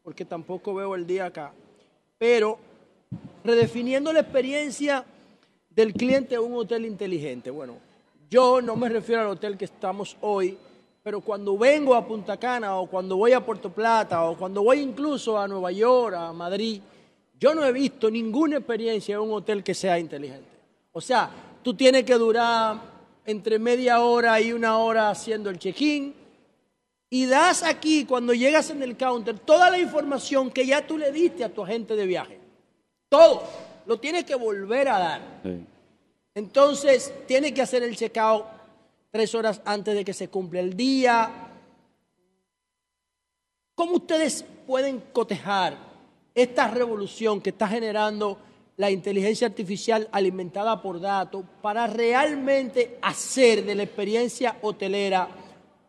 porque tampoco veo el día acá, pero redefiniendo la experiencia del cliente a un hotel inteligente. Bueno, yo no me refiero al hotel que estamos hoy, pero cuando vengo a Punta Cana o cuando voy a Puerto Plata o cuando voy incluso a Nueva York, a Madrid, yo no he visto ninguna experiencia en un hotel que sea inteligente. O sea, tú tienes que durar entre media hora y una hora haciendo el check-in y das aquí, cuando llegas en el counter, toda la información que ya tú le diste a tu agente de viaje. Todo lo tiene que volver a dar. Entonces, tiene que hacer el checkout tres horas antes de que se cumpla el día. ¿Cómo ustedes pueden cotejar esta revolución que está generando la inteligencia artificial alimentada por datos para realmente hacer de la experiencia hotelera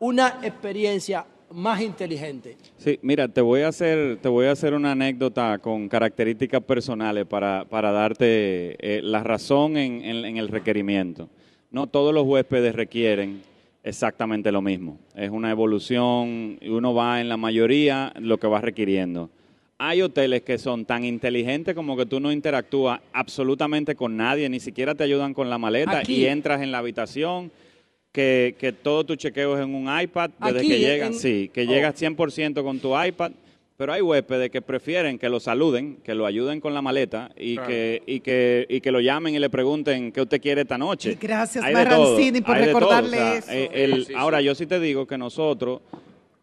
una experiencia más inteligente. Sí, mira, te voy a hacer, te voy a hacer una anécdota con características personales para, para darte eh, la razón en, en, el requerimiento. No todos los huéspedes requieren exactamente lo mismo. Es una evolución y uno va en la mayoría lo que va requiriendo. Hay hoteles que son tan inteligentes como que tú no interactúas absolutamente con nadie, ni siquiera te ayudan con la maleta y entras en la habitación que, que todo tu chequeo es en un iPad desde que llegas, sí, que llegas 100% con tu iPad. Pero hay huéspedes que prefieren que lo saluden, que lo ayuden con la maleta y, que, y, que, y que lo llamen y le pregunten qué usted quiere esta noche. Gracias, Marrancini, por recordarle eso. Eh, ahora, yo sí te digo que nosotros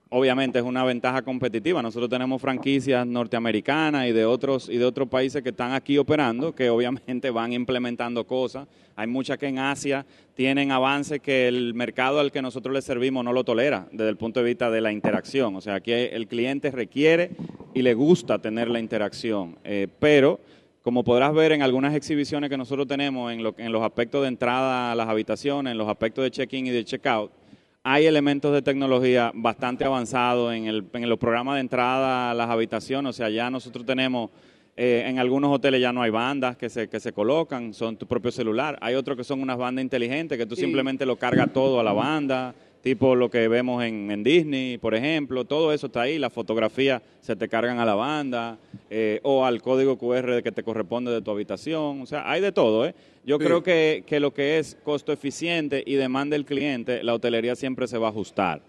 obviamente es una ventaja competitiva. Nosotros tenemos franquicias norteamericanas y de otros y de otros países que están aquí operando, que obviamente van implementando cosas. Hay muchas que en Asia tienen avances que el mercado al que nosotros le servimos no lo tolera desde el punto de vista de la interacción. O sea, aquí el cliente requiere y le gusta tener la interacción, eh, pero como podrás ver en algunas exhibiciones que nosotros tenemos en, en los aspectos de entrada a las habitaciones, en los aspectos de check-in y de check-out, hay elementos de tecnología bastante avanzados en, el, en los programas de entrada a las habitaciones. O sea, ya nosotros tenemos, eh, en algunos hoteles ya no hay bandas que se, que se colocan, son tu propio celular. Hay otros que son unas bandas inteligentes que tú simplemente lo cargas todo a la banda tipo lo que vemos en, Disney, por ejemplo, todo eso está ahí, las fotografías se te cargan a la banda eh, o al código QR que te corresponde de tu habitación, o sea, hay de todo. ¿eh? Yo creo que, que, lo que es costo eficiente y demanda del cliente, la hotelería siempre se va a ajustar,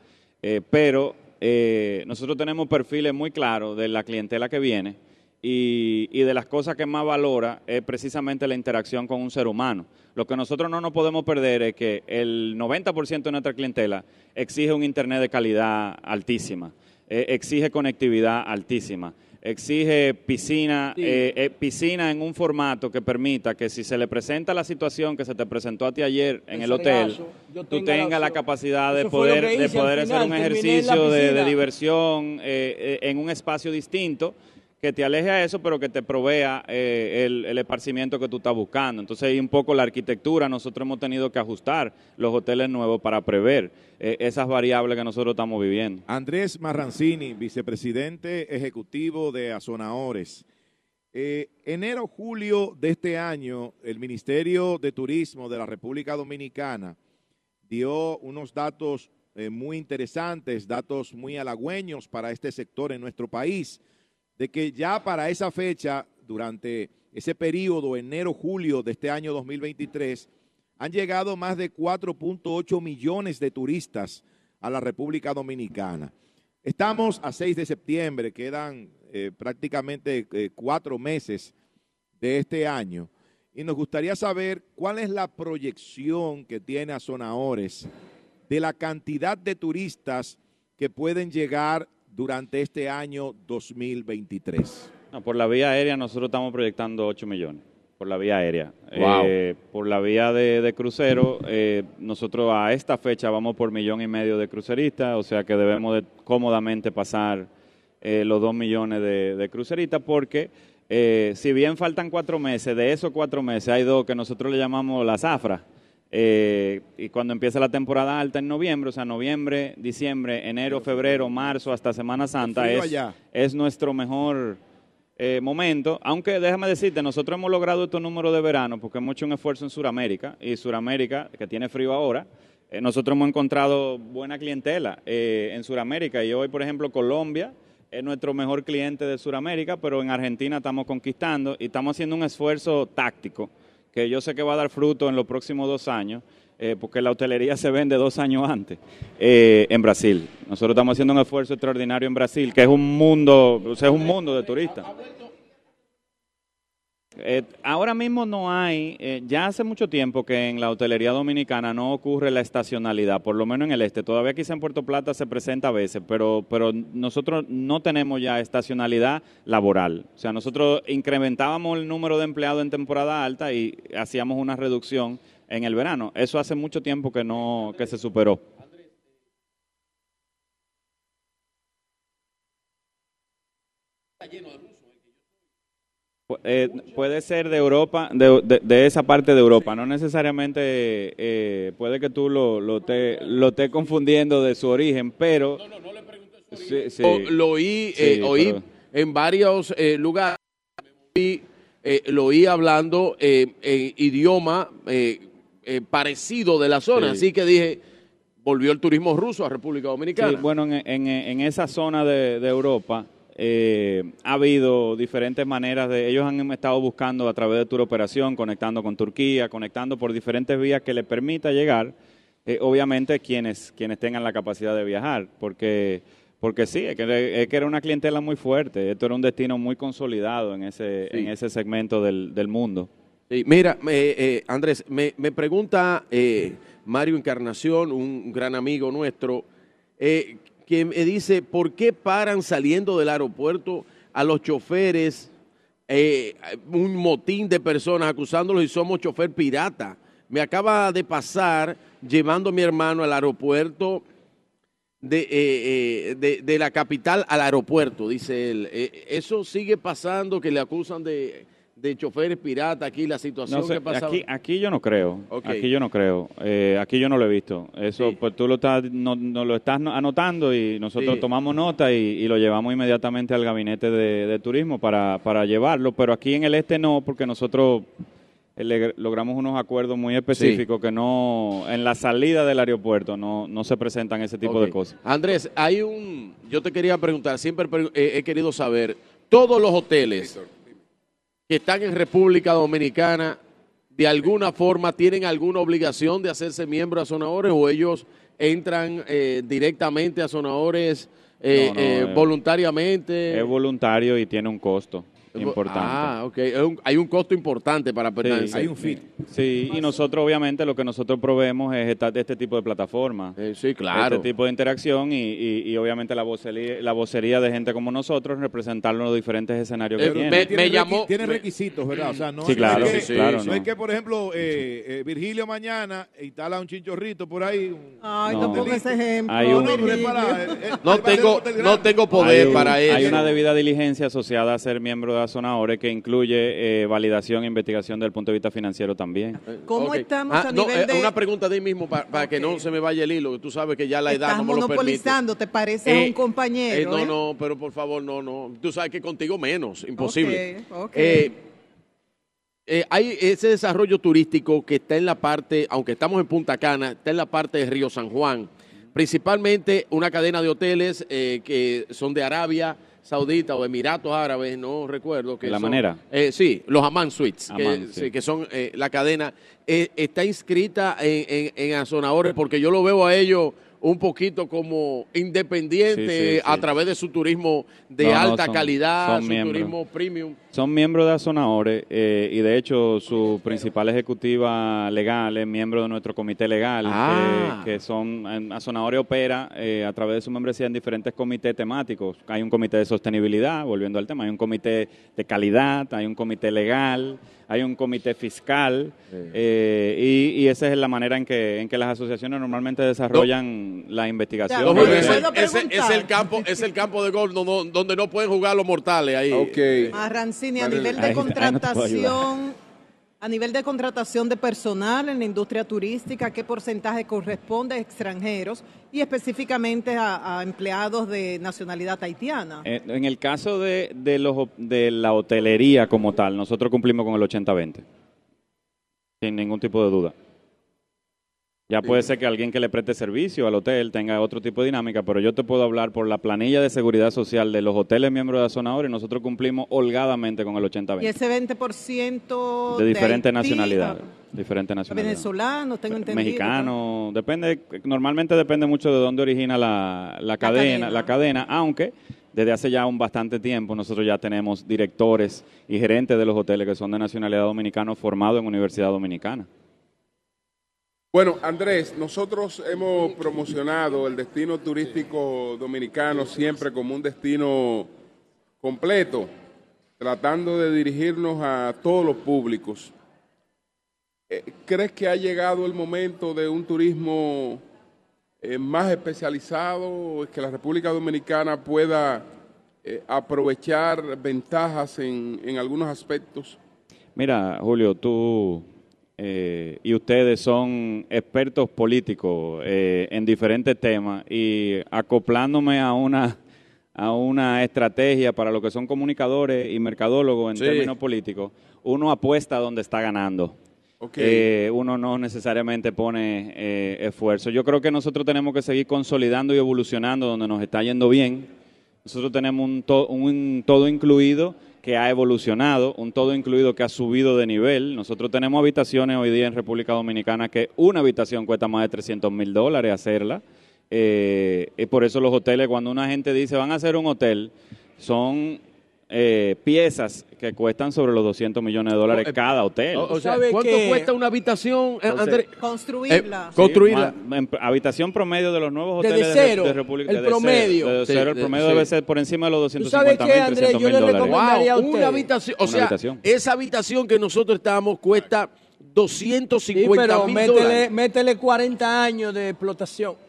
eh, pero eh, nosotros tenemos perfiles muy claros de la clientela que viene y, y de las cosas que más valora es precisamente la interacción con un ser humano. Lo que nosotros no nos podemos perder es que el 90% de nuestra clientela exige un Internet de calidad altísima, eh, exige conectividad altísima, exige piscina, eh, eh, piscina en un formato que permita que si se le presenta la situación que se te presentó a ti ayer en el hotel, tú tengas la, capacidad de poder, de poder hacer un ejercicio de, de, diversión en un espacio distinto que te aleje a eso, pero que te provea eh, el, esparcimiento que tú estás buscando. Entonces, hay un poco la arquitectura, nosotros hemos tenido que ajustar los hoteles nuevos para prever eh, esas variables que nosotros estamos viviendo. Andrés Marrancini, vicepresidente ejecutivo de Azonaores. Eh, enero, julio de este año, el Ministerio de Turismo de la República Dominicana dio unos datos muy interesantes, datos muy halagüeños para este sector en nuestro país de que ya para esa fecha, durante ese periodo, enero-julio de este año 2023, han llegado más de 4.8 millones de turistas a la República Dominicana. Estamos a 6 de septiembre, quedan eh, prácticamente eh, cuatro meses de este año. Y nos gustaría saber cuál es la proyección que tiene Azonaores de la cantidad de turistas que pueden llegar durante este año 2023? por la vía aérea nosotros estamos proyectando 8 millones por la vía aérea. Eh, por la vía de, crucero, eh, nosotros a esta fecha vamos por millón y medio de cruceristas, o sea que debemos de cómodamente pasar eh, los 2 millones de, de cruceristas porque si bien faltan cuatro meses, de esos cuatro meses hay dos que nosotros le llamamos la zafra eh, y cuando empieza la temporada alta en noviembre, o sea, noviembre, diciembre, enero, febrero, marzo, hasta Semana Santa, es, es, nuestro mejor eh, momento. Aunque déjame decirte, nosotros hemos logrado estos números de verano porque hemos hecho un esfuerzo en Sudamérica, y Sudamérica, que tiene frío ahora, eh, nosotros hemos encontrado buena clientela en Sudamérica. Y hoy, por ejemplo, Colombia es nuestro mejor cliente de Sudamérica, pero en Argentina estamos conquistando y estamos haciendo un esfuerzo táctico que yo sé que va a dar fruto en los próximos dos años, eh, porque la hotelería se vende dos años antes eh, en Brasil. Nosotros estamos haciendo un esfuerzo extraordinario en Brasil, que es un mundo, o sea, es un mundo de turistas. Eh, ahora mismo no hay, eh, ya hace mucho tiempo que en la hotelería dominicana no ocurre la estacionalidad, por lo menos en el este. Todavía quizá en Puerto Plata se presenta a veces, pero, pero nosotros no tenemos ya estacionalidad laboral. O sea, nosotros incrementábamos el número de empleados en temporada alta y hacíamos una reducción en el verano. Eso hace mucho tiempo que no que se superó. Eh, puede ser de Europa, de, de, esa parte de Europa, no necesariamente eh, puede que tú lo, lo, te, lo estés confundiendo de su origen, pero... No, no, no le preguntes su origen. lo oí, eh, oí en varios lugares, lo oí hablando en idioma parecido de la zona, así que dije, volvió el turismo ruso a República Dominicana. Sí, bueno, en, en, en esa zona de, de Europa eh, ha habido diferentes maneras de, ellos han estado buscando a través de Tour Operación, conectando con Turquía, conectando por diferentes vías que les permita llegar, eh, obviamente quienes, quienes tengan la capacidad de viajar, porque, porque sí, es que, era una clientela muy fuerte, esto era un destino muy consolidado en ese, en ese segmento del, del mundo. mira, eh, Andrés, me, me pregunta Mario Encarnación, un gran amigo nuestro, eh, que me dice, ¿por qué paran saliendo del aeropuerto a los choferes? Eh, un motín de personas acusándolos y somos chofer pirata. Me acaba de pasar llevando a mi hermano al aeropuerto de, eh, eh, de la capital al aeropuerto, dice él. eso sigue pasando, que le acusan de de choferes piratas aquí, la situación que pasaba? Aquí, aquí yo no creo, aquí yo no creo, eh, aquí yo no lo he visto. Eso pues tú lo estás, no, lo estás anotando y nosotros tomamos nota y, lo llevamos inmediatamente al gabinete de, turismo para, para, llevarlo, pero aquí en el este no, porque nosotros eh, logramos unos acuerdos muy específicos que no, en la salida del aeropuerto no, no se presentan ese tipo de cosas. Andrés, hay un, yo te quería preguntar, siempre he querido saber, todos los hoteles que están en República Dominicana de alguna forma tienen alguna obligación de hacerse miembros a Sonadores o ellos entran eh, directamente a Sonadores eh, eh, voluntariamente? Es voluntario y tiene un costo. Importante. Ah, ok. hay un costo importante para pertenecer. hay un fin. Sí, y nosotros obviamente lo que nosotros proveemos es este tipo de plataforma. sí, claro. Este tipo de interacción y, obviamente la vocería, la vocería de gente como nosotros representarlo en los diferentes escenarios que tiene. Me, llamó, tiene requisitos, ¿verdad? O sea, no, sí, claro, es que, claro. No, es que, por ejemplo, eh, eh, Virgilio mañana instala un chinchorrito por ahí. Ay, no, pongo ese ejemplo. no, tengo, no tengo poder para eso. Hay una debida diligencia asociada a ser miembro de la zona ORE que incluye eh, validación e investigación desde el punto de vista financiero también. ¿Cómo estamos ah, a nivel de...? Una pregunta de ahí mismo para, que no se me vaya el hilo, que tú sabes que ya la edad no me lo permite. monopolizando, ¿te parece a un compañero? no, no, pero por favor, no, no. Tú sabes que contigo menos, imposible. Okay, eh, hay ese desarrollo turístico que está en la parte, aunque estamos en Punta Cana, está en la parte de Río San Juan. Principalmente una cadena de hoteles eh, que son de Arabia Saudita o Emiratos Árabes, no recuerdo. Que la manera? Eh, sí, los Amman Suites, que, son la cadena. está inscrita en, en, en porque yo lo veo a ellos un poquito como independiente a través de su turismo de alta calidad, su turismo premium. Son miembros de Azonahore eh, y de hecho su principal ejecutiva legal es miembro de nuestro comité legal, ah. que son, Azonahore opera eh, a través de su membresía en diferentes comités temáticos. Hay un comité de sostenibilidad, volviendo al tema, hay un comité de calidad, hay un comité legal hay un comité fiscal eh, y, esa es la manera en que, en que las asociaciones normalmente desarrollan la investigación. es, el campo, es el campo de gol donde, no pueden jugar los mortales ahí. Okay. A a nivel de contratación a nivel de contratación de personal en la industria turística, ¿qué porcentaje corresponde a extranjeros y específicamente a, empleados de nacionalidad haitiana? Eh, en el caso de, de, los, de la hotelería como tal, nosotros cumplimos con el 80-20, sin ningún tipo de duda. Ya puede ser que alguien que le preste servicio al hotel tenga otro tipo de dinámica, pero yo te puedo hablar por la planilla de seguridad social de los hoteles miembros de la zona y nosotros cumplimos holgadamente con el 80-20. ¿Y ese 20% de, diferentes nacionalidades? Diferentes nacionalidades. Venezolanos, tengo entendido. Mexicano, depende, normalmente depende mucho de dónde origina la, la, cadena, la cadena, aunque desde hace ya un bastante tiempo nosotros ya tenemos directores y gerentes de los hoteles que son de nacionalidad dominicana formados en Universidad Dominicana. Bueno, Andrés, nosotros hemos promocionado el destino turístico dominicano siempre como un destino completo, tratando de dirigirnos a todos los públicos. Eh, ¿Crees que ha llegado el momento de un turismo eh, más especializado, que la República Dominicana pueda eh, aprovechar ventajas en, en algunos aspectos? Mira, Julio, tú eh, y ustedes son expertos políticos eh, en diferentes temas y acoplándome a una a una estrategia para lo que son comunicadores y mercadólogos en términos políticos, uno apuesta donde está ganando. Eh, uno no necesariamente pone esfuerzo. Yo creo que nosotros tenemos que seguir consolidando y evolucionando donde nos está yendo bien. Nosotros tenemos un, un todo incluido que ha evolucionado, un todo incluido que ha subido de nivel. Nosotros tenemos habitaciones hoy día en República Dominicana que una habitación cuesta más de 300 mil dólares hacerla. Eh, y por eso los hoteles, cuando una gente dice van a hacer un hotel, son eh, piezas que cuestan sobre los 200 millones de dólares eh, cada hotel. O, sea, ¿cuánto cuesta una habitación, Andrés? Construirla. Eh, construirla. habitación promedio de los nuevos hoteles de, República El promedio. De cero, el promedio debe ser por encima de los 250 mil, 300 mil dólares. Wow, una habitación. O sea, esa habitación que nosotros estamos cuesta 250 mil dólares. Métele 40 años de explotación.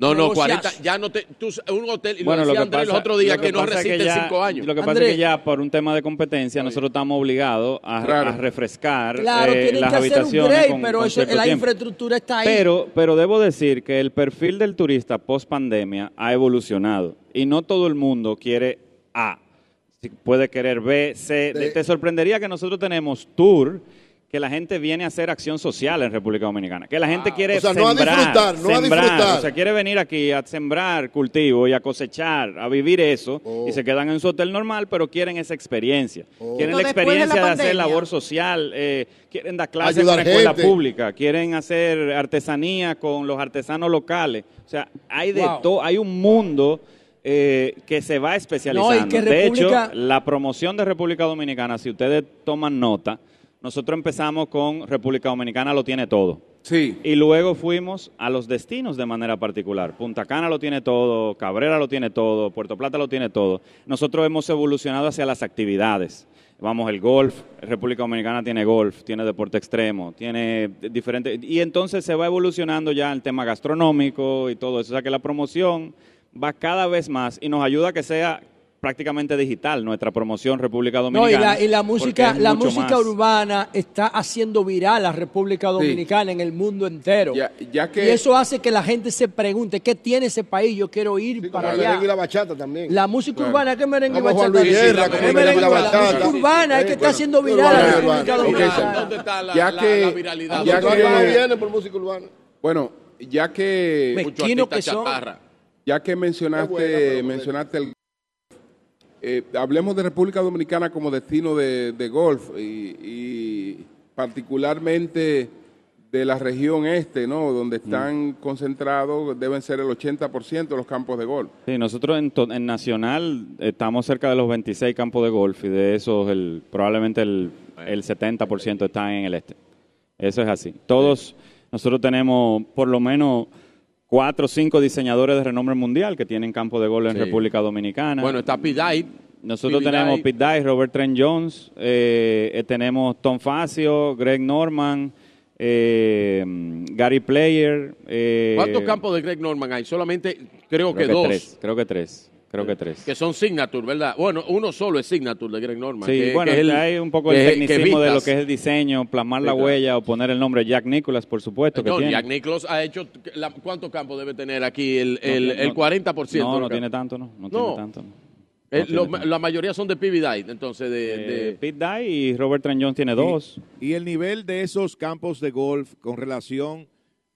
No, no, 40, ya no te, tú, un hotel, y bueno, lo decía Andrés los otros días, que, no resiste cinco años. Lo que pasa es que ya por un tema de competencia nosotros estamos obligados a, refrescar claro, eh, las habitaciones un pero la infraestructura está ahí. Pero, pero debo decir que el perfil del turista post pandemia ha evolucionado y no todo el mundo quiere A, puede querer B, C. Te sorprendería que nosotros tenemos tour que la gente viene a hacer acción social en República Dominicana. Que la gente quiere o sea, sembrar, no a disfrutar, no a disfrutar. O sea, quiere venir aquí a sembrar cultivo y a cosechar, a vivir eso, oh. y se quedan en su hotel normal, pero quieren esa experiencia. Oh. Quieren la experiencia de, hacer labor social, eh, quieren dar clases en la escuela pública, quieren hacer artesanía con los artesanos locales. O sea, hay de todo, hay un mundo eh, que se va especializando. De hecho, la promoción de República Dominicana, si ustedes toman nota, nosotros empezamos con República Dominicana lo tiene todo. Sí. Y luego fuimos a los destinos de manera particular. Punta Cana lo tiene todo, Cabrera lo tiene todo, Puerto Plata lo tiene todo. Nosotros hemos evolucionado hacia las actividades. Vamos, el golf, República Dominicana tiene golf, tiene deporte extremo, tiene diferentes... Y entonces se va evolucionando ya el tema gastronómico y todo eso. O sea que la promoción va cada vez más y nos ayuda a que sea prácticamente digital nuestra promoción República Dominicana. No, y la, música, la música urbana está haciendo viral a República Dominicana en el mundo entero. Ya, que, y eso hace que la gente se pregunte, ¿qué tiene ese país? Yo quiero ir para allá. y la bachata también. La música urbana, ¿qué merengue y bachata? la, música urbana es que está haciendo viral a República Dominicana. ¿Dónde está la, ya que, viralidad? Ya que, viene por música urbana. Bueno, ya que... Mezquino que son. Ya que mencionaste, mencionaste el eh, hablemos de República Dominicana como destino de, golf y, particularmente de la región este, ¿no? Donde mm. están concentrados, deben ser el 80% de los campos de golf. Sí, nosotros en, Nacional estamos cerca de los 26 campos de golf y de esos el, probablemente el, el 70% están en el este. Eso es así. Todos, nosotros tenemos por lo menos cuatro o cinco diseñadores de renombre mundial que tienen campo de gol en República Dominicana. Bueno, está Pete Nosotros tenemos Pete Dye, Robert Trent Jones, eh, eh, tenemos Tom Facio, Greg Norman, eh, Gary Player. ¿Cuántos campos de Greg Norman hay? Solamente creo, que, dos. Tres, creo que tres. Creo que tres. Que son Signature, ¿verdad? Bueno, uno solo es Signature de Greg Norman. Sí, bueno, hay un poco el tecnicismo de lo que es el diseño, plasmar la huella o poner el nombre Jack Nicholas, por supuesto. Que Jack Nicholas ha hecho. ¿Cuántos campos debe tener aquí? El, el, el 40%. No, no tiene tanto, no. No, tiene tanto. Eh, la mayoría son de Pete Dye, entonces de, eh, Pete Dye y Robert Trent Jones tiene dos. y el nivel de esos campos de golf con relación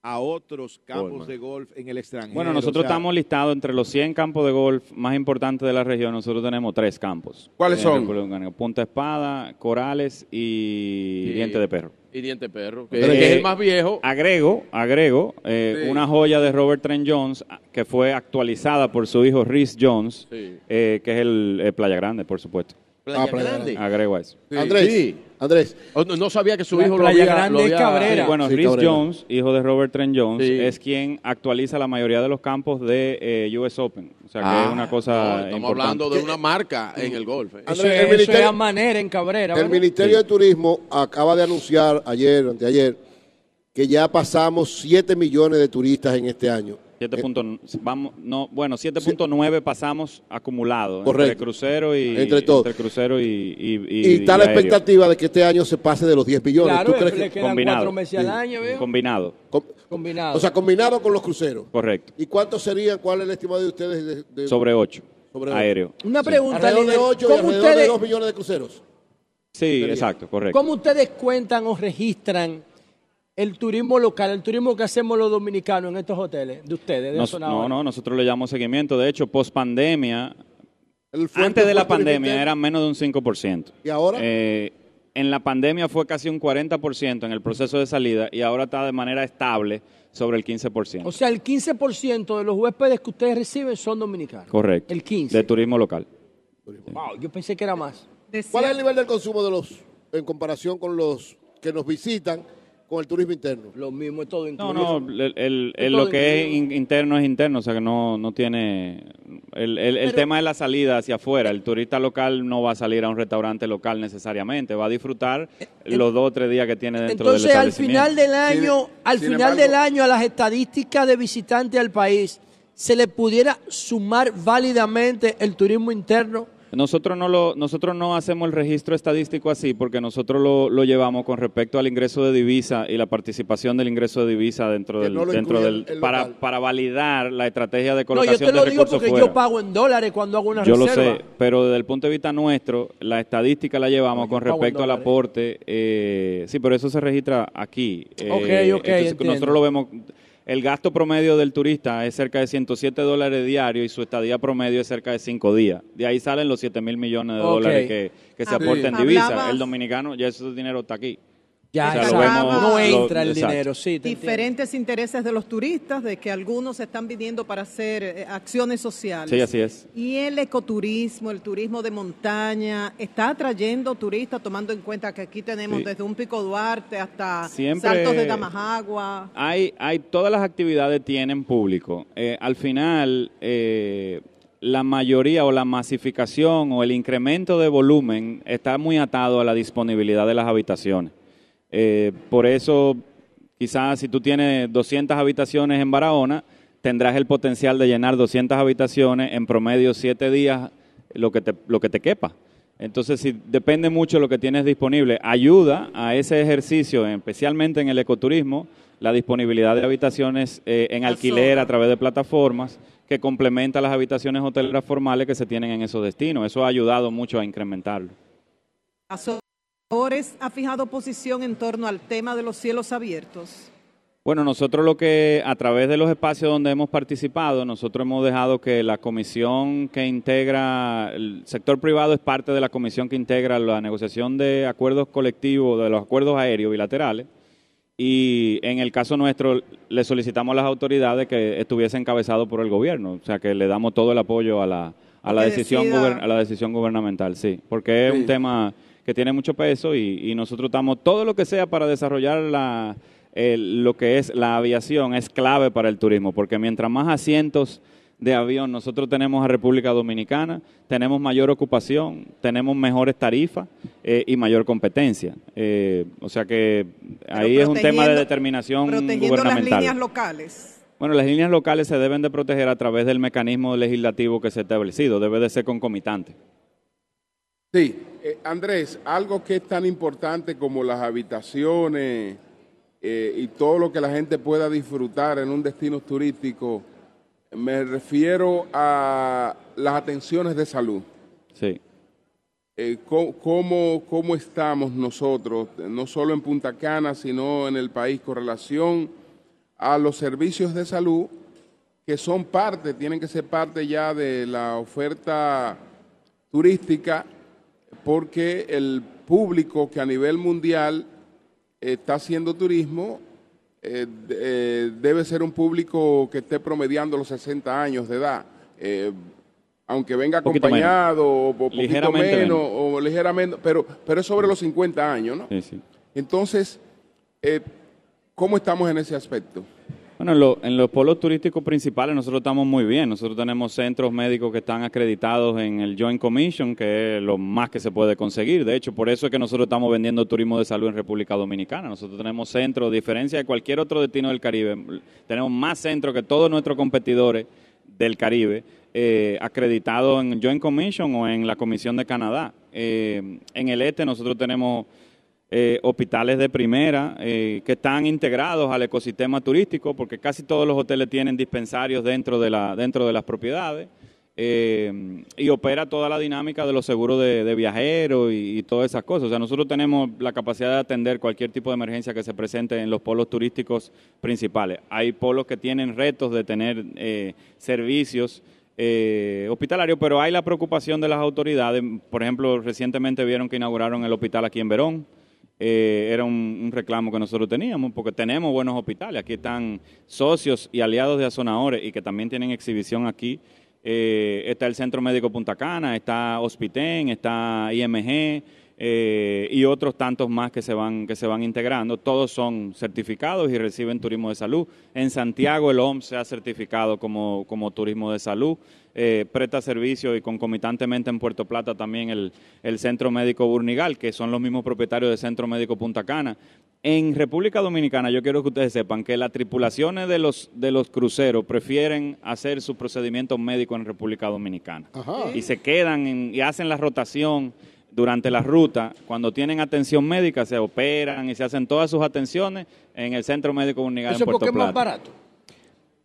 a otros campos de golf en el extranjero. Bueno, nosotros estamos listados entre los 100 campos de golf más importantes de la región. Nosotros tenemos tres campos. ¿Cuáles son? Punta Espada, Corales y, Diente de Perro. Y Diente de Perro, que, es el más viejo. Agrego, agrego eh, una joya de Robert Trent Jones que fue actualizada por su hijo Rhys Jones, eh, que es el Playa Grande, por supuesto. Playa, ah, Grande. Agrego eso. Andrés, Andrés. Oh, no, sabía que su hijo lo había, Grande Cabrera. bueno, Rhys Jones, hijo de Robert Trent Jones, es quien actualiza la mayoría de los campos de eh, US Open. O sea, que es ah. una cosa Estamos hablando de una marca en el golf. Eh. Andrés, el ministerio, manera en Cabrera. El Ministerio de Turismo acaba de anunciar ayer, anteayer, que ya pasamos 7 millones de turistas en este año. 7. vamos, no, bueno, 7.9 pasamos acumulado entre crucero y entre, todo. crucero y, y, está la expectativa de que este año se pase de los 10 billones. Claro, ¿Tú crees que combinado? meses al año, Combinado. combinado. O sea, combinado con los cruceros. Correcto. ¿Y cuánto sería? ¿Cuál es el estimado de ustedes? De, Sobre 8. Aéreo. Una pregunta. Alrededor de 8 y alrededor de 2 millones de cruceros. Sí, exacto, correcto. ¿Cómo ustedes cuentan o registran el turismo local, el turismo que hacemos los dominicanos en estos hoteles de ustedes? De no, no, nosotros le llamamos seguimiento. De hecho, post pandemia, antes de la pandemia era menos de un 5%. ¿Y ahora? Eh, en la pandemia fue casi un 40% en el proceso de salida y ahora está de manera estable sobre el 15%. O sea, el 15% de los huéspedes que ustedes reciben son dominicanos. Correcto. El 15%. De turismo local. Wow, yo pensé que era más. ¿Cuál es el nivel del consumo de los en comparación con los que nos visitan? Con el turismo interno. Lo mismo es todo incluido. No, no, el, lo que es interno es interno, o sea que no, no tiene... El, tema de la salida hacia afuera, el turista local no va a salir a un restaurante local necesariamente, va a disfrutar eh, los dos o tres días que tiene dentro del establecimiento. Entonces, al final del año, al final del año, a las estadísticas de visitantes al país, ¿se le pudiera sumar válidamente el turismo interno? Nosotros no, lo, nosotros no hacemos el registro estadístico así porque nosotros lo, lo, llevamos con respecto al ingreso de divisa y la participación del ingreso de divisa dentro del, dentro del para, para validar la estrategia de colocación no, yo te lo digo porque yo pago en dólares cuando hago una yo reserva. Yo lo sé, pero desde el punto de vista nuestro, la estadística la llevamos con respecto al aporte. Eh, sí, pero eso se registra aquí. Eh, ok, ok. nosotros lo vemos el gasto promedio del turista es cerca de 107 dólares diarios y su estadía promedio es cerca de 5 días. De ahí salen los 7 mil millones de dólares que, se aportan en divisa. El dominicano, ya ese dinero está aquí. Ya, no entra el dinero, sí. Diferentes intereses de los turistas, de que algunos están viniendo para hacer eh, acciones sociales. Sí, así es. Y el ecoturismo, el turismo de montaña, está atrayendo turistas, tomando en cuenta que aquí tenemos desde un Pico Duarte hasta Saltos de Tamajagua. Hay, hay, todas las actividades tienen público. Eh, al final, eh, la mayoría o la masificación o el incremento de volumen está muy atado a la disponibilidad de las habitaciones. Eh, por eso, quizás si tú tienes 200 habitaciones en Barahona, tendrás el potencial de llenar 200 habitaciones en promedio 7 días, lo que te, lo que te quepa. Entonces, si depende mucho de lo que tienes disponible, ayuda a ese ejercicio, especialmente en el ecoturismo, la disponibilidad de habitaciones eh, en alquiler a través de plataformas que complementa las habitaciones hoteleras formales que se tienen en esos destinos. Eso ha ayudado mucho a incrementarlo ha fijado posición en torno al tema de los cielos abiertos? Bueno, nosotros lo que a través de los espacios donde hemos participado, nosotros hemos dejado que la comisión que integra, el sector privado es parte de la comisión que integra la negociación de acuerdos colectivos, de los acuerdos aéreos bilaterales, y en el caso nuestro le solicitamos a las autoridades que estuviese encabezado por el gobierno, o sea que le damos todo el apoyo a la, a la decisión, a la decisión gubernamental, sí, porque es un tema que tiene mucho peso y, nosotros estamos, todo lo que sea para desarrollar la, lo que es la aviación es clave para el turismo, porque mientras más asientos de avión nosotros tenemos a República Dominicana, tenemos mayor ocupación, tenemos mejores tarifas eh, y mayor competencia. Eh, o sea que ahí es un tema de determinación protegiendo las líneas locales. Bueno, las líneas locales se deben de proteger a través del mecanismo legislativo que se ha establecido, debe de ser concomitante. Sí, eh, Andrés, algo que es tan importante como las habitaciones eh, y todo lo que la gente pueda disfrutar en un destino turístico, me refiero a las atenciones de salud. Sí. Eh, ¿cómo, ¿Cómo estamos nosotros, no solo en Punta Cana, sino en el país, con relación a los servicios de salud que son parte, tienen que ser parte ya de la oferta turística porque el público que a nivel mundial está haciendo turismo eh, eh, debe ser un público que esté promediando los 60 años de edad. Eh, aunque venga acompañado o poquito menos, o ligeramente, pero, pero es sobre los 50 años, ¿no? Sí, sí. Entonces, ¿cómo estamos en ese aspecto? Bueno, en, los polos turísticos principales nosotros estamos muy bien. Nosotros tenemos centros médicos que están acreditados en el Joint Commission, que es lo más que se puede conseguir. De hecho, por eso es que nosotros estamos vendiendo turismo de salud en República Dominicana. Nosotros tenemos centros, a diferencia de cualquier otro destino del Caribe, tenemos más centros que todos nuestros competidores del Caribe eh, acreditados en Joint Commission o en la Comisión de Canadá. Eh, en el este nosotros tenemos eh, hospitales de primera eh, que están integrados al ecosistema turístico, porque casi todos los hoteles tienen dispensarios dentro de, la, dentro de las propiedades. Eh, y opera toda la dinámica de los seguros de, viajeros y, y, todas esas cosas. O sea, nosotros tenemos la capacidad de atender cualquier tipo de emergencia que se presente en los polos turísticos principales. Hay polos que tienen retos de tener servicios hospitalarios, pero hay la preocupación de las autoridades. Por ejemplo, recientemente vieron que inauguraron el hospital aquí en Verón. Eh, era un, reclamo que nosotros teníamos, porque tenemos buenos hospitales. Aquí están socios y aliados de Azonadores y que también tienen exhibición aquí. Eh, está el Centro Médico Punta Cana, está Hospiten, está IMG eh, y otros tantos más que se, van, que se van integrando. Todos son certificados y reciben turismo de salud. En Santiago el OMS se ha certificado como, como turismo de salud. Eh, presta servicio y concomitantemente en Puerto Plata también el, Centro Médico Burnigal, que son los mismos propietarios del Centro Médico Punta Cana. En República Dominicana, yo quiero que ustedes sepan que las tripulaciones de los, de los cruceros prefieren hacer sus procedimientos médicos en República Dominicana. Y se quedan y hacen la rotación durante la ruta, cuando tienen atención médica, se operan y se hacen todas sus atenciones en el Centro Médico Burnigal en Puerto Plata. es más barato?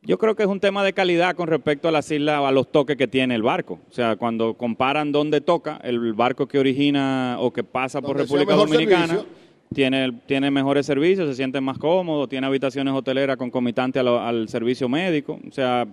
Yo creo que es un tema de calidad con respecto a las islas, a los toques que tiene el barco. O sea, cuando comparan dónde toca, el barco que origina o que pasa por República Dominicana tiene, tiene mejores servicios, se siente más cómodo, tiene habitaciones hoteleras concomitantes al, al servicio médico. O sea,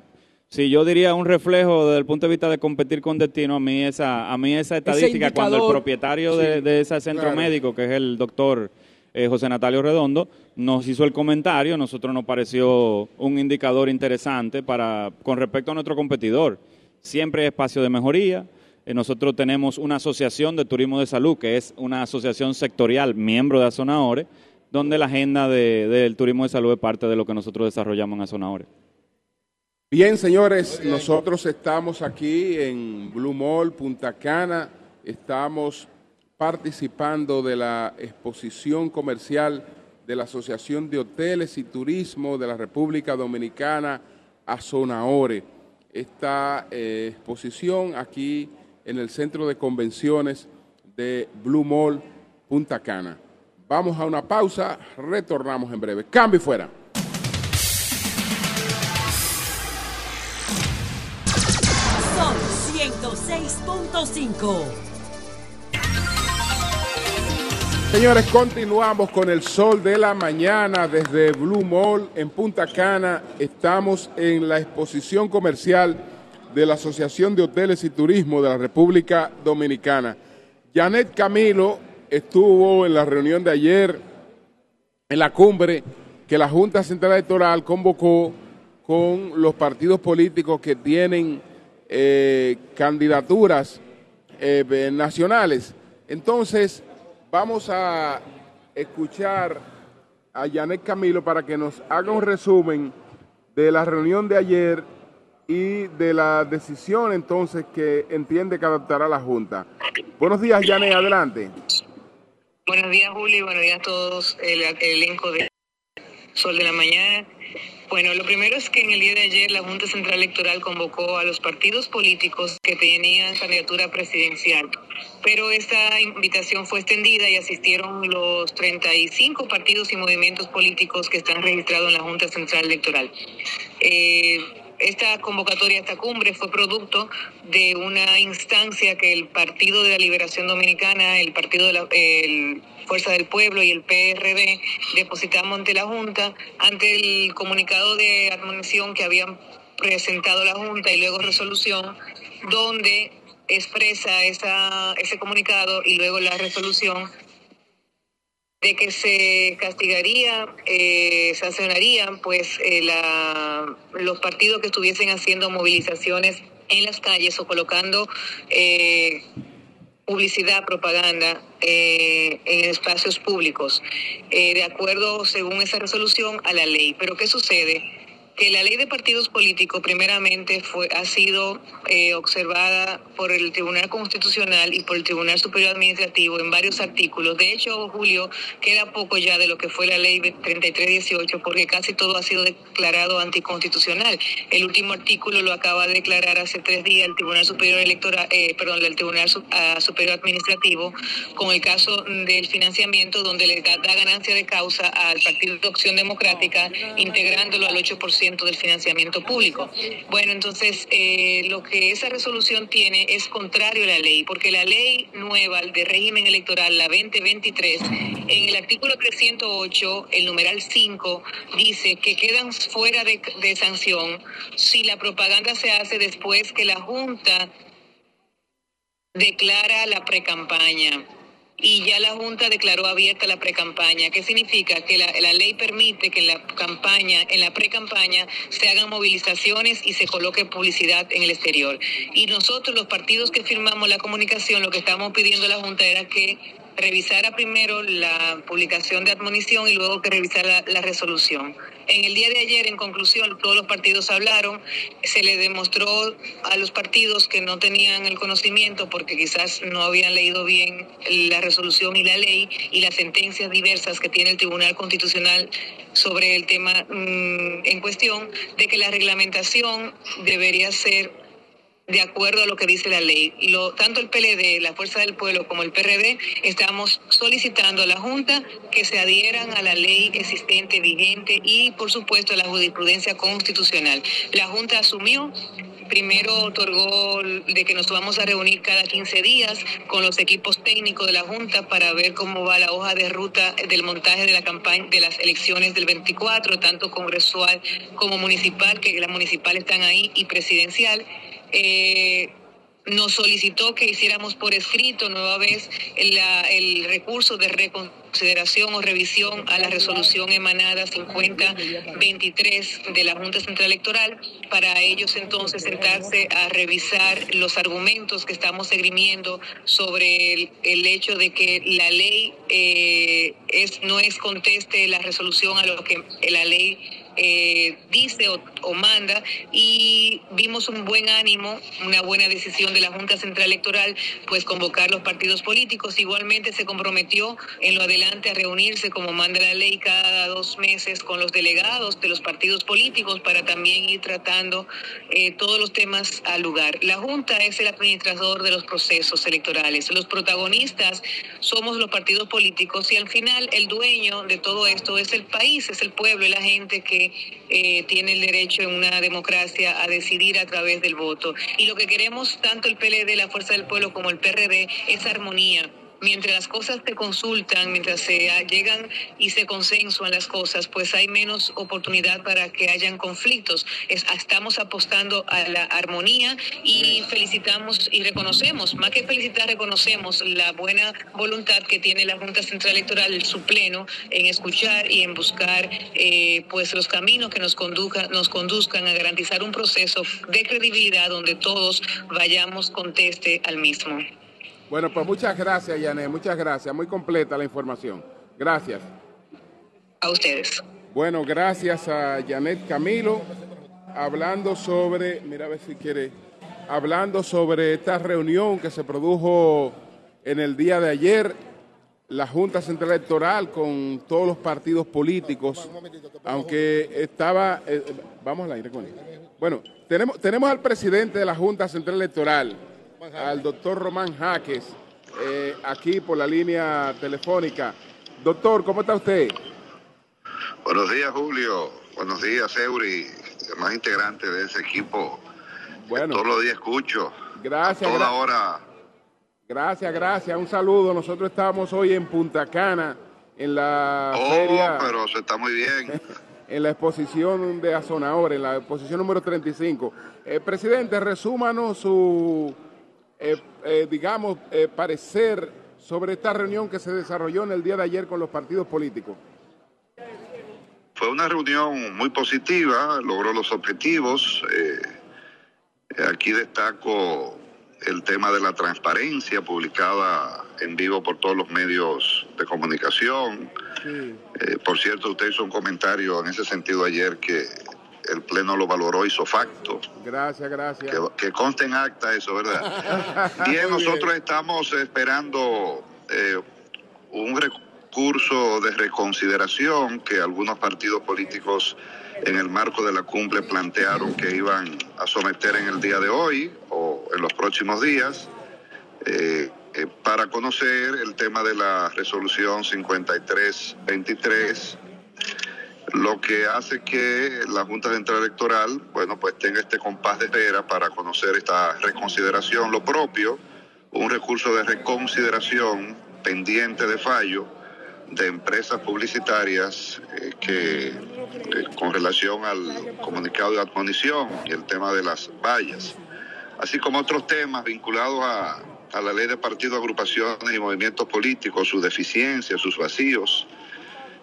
si yo diría un reflejo desde el punto de vista de competir con destino, a mí esa, a mí esa estadística, cuando el propietario de, ese centro médico, que es el doctor eh, José Natalio Redondo, nos hizo el comentario, nosotros nos pareció un indicador interesante para con respecto a nuestro competidor. Siempre hay espacio de mejoría. Eh, nosotros tenemos una asociación de turismo de salud, que es una asociación sectorial, miembro de Azonaore, donde la agenda del turismo de salud es parte de lo que nosotros desarrollamos en Azonaore. Bien, señores, nosotros estamos aquí en Blue Mall, Punta Cana, estamos participando de la exposición comercial de la Asociación de Hoteles y Turismo de la República Dominicana, Azonaore. Esta eh, exposición aquí en el Centro de Convenciones de Blue Mall, Punta Cana. Vamos a una pausa, retornamos en breve. Cambio fuera. 106.5. Señores, continuamos con el sol de la mañana desde Blue Mall en Punta Cana. Estamos en la exposición comercial de la Asociación de Hoteles y Turismo de la República Dominicana. Janet Camilo estuvo en la reunión de ayer en la cumbre que la Junta Central Electoral convocó con los partidos políticos que tienen eh, candidaturas eh, nacionales. Entonces, vamos a escuchar a Janet Camilo para que nos haga un resumen de la reunión de ayer y de la decisión entonces que entiende que adoptará la Junta. Buenos días, Janet, adelante. Buenos días, Juli. Buenos días a todos, el, elenco de Sol de la Mañana. Bueno, lo primero es que en el día de ayer la Junta Central Electoral convocó a los partidos políticos que tenían candidatura presidencial, pero esta invitación fue extendida y asistieron los 35 partidos y movimientos políticos que están registrados en la Junta Central Electoral. Eh, esta convocatoria, esta cumbre fue producto de una instancia que el Partido de la Liberación Dominicana, el Partido de la Fuerza del Pueblo y el PRD depositamos ante la Junta, ante el comunicado de admonición que habían presentado la Junta y luego resolución, donde expresa esa, ese comunicado y luego la resolución de que se castigaría, eh, sancionarían pues eh, la, los partidos que estuviesen haciendo movilizaciones en las calles o colocando eh, publicidad, propaganda eh, en espacios públicos, de acuerdo, según esa resolución, a la ley. Pero ¿qué sucede? Que la ley de partidos políticos primeramente fue ha sido eh, observada por el Tribunal Constitucional y por el Tribunal Superior Administrativo en varios artículos. De hecho, Julio, queda poco ya de lo que fue la ley 3318 porque casi todo ha sido declarado anticonstitucional. El último artículo lo acaba de declarar hace tres días el Tribunal Superior Electoral, eh, perdón, el Tribunal ah, Superior Administrativo con el caso del financiamiento donde le da, ganancia de causa al Partido de Opción Democrática integrándolo al 8% del financiamiento público. Bueno, entonces eh, lo que esa resolución tiene es contrario a la ley, porque la ley nueva de régimen electoral, la 2023, en el artículo 308, el numeral 5, dice que quedan fuera de, de sanción si la propaganda se hace después que la Junta declara la precampaña y ya la Junta declaró abierta la precampaña. ¿Qué significa? Que la, ley permite que en la campaña, en la precampaña, se hagan movilizaciones y se coloque publicidad en el exterior. Y nosotros, los partidos que firmamos la comunicación, lo que estamos pidiendo a la Junta era que revisara primero la publicación de admonición y luego que revisara la, resolución. En el día de ayer, en conclusión, todos los partidos hablaron, se le demostró a los partidos que no tenían el conocimiento porque quizás no habían leído bien la resolución y la ley y las sentencias diversas que tiene el Tribunal Constitucional sobre el tema mm, en cuestión, de que la reglamentación debería ser de acuerdo a lo que dice la ley. Tanto el PLD, la Fuerza del Pueblo, como el PRD, estamos solicitando a la Junta que se adhieran a la ley existente, vigente y, por supuesto, a la jurisprudencia constitucional. La Junta asumió primero otorgó de que nos vamos a reunir cada 15 días con los equipos técnicos de la Junta para ver cómo va la hoja de ruta del montaje de la campaña de las elecciones del 24, tanto congresual como municipal, que las municipales están ahí, y presidencial. Eh, nos solicitó que hiciéramos por escrito nueva vez el recurso de reconsideración o revisión a la resolución emanada 5023 de la Junta Central Electoral para ellos entonces sentarse a revisar los argumentos que estamos esgrimiendo sobre el, hecho de que la ley eh, es no es conteste la resolución a lo que la ley eh, dice o, manda y vimos un buen ánimo, una buena decisión de la Junta Central Electoral, pues convocar los partidos políticos. Igualmente se comprometió en lo adelante a reunirse como manda la ley cada dos meses con los delegados de los partidos políticos para también ir tratando eh, todos los temas al lugar. La Junta es el administrador de los procesos electorales. Los protagonistas somos los partidos políticos y al final el dueño de todo esto es el país, es el pueblo y la gente que eh, tiene el derecho en una democracia a decidir a través del voto. Y lo que queremos tanto el PLD, la Fuerza del Pueblo, como el PRD es armonía mientras las cosas se consultan, mientras se llegan y se consensuan las cosas, pues hay menos oportunidad para que hayan conflictos. estamos apostando a la armonía y felicitamos y reconocemos, más que felicitar, reconocemos la buena voluntad que tiene la Junta Central Electoral, su pleno, en escuchar y en buscar eh, pues los caminos que nos conduzcan, nos conduzcan a garantizar un proceso de credibilidad donde todos vayamos conteste al mismo. Bueno, pues muchas gracias, Yané, muchas gracias. Muy completa la información. Gracias. A ustedes. Bueno, gracias a Janet Camilo, hablando sobre, mira a ver si quiere, hablando sobre esta reunión que se produjo en el día de ayer, la Junta Central Electoral con todos los partidos políticos, aunque estaba, eh, vamos al aire con él. Bueno, tenemos, tenemos al presidente de la Junta Central Electoral, al doctor Román Jaques, eh, aquí por la línea telefónica. Doctor, ¿cómo está usted? Buenos días, Julio. Buenos días, Eury, más integrante de ese equipo. Bueno. Todos los días escucho. Gracias. toda hora. Gracias, gracias. Un saludo. Nosotros estamos hoy en Punta Cana, en la oh, feria. pero se está muy bien. en la exposición de Azonador, en la exposición número 35. Eh, presidente, resúmanos su eh, eh, digamos, eh, parecer sobre esta reunión que se desarrolló en el día de ayer con los partidos políticos? Fue una reunión muy positiva, logró los objetivos. aquí destaco el tema de la transparencia publicada en vivo por todos los medios de comunicación. por cierto, usted hizo un comentario en ese sentido ayer que el Pleno lo valoró hizo facto. Gracias, gracias. Que, conste en acta eso, ¿verdad? bien, nosotros estamos esperando eh, un recurso de reconsideración que algunos partidos políticos en el marco de la cumbre plantearon que iban a someter en el día de hoy o en los próximos días. Eh, eh, para conocer el tema de la resolución 5323 lo que hace que la Junta Central Electoral, bueno, pues tenga este compás de espera para conocer esta reconsideración, lo propio, un recurso de reconsideración pendiente de fallo de empresas publicitarias eh, que eh, con relación al comunicado de admonición y el tema de las vallas, así como otros temas vinculados a, a la ley de partidos, agrupaciones y movimientos políticos, sus deficiencias, sus vacíos,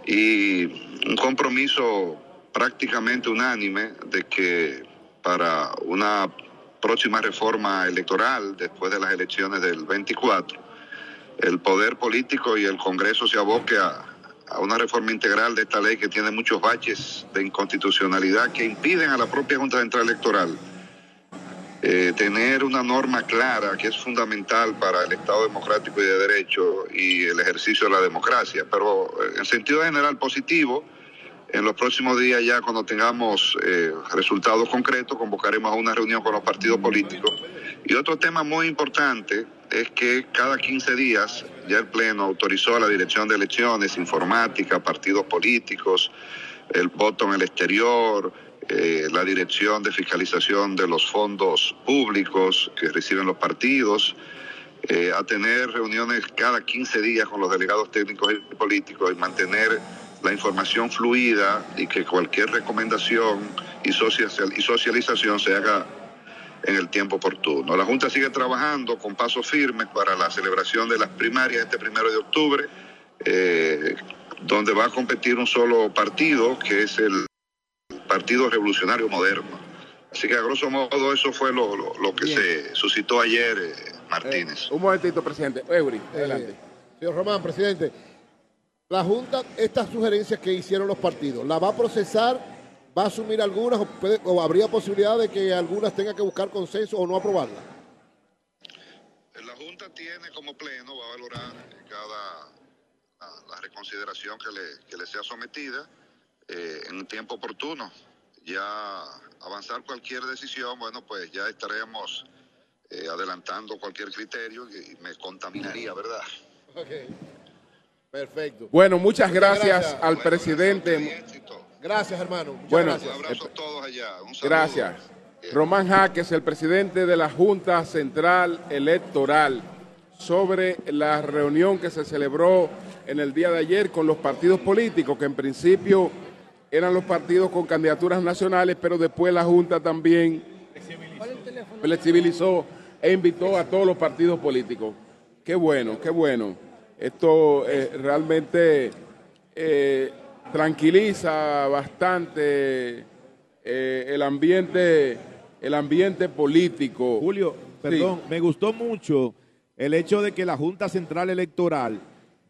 y un compromiso prácticamente unánime de que para una próxima reforma electoral después de las elecciones del 24, el poder político y el Congreso se aboque a, una reforma integral de esta ley que tiene muchos baches de inconstitucionalidad que impiden a la propia Junta Central Electoral eh, tener una norma clara que es fundamental para el Estado democrático y de derecho y el ejercicio de la democracia. Pero eh, en sentido general positivo, en los próximos días ya cuando tengamos eh, resultados concretos convocaremos a una reunión con los partidos políticos. Y otro tema muy importante es que cada 15 días ya el Pleno autorizó a la Dirección de Elecciones, Informática, partidos políticos, el voto en el exterior, eh, la Dirección de Fiscalización de los Fondos Públicos que reciben los partidos, eh, a tener reuniones cada 15 días con los delegados técnicos y políticos y mantener la información fluida y que cualquier recomendación y, y socialización se haga en el tiempo oportuno. La Junta sigue trabajando con paso firme para la celebración de las primarias este primero de octubre, eh, donde va a competir un solo partido, que es el Partido Revolucionario Moderno. Así que a grosso modo eso fue lo, que se suscitó ayer, eh, Martínez. un momentito, presidente. Eury, adelante. señor Román, presidente, la Junta, estas sugerencias que hicieron los partidos, ¿la va a procesar? ¿Va a asumir algunas o, habría posibilidad de que algunas tengan que buscar consenso o no aprobarlas? La Junta tiene como pleno, va a valorar cada la, reconsideración que le, que le, sea sometida eh, en un tiempo oportuno. Ya avanzar cualquier decisión, bueno, pues ya estaremos eh, adelantando cualquier criterio y me contaminaría, ¿verdad? Ok. Perfecto. Bueno, muchas gracias, al presidente. Gracias, hermano. bueno, gracias. un abrazo a todos allá. gracias. Román Jaques, el presidente de la Junta Central Electoral, sobre la reunión que se celebró en el día de ayer con los partidos políticos, que en principio eran los partidos con candidaturas nacionales, pero después la Junta también flexibilizó e invitó a todos los partidos políticos. Qué bueno, qué bueno. Esto eh, realmente eh, tranquiliza bastante eh, el ambiente el ambiente político. Julio, perdón, me gustó mucho el hecho de que la Junta Central Electoral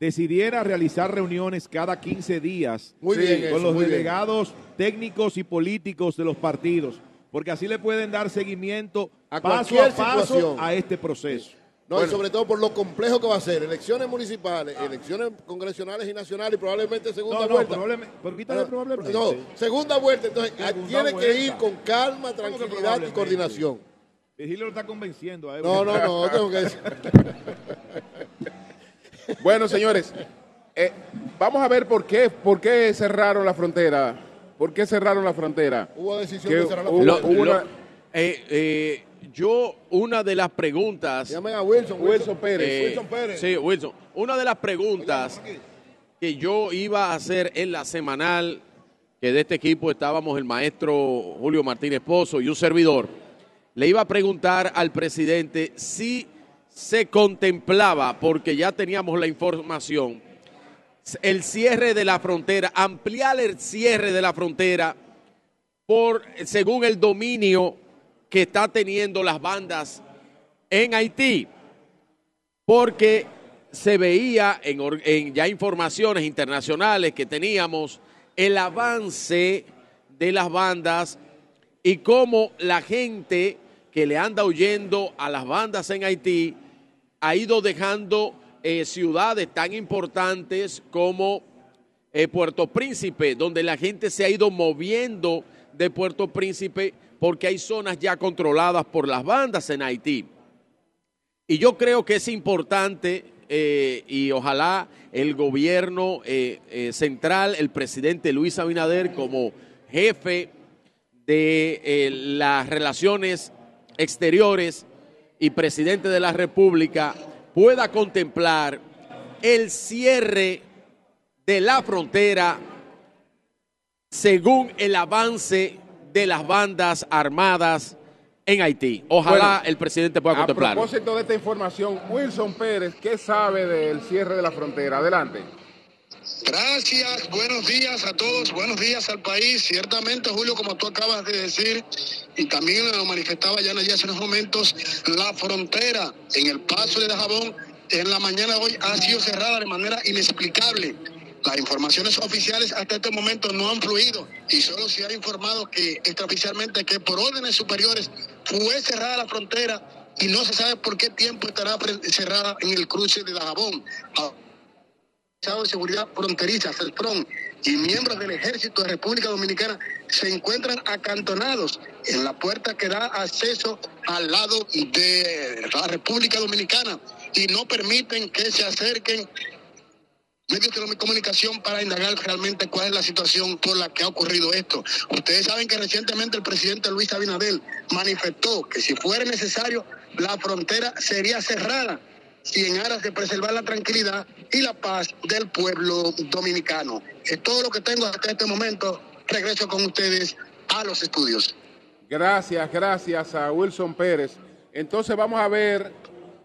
decidiera realizar reuniones cada 15 días con los delegados técnicos y políticos de los partidos, porque así le pueden dar seguimiento a paso a paso a este proceso. No, y sobre todo por lo complejo que va a ser. Elecciones municipales, elecciones congresionales y nacionales y probablemente segunda vuelta. Probablemente, no, segunda vuelta. Entonces, tiene que ir con calma, tranquilidad y coordinación. Virgilio lo está convenciendo a él. No, no, no, tengo que decir. Bueno, señores, eh, vamos a ver por qué, por qué cerraron la frontera. ¿Por qué cerraron la frontera? Hubo decisión de cerrar la frontera. eh, eh, yo, una de las preguntas. Llamen a Wilson, Wilson, Pérez. Eh, Wilson Pérez. Sí, Wilson. Una de las preguntas que yo iba a hacer en la semanal, que de este equipo estábamos el maestro Julio Martínez Pozo y un servidor, le iba a preguntar al presidente si se contemplaba, porque ya teníamos la información, el cierre de la frontera, ampliar el cierre de la frontera por según el dominio que está teniendo las bandas en Haití, porque se veía en, ya informaciones internacionales que teníamos el avance de las bandas y cómo la gente que le anda huyendo a las bandas en Haití ha ido dejando eh, ciudades tan importantes como eh, Puerto Príncipe, donde la gente se ha ido moviendo de Puerto Príncipe porque hay zonas ya controladas por las bandas en Haití. Y yo creo que es importante eh, y ojalá el gobierno central, el presidente Luis Abinader como jefe de las relaciones exteriores y presidente de la República pueda contemplar el cierre de la frontera según el avance de las bandas armadas en Haití. Ojalá el presidente pueda contemplar. A propósito de esta información, Wilson Pérez, ¿qué sabe del cierre de la frontera? Adelante. Gracias, buenos días a todos, buenos días al país. Ciertamente, Julio, como tú acabas de decir, y también lo manifestaba ya hace unos momentos, la frontera en el paso de Dajabón en la mañana de hoy ha sido cerrada de manera inexplicable. Las informaciones oficiales hasta este momento no han fluido y solo se ha informado que extraoficialmente que por órdenes superiores fue cerrada la frontera y no se sabe por qué tiempo estará cerrada en el cruce de Dajabón. De Seguridad Fronteriza, CELPRON, y miembros del Ejército de República Dominicana se encuentran acantonados en la puerta que da acceso al lado de la República Dominicana y no permiten que se acerquen medios de comunicación para indagar realmente cuál es la situación por la que ha ocurrido esto. Ustedes saben que recientemente el presidente Luis Abinadel manifestó que si fuera necesario la frontera sería cerrada y en aras de preservar la tranquilidad y la paz del pueblo dominicano. Es todo lo que tengo hasta este momento. Regreso con ustedes a los estudios. Gracias, gracias a Wilson Pérez. Entonces vamos a ver,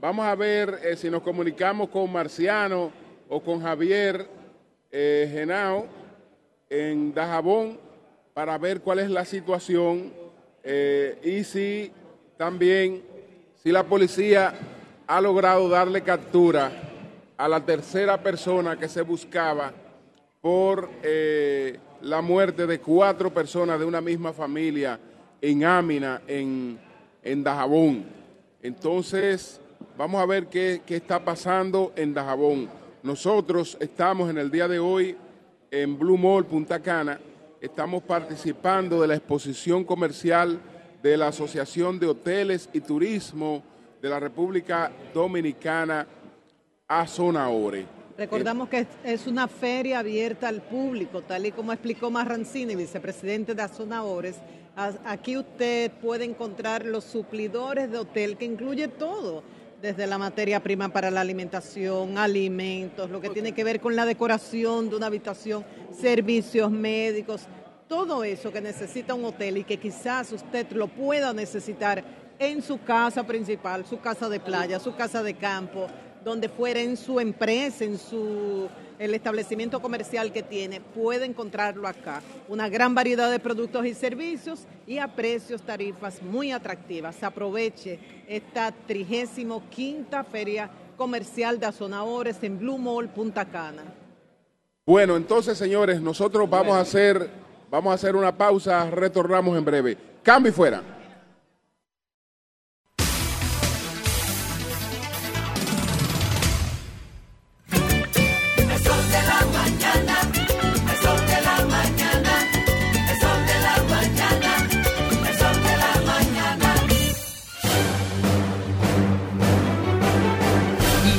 vamos a ver eh, si nos comunicamos con Marciano o con Javier eh, Genao en Dajabón para ver cuál es la situación eh, y si también, si la policía ha logrado darle captura a la tercera persona que se buscaba por eh, la muerte de cuatro personas de una misma familia en Ámina, en, en Dajabón. Entonces, vamos a ver qué, qué está pasando en Dajabón. Nosotros estamos en el día de hoy en Blue Mall Punta Cana, estamos participando de la exposición comercial de la Asociación de Hoteles y Turismo de la República Dominicana, a Zona Ore. Recordamos que es una feria abierta al público, tal y como explicó Marrancini, vicepresidente de Ores. Aquí usted puede encontrar los suplidores de hotel, que incluye todo, desde la materia prima para la alimentación, alimentos, lo que tiene que ver con la decoración de una habitación, servicios médicos, todo eso que necesita un hotel y que quizás usted lo pueda necesitar en su casa principal, su casa de playa, su casa de campo, donde fuera en su empresa, en su el establecimiento comercial que tiene, puede encontrarlo acá. Una gran variedad de productos y servicios y a precios, tarifas muy atractivas. Aproveche esta 35 Feria Comercial de Azonadores en Blue Mall, Punta Cana. Bueno, entonces, señores, nosotros vamos a hacer, vamos a hacer una pausa, retornamos en breve. Cambio y fuera.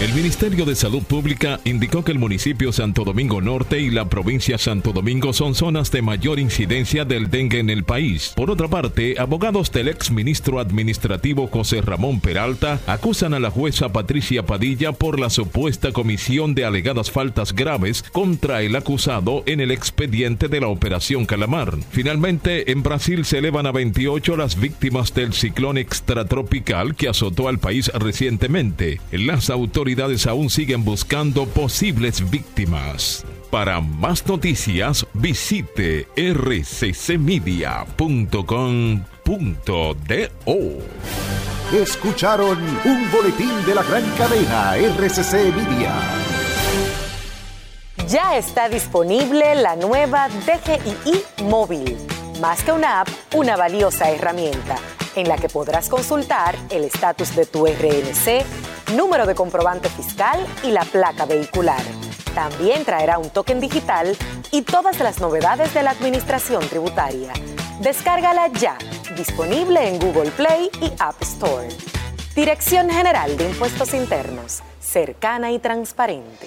El Ministerio de Salud Pública indicó que el municipio Santo Domingo Norte y la provincia Santo Domingo son zonas de mayor incidencia del dengue en el país. Por otra parte, abogados del ex ministro administrativo José Ramón Peralta acusan a la jueza Patricia Padilla por la supuesta comisión de alegadas faltas graves contra el acusado en el expediente de la Operación Calamar. Finalmente, en Brasil se elevan a 28 las víctimas del ciclón extratropical que azotó al país recientemente. Las autoridades aún siguen buscando posibles víctimas. Para más noticias, visite rccmedia.com.do. Escucharon un boletín de la gran cadena RCC Media. Ya está disponible la nueva DGII móvil. Más que una app, una valiosa herramienta en la que podrás consultar el estatus de tu RNC número de comprobante fiscal y la placa vehicular. También traerá un token digital y todas las novedades de la Administración Tributaria. Descárgala ya, disponible en Google Play y App Store. Dirección General de Impuestos Internos, cercana y transparente.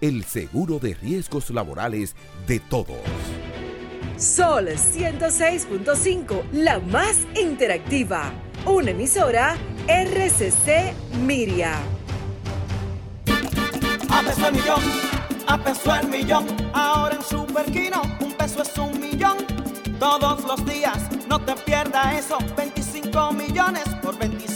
el seguro de riesgos laborales de todos. Sol 106.5, la más interactiva. Una emisora RCC Miria. A peso el millón, a peso el millón. Ahora en Superquino, un peso es un millón. Todos los días, no te pierdas eso. 25 millones por 25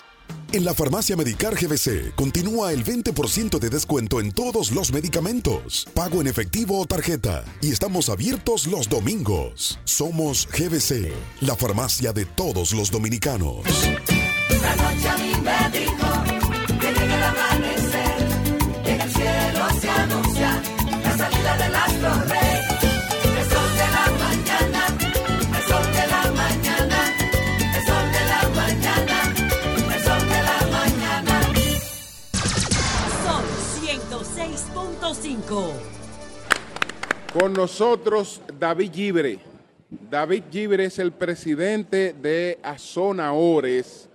En la farmacia Medicar GBC continúa el 20% de descuento en todos los medicamentos, pago en efectivo o tarjeta, y estamos abiertos los domingos. Somos GBC, la farmacia de todos los dominicanos. La noche a mí me dijo que el amanecer, el cielo se anuncia la salida del astro rey. 106.5. Con nosotros David Gibre. David Gibre es el presidente de Azona Ores,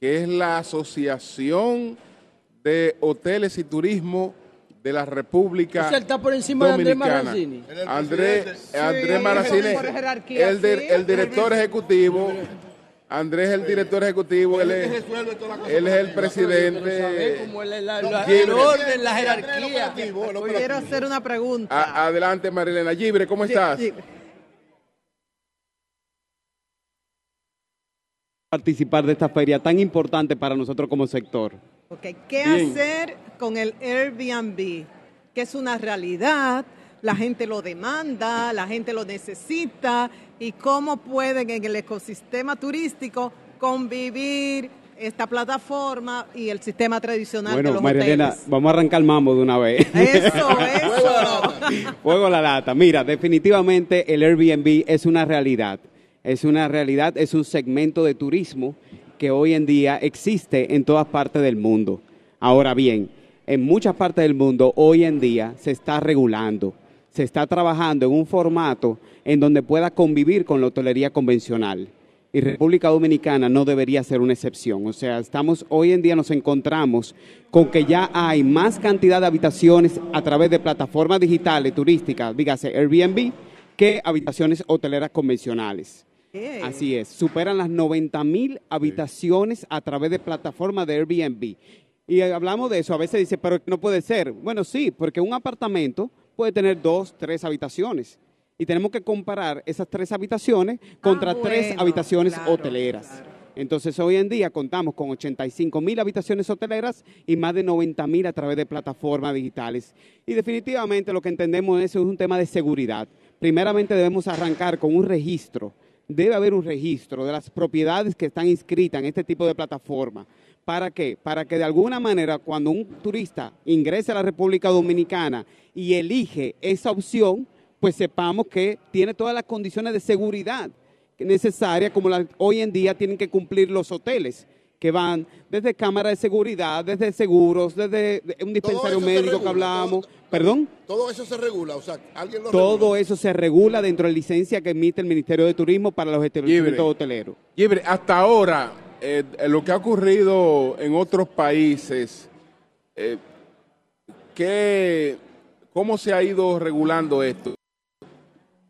que es la asociación de hoteles y turismo de la República Dominicana. está por encima de Andrés Marazzini. Andrés, Andrés Marazzini, el, el director ejecutivo. Andrés es el director ejecutivo, él es, él es el presidente. Como el, orden, la jerarquía. Quiero hacer una pregunta. adelante, Marilena. Gibre, ¿cómo estás? participar de esta feria tan importante para nosotros como sector. Okay. ¿Qué hacer con el Airbnb? Que es una realidad, la gente lo demanda, la gente lo necesita, y cómo pueden en el ecosistema turístico convivir esta plataforma y el sistema tradicional bueno, de los María Elena, vamos a arrancar mambo de una vez. Eso, eso. Fuego la lata. Mira, definitivamente el Airbnb es una realidad es una realidad, es un segmento de turismo que hoy en día existe en todas partes del mundo. Ahora bien, en muchas partes del mundo hoy en día se está regulando, se está trabajando en un formato en donde pueda convivir con la hotelería convencional. Y República Dominicana no debería ser una excepción. O sea, estamos hoy en día nos encontramos con que ya hay más cantidad de habitaciones a través de plataformas digitales turísticas, dígase Airbnb, que habitaciones hoteleras convencionales. Así es, superan las 90 mil habitaciones a través de plataformas de Airbnb. Y hablamos de eso, a veces dice, pero no puede ser. Bueno, sí, porque un apartamento puede tener dos, tres habitaciones. Y tenemos que comparar esas tres habitaciones contra ah, tres habitaciones hoteleras. Entonces, hoy en día contamos con 85 mil habitaciones hoteleras y más de 90 mil a través de plataformas digitales. Y definitivamente lo que entendemos es, es un tema de seguridad. Primeramente debemos arrancar con un registro debe haber un registro de las propiedades que están inscritas en este tipo de plataforma. ¿Para qué? Para que de alguna manera cuando un turista ingrese a la República Dominicana y elige esa opción, pues sepamos que tiene todas las condiciones de seguridad necesarias como hoy en día tienen que cumplir los hoteles que van desde cámara de seguridad, desde seguros, desde un dispensario médico que hablábamos. ¿Perdón? Todo eso se regula, o sea, alguien lo Todo eso se regula dentro de la licencia que emite el Ministerio de Turismo para los establecimientos hoteleros. Libre, hasta ahora, eh, lo que ha ocurrido en otros países, eh, ¿cómo se ha ido regulando esto?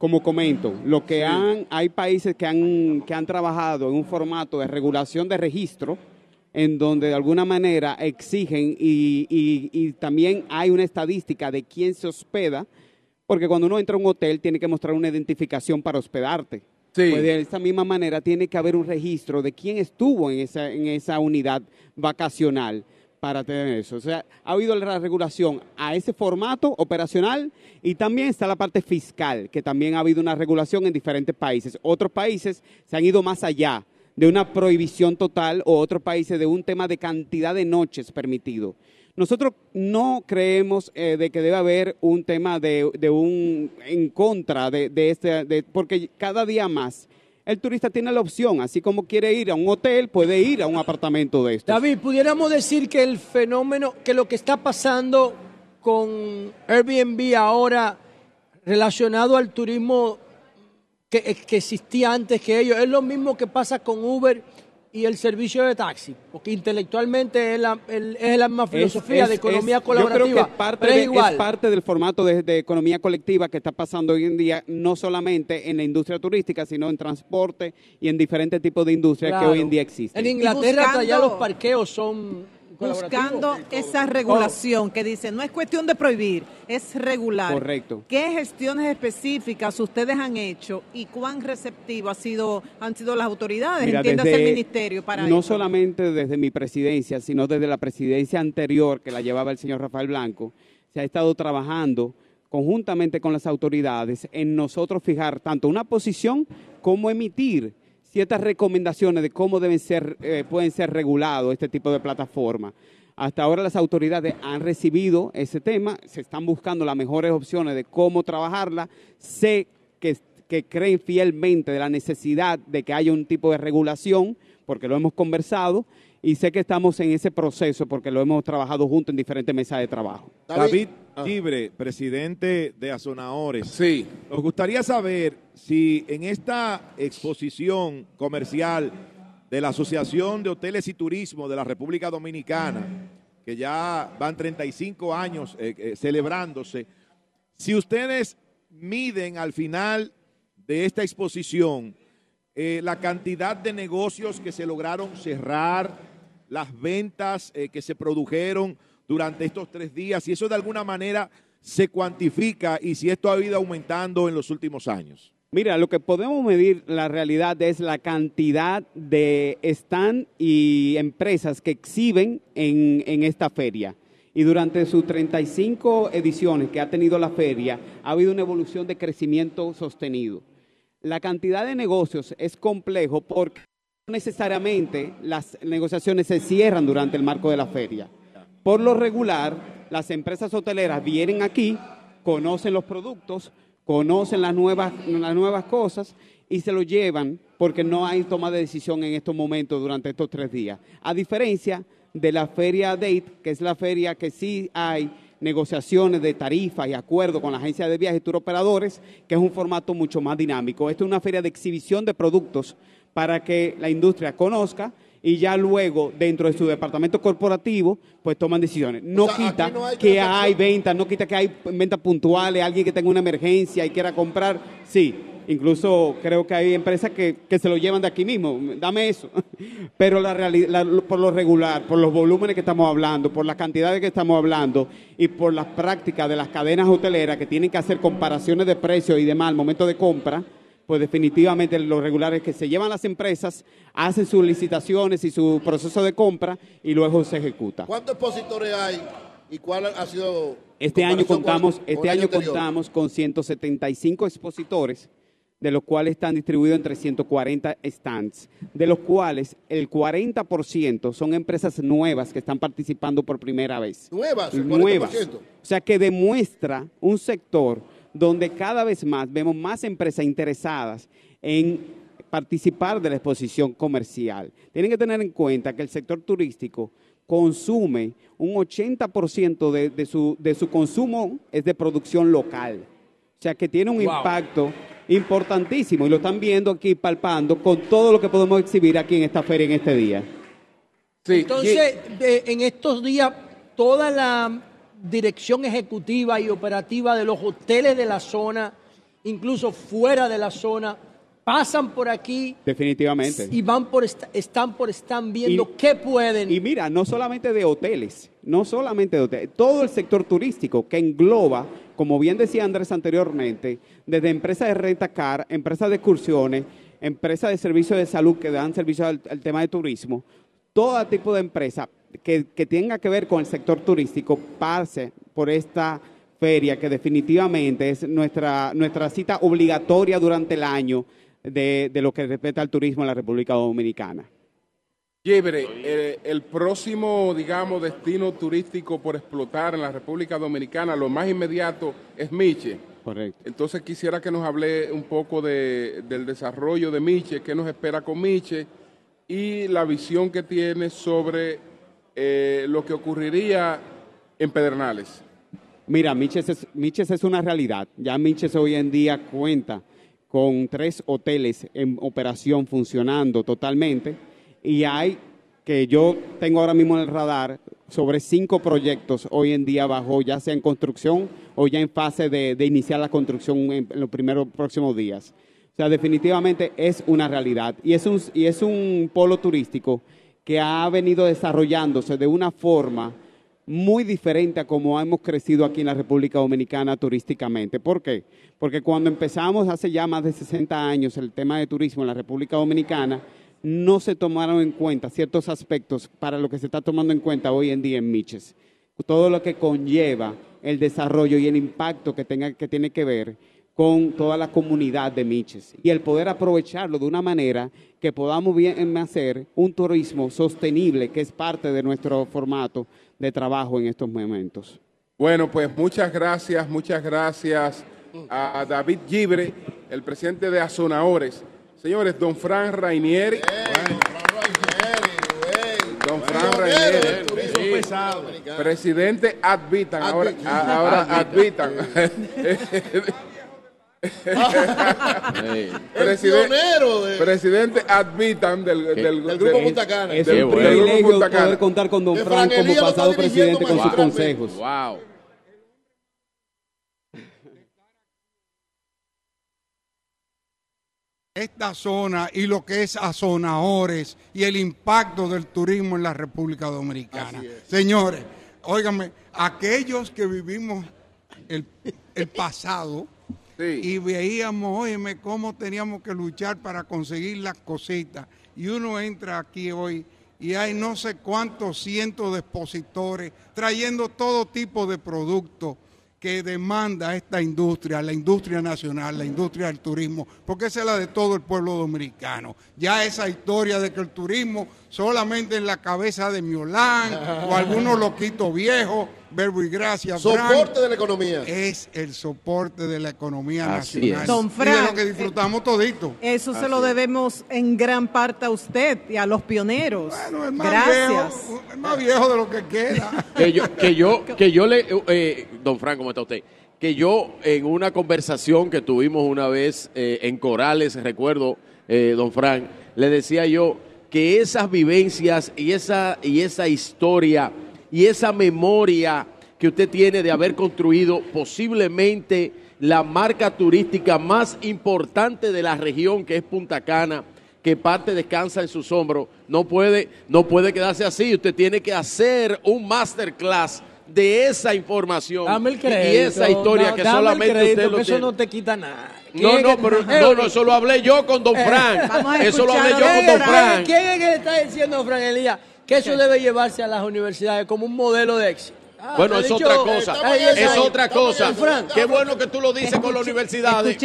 como comento, lo que han, hay países que han, que han trabajado en un formato de regulación de registro, en donde de alguna manera exigen y, y, también hay una estadística de quién se hospeda, porque cuando uno entra a un hotel tiene que mostrar una identificación para hospedarte. Pues de esta misma manera tiene que haber un registro de quién estuvo en esa, en esa unidad vacacional para tener eso. O sea, ha habido la regulación a ese formato operacional y también está la parte fiscal, que también ha habido una regulación en diferentes países. Otros países se han ido más allá de una prohibición total o otros países de un tema de cantidad de noches permitido. Nosotros no creemos eh, de que debe haber un tema de, un en contra de, este, porque cada día más el turista tiene la opción, así como quiere ir a un hotel, puede ir a un apartamento de estos. David, pudiéramos decir que el fenómeno, que lo que está pasando con Airbnb ahora relacionado al turismo que, que existía antes que ellos, es lo mismo que pasa con Uber y el servicio de taxi, porque intelectualmente es la, es la misma filosofía de economía colaborativa. Yo creo que es parte, es parte del formato de, economía colectiva que está pasando hoy en día, no solamente en la industria turística, sino en transporte y en diferentes tipos de industrias que hoy en día existen. En Inglaterra ya los parqueos son buscando esa regulación que dice, no es cuestión de prohibir, es regular. Correcto. ¿Qué gestiones específicas ustedes han hecho y cuán receptivo ha sido, han sido las autoridades, entiéndase el ministerio para No solamente desde mi presidencia, sino desde la presidencia anterior que la llevaba el señor Rafael Blanco, se ha estado trabajando conjuntamente con las autoridades en nosotros fijar tanto una posición como emitir ciertas recomendaciones de cómo deben ser, eh, pueden ser regulados este tipo de plataformas. Hasta ahora las autoridades han recibido ese tema, se están buscando las mejores opciones de cómo trabajarla. Sé que, que creen fielmente de la necesidad de que haya un tipo de regulación, porque lo hemos conversado, y sé que estamos en ese proceso porque lo hemos trabajado juntos en diferentes mesas de trabajo. David ah. Libre, presidente de Azonaores. Sí. Nos gustaría saber si en esta exposición comercial de la Asociación de Hoteles y Turismo de la República Dominicana, que ya van 35 años eh, eh, celebrándose, si ustedes miden al final de esta exposición eh, la cantidad de negocios que se lograron cerrar, las ventas eh, que se produjeron durante estos tres días, si eso de alguna manera se cuantifica y si esto ha ido aumentando en los últimos años. Mira, lo que podemos medir la realidad es la cantidad de stand y empresas que exhiben en, en esta feria. Y durante sus 35 ediciones que ha tenido la feria, ha habido una evolución de crecimiento sostenido. La cantidad de negocios es complejo porque necesariamente las negociaciones se cierran durante el marco de la feria. Por lo regular, las empresas hoteleras vienen aquí, conocen los productos, conocen las nuevas, las nuevas cosas y se lo llevan porque no hay toma de decisión en estos momentos durante estos tres días. A diferencia de la feria Date, que es la feria que sí hay negociaciones de tarifas y acuerdos con la agencia de viajes y tour operadores, que es un formato mucho más dinámico. Esta es una feria de exhibición de productos para que la industria conozca y ya luego dentro de su departamento corporativo pues toman decisiones. No quita que hay ventas, no quita que hay ventas puntuales, alguien que tenga una emergencia y quiera comprar, sí. Incluso creo que hay empresas que, se lo llevan de aquí mismo, dame eso. Pero la realidad, por lo regular, por los volúmenes que estamos hablando, por las cantidades que estamos hablando y por las prácticas de las cadenas hoteleras que tienen que hacer comparaciones de precios y demás al momento de compra, pues definitivamente los regulares que se llevan las empresas, hacen sus licitaciones y su proceso de compra y luego se ejecuta. ¿Cuántos expositores hay y cuál ha sido? Este año contamos, este año contamos con 175 expositores, de los cuales están distribuidos en 340 stands, de los cuales el 40% son empresas nuevas que están participando por primera vez. Nuevas, nuevas. O sea que demuestra un sector donde cada vez más vemos más empresas interesadas en participar de la exposición comercial. Tienen que tener en cuenta que el sector turístico consume un 80% de, de, su, de su consumo es de producción local. O sea que tiene un impacto importantísimo y lo están viendo aquí palpando con todo lo que podemos exhibir aquí en esta feria en este día. Entonces, en estos días, toda la dirección ejecutiva y operativa de los hoteles de la zona, incluso fuera de la zona, pasan por aquí. Definitivamente. Y van por están por están viendo qué pueden. Y mira, no solamente de hoteles, no solamente de hoteles, todo el sector turístico que engloba, como bien decía Andrés anteriormente, desde empresas de renta car, empresas de excursiones, empresas de servicios de salud que dan servicio al, al tema de turismo, todo tipo de empresas que, tenga que ver con el sector turístico pase por esta feria, que definitivamente es nuestra, nuestra cita obligatoria durante el año de, lo que respecta al turismo en la República Dominicana. Llebre, eh, el próximo, digamos, destino turístico por explotar en la República Dominicana, lo más inmediato es Miche. Correcto. Entonces quisiera que nos hable un poco del desarrollo de Miche, qué nos espera con Miche y la visión que tiene sobre eh, lo que ocurriría en Pedernales? Mira, Miches es, es una realidad. Ya Miches hoy en día cuenta con tres hoteles en operación funcionando totalmente y hay que yo tengo ahora mismo en el radar sobre cinco proyectos hoy en día bajo ya sea en construcción o ya en fase de, iniciar la construcción en, los primeros próximos días. O sea, definitivamente es una realidad y es un, y es un polo turístico que ha venido desarrollándose de una forma muy diferente a como hemos crecido aquí en la República Dominicana turísticamente. ¿Por qué? Porque cuando empezamos hace ya más de 60 años el tema de turismo en la República Dominicana, no se tomaron en cuenta ciertos aspectos para lo que se está tomando en cuenta hoy en día en Miches. Todo lo que conlleva el desarrollo y el impacto que, tenga, que tiene que ver con toda la comunidad de Miches y el poder aprovecharlo de una manera que podamos bien hacer un turismo sostenible, que es parte de nuestro formato de trabajo en estos momentos. Bueno, pues muchas gracias, muchas gracias a David Gibre, el presidente de Azonaores. Señores, don Fran Rainieri. don Fran Rainieri. Presidente Advitan. Ahora, ahora Advitan. presidente, presidente Advitan del, del, grupo Punta Cana. Es un privilegio poder contar con Don Fran como pasado presidente con sus consejos. Wow. esta zona y lo que es Azonadores y el impacto del turismo en la República Dominicana. Señores, óigame, aquellos que vivimos el, pasado y veíamos, óyeme, cómo teníamos que luchar para conseguir las cositas. Y uno entra aquí hoy y hay no sé cuántos cientos de expositores trayendo todo tipo de productos que demanda esta industria, la industria nacional, la industria del turismo, porque esa es la de todo el pueblo dominicano. Ya esa historia de que el turismo solamente en la cabeza de Miolán o algunos loquitos viejos, verbo y gracia. Soporte de la economía. Es el soporte de la economía nacional. Don Frank, y de lo que disfrutamos todito. Eso se lo debemos en gran parte a usted y a los pioneros. Bueno, es más Gracias. Viejo, es más viejo de lo que queda. que yo, que yo, que yo le, eh, don Frank, ¿cómo está usted? Que yo en una conversación que tuvimos una vez eh, en Corales, recuerdo, eh, don Frank, le decía yo que esas vivencias y esa, y esa historia y esa memoria que usted tiene de haber construido posiblemente la marca turística más importante de la región, que es Punta Cana, que parte descansa en sus hombros, no puede, no puede quedarse así. Usted tiene que hacer un masterclass de esa información y esa historia que solamente usted lo Eso no te quita nada. No, no, pero no, no, eso lo hablé yo con Don eh, Frank. eso lo hablé yo con Don Frank. ¿Quién es que le está diciendo, Frank Elías, que eso debe llevarse a las universidades como un modelo de éxito? Ah, bueno, es otra cosa. es otra cosa. Qué bueno que tú lo dices con las universidades.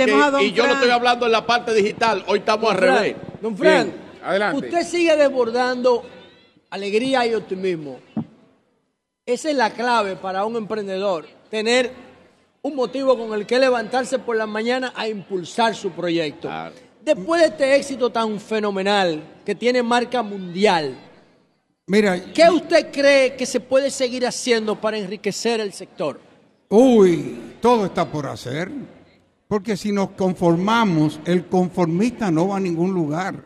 y yo lo estoy hablando en la parte digital. Hoy estamos al revés. Don Frank, adelante. usted sigue desbordando alegría y optimismo. Esa es la clave para un emprendedor, tener un motivo con el que levantarse por la mañana a impulsar su proyecto. Después de este éxito tan fenomenal que tiene marca mundial, Mira, ¿qué usted cree que se puede seguir haciendo para enriquecer el sector? Uy, todo está por hacer. Porque si nos conformamos, el conformista no va a ningún lugar.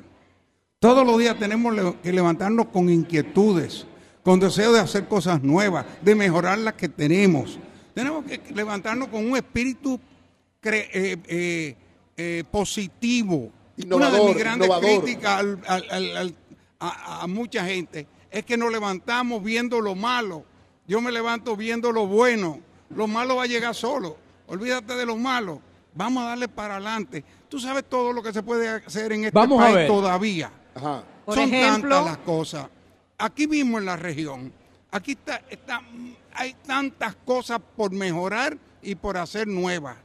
Todos los días tenemos que levantarnos con inquietudes, con deseo de hacer cosas nuevas, de mejorar las que tenemos. Tenemos que levantarnos con un espíritu eh, eh, eh, positivo. Una de mis grandes críticas a, a mucha gente es que nos levantamos viendo lo malo. Yo me levanto viendo lo bueno. Lo malo va a llegar solo. Olvídate de lo malo. Vamos a darle para adelante. Tú sabes todo lo que se puede hacer en este país todavía. Son tantas las cosas aquí mismo en la región, aquí está, está, hay tantas cosas por mejorar y por hacer nuevas.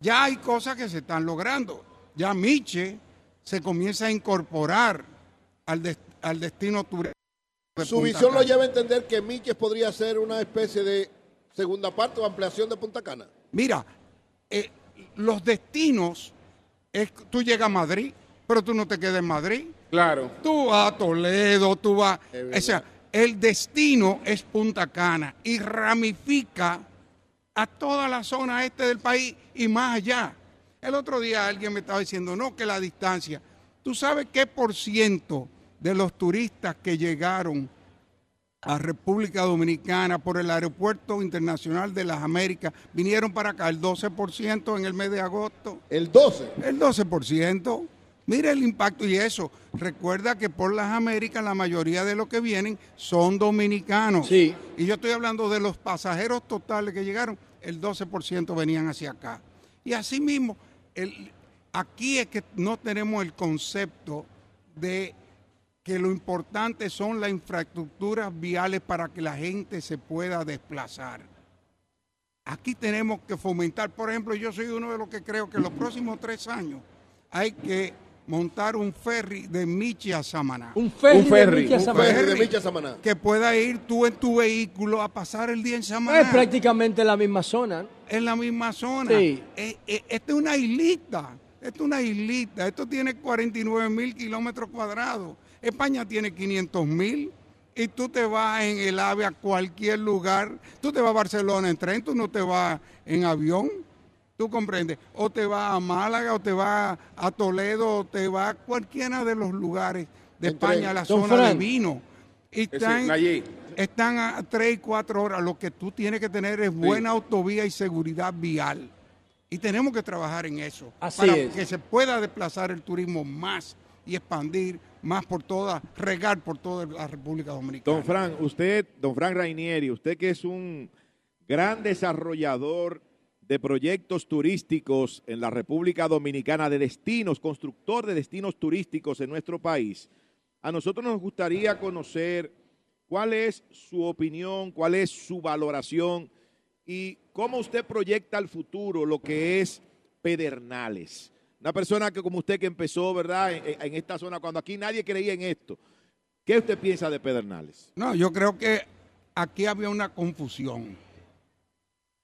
Ya hay cosas que se están logrando. Ya Miche se comienza a incorporar al, al destino turístico. Su visión lo lleva a entender que Miche podría ser una especie de segunda parte o ampliación de Punta Cana. Mira, eh, los destinos, es, tú llegas a Madrid, pero tú no te quedas en Madrid. Claro. Tú vas a Toledo, tú vas... O sea, el destino es Punta Cana y ramifica a toda la zona este del país y más allá. El otro día alguien me estaba diciendo, no, que la distancia. ¿Tú sabes qué por ciento de los turistas que llegaron a República Dominicana por el Aeropuerto Internacional de las Américas vinieron para acá? El 12% en el mes de agosto. ¿El 12%? El 12%. Mire el impacto y eso. Recuerda que por las Américas la mayoría de los que vienen son dominicanos. Sí. Y yo estoy hablando de los pasajeros totales que llegaron, el 12% venían hacia acá. Y así mismo, el, aquí es que no tenemos el concepto de que lo importante son las infraestructuras viales para que la gente se pueda desplazar. Aquí tenemos que fomentar, por ejemplo, yo soy uno de los que creo que en los próximos tres años hay que montar un ferry de Michi a Samaná. Un ferry, de, Michi a Samaná. Que pueda ir tú en tu vehículo a pasar el día en Samaná. Es prácticamente la misma zona. Es la misma zona. Sí. Eh, eh, esta es una islita. Esto es una islita. Esto tiene 49 mil kilómetros cuadrados. España tiene 500 mil. Y tú te vas en el AVE a cualquier lugar. Tú te vas a Barcelona en tren, tú no te vas en avión. ¿Tú comprendes? O te vas a Málaga, o te vas a Toledo, o te vas a cualquiera de los lugares de España, la zona de vino. Y están, están a 3 y 4 horas. Lo que tú tienes que tener es buena autovía y seguridad vial. Y tenemos que trabajar en eso. para que se pueda desplazar el turismo más y expandir más por toda, regar por toda la República Dominicana. Don Frank, usted, don Frank Rainieri, usted que es un gran desarrollador de proyectos turísticos en la República Dominicana, de destinos, constructor de destinos turísticos en nuestro país, a nosotros nos gustaría conocer cuál es su opinión, cuál es su valoración y cómo usted proyecta al futuro lo que es Pedernales. Una persona que como usted que empezó, ¿verdad?, en, en esta zona, cuando aquí nadie creía en esto. ¿Qué usted piensa de Pedernales? No, yo creo que aquí había una confusión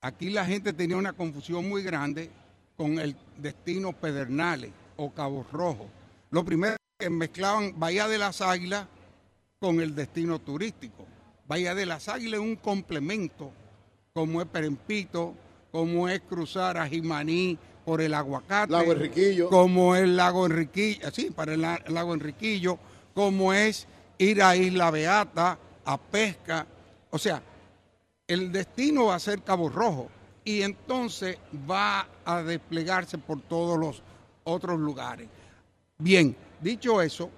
Aquí la gente tenía una confusión muy grande con el destino Pedernales o Cabo Rojo. Lo primero que mezclaban Bahía de las Águilas con el destino turístico. Bahía de las Águilas es un complemento, como es Perempito, como es cruzar a Jimaní por el aguacate. Lago Enriquillo. Como es el lago Enriquillo, sí, para el lago Enriquillo, como es ir a Isla Beata, a pesca. O sea, el destino va a ser Cabo Rojo y entonces va a desplegarse por todos los otros lugares. Bien, dicho eso,